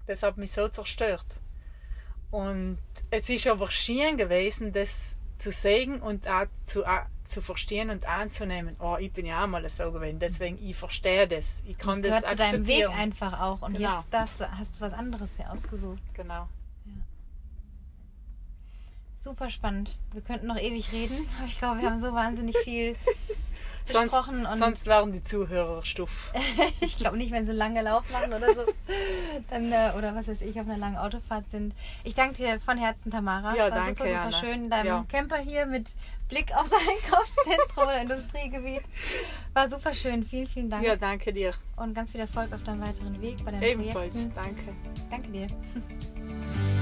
Das hat mich so zerstört. Und es ist aber schön gewesen, das zu sehen und auch zu, auch zu verstehen und anzunehmen. Oh, ich bin ja auch mal so gewesen, deswegen ich verstehe das. Ich Das kann das, gehört zu deinem Weg akzeptieren. einfach auch. Und Genau. jetzt darfst du, hast du was anderes dir ausgesucht. Genau. Super spannend. Wir könnten noch ewig reden, aber ich glaube, wir haben so wahnsinnig viel Sonst, besprochen. Und sonst wären die Zuhörer stuff. ich glaube nicht, wenn sie lange Lauf machen oder so. Dann, äh, oder was weiß ich, auf einer langen Autofahrt sind. Ich danke dir von Herzen, Tamara. Ja, War danke, super, super Jana. schön in deinem Ja. Camper hier mit Blick aufs Einkaufszentrum oder Industriegebiet. War super schön. Vielen, vielen Dank. Ja, danke dir. Und ganz viel Erfolg auf deinem weiteren Weg bei deinen Ebenfalls, Projekten. danke. Danke dir.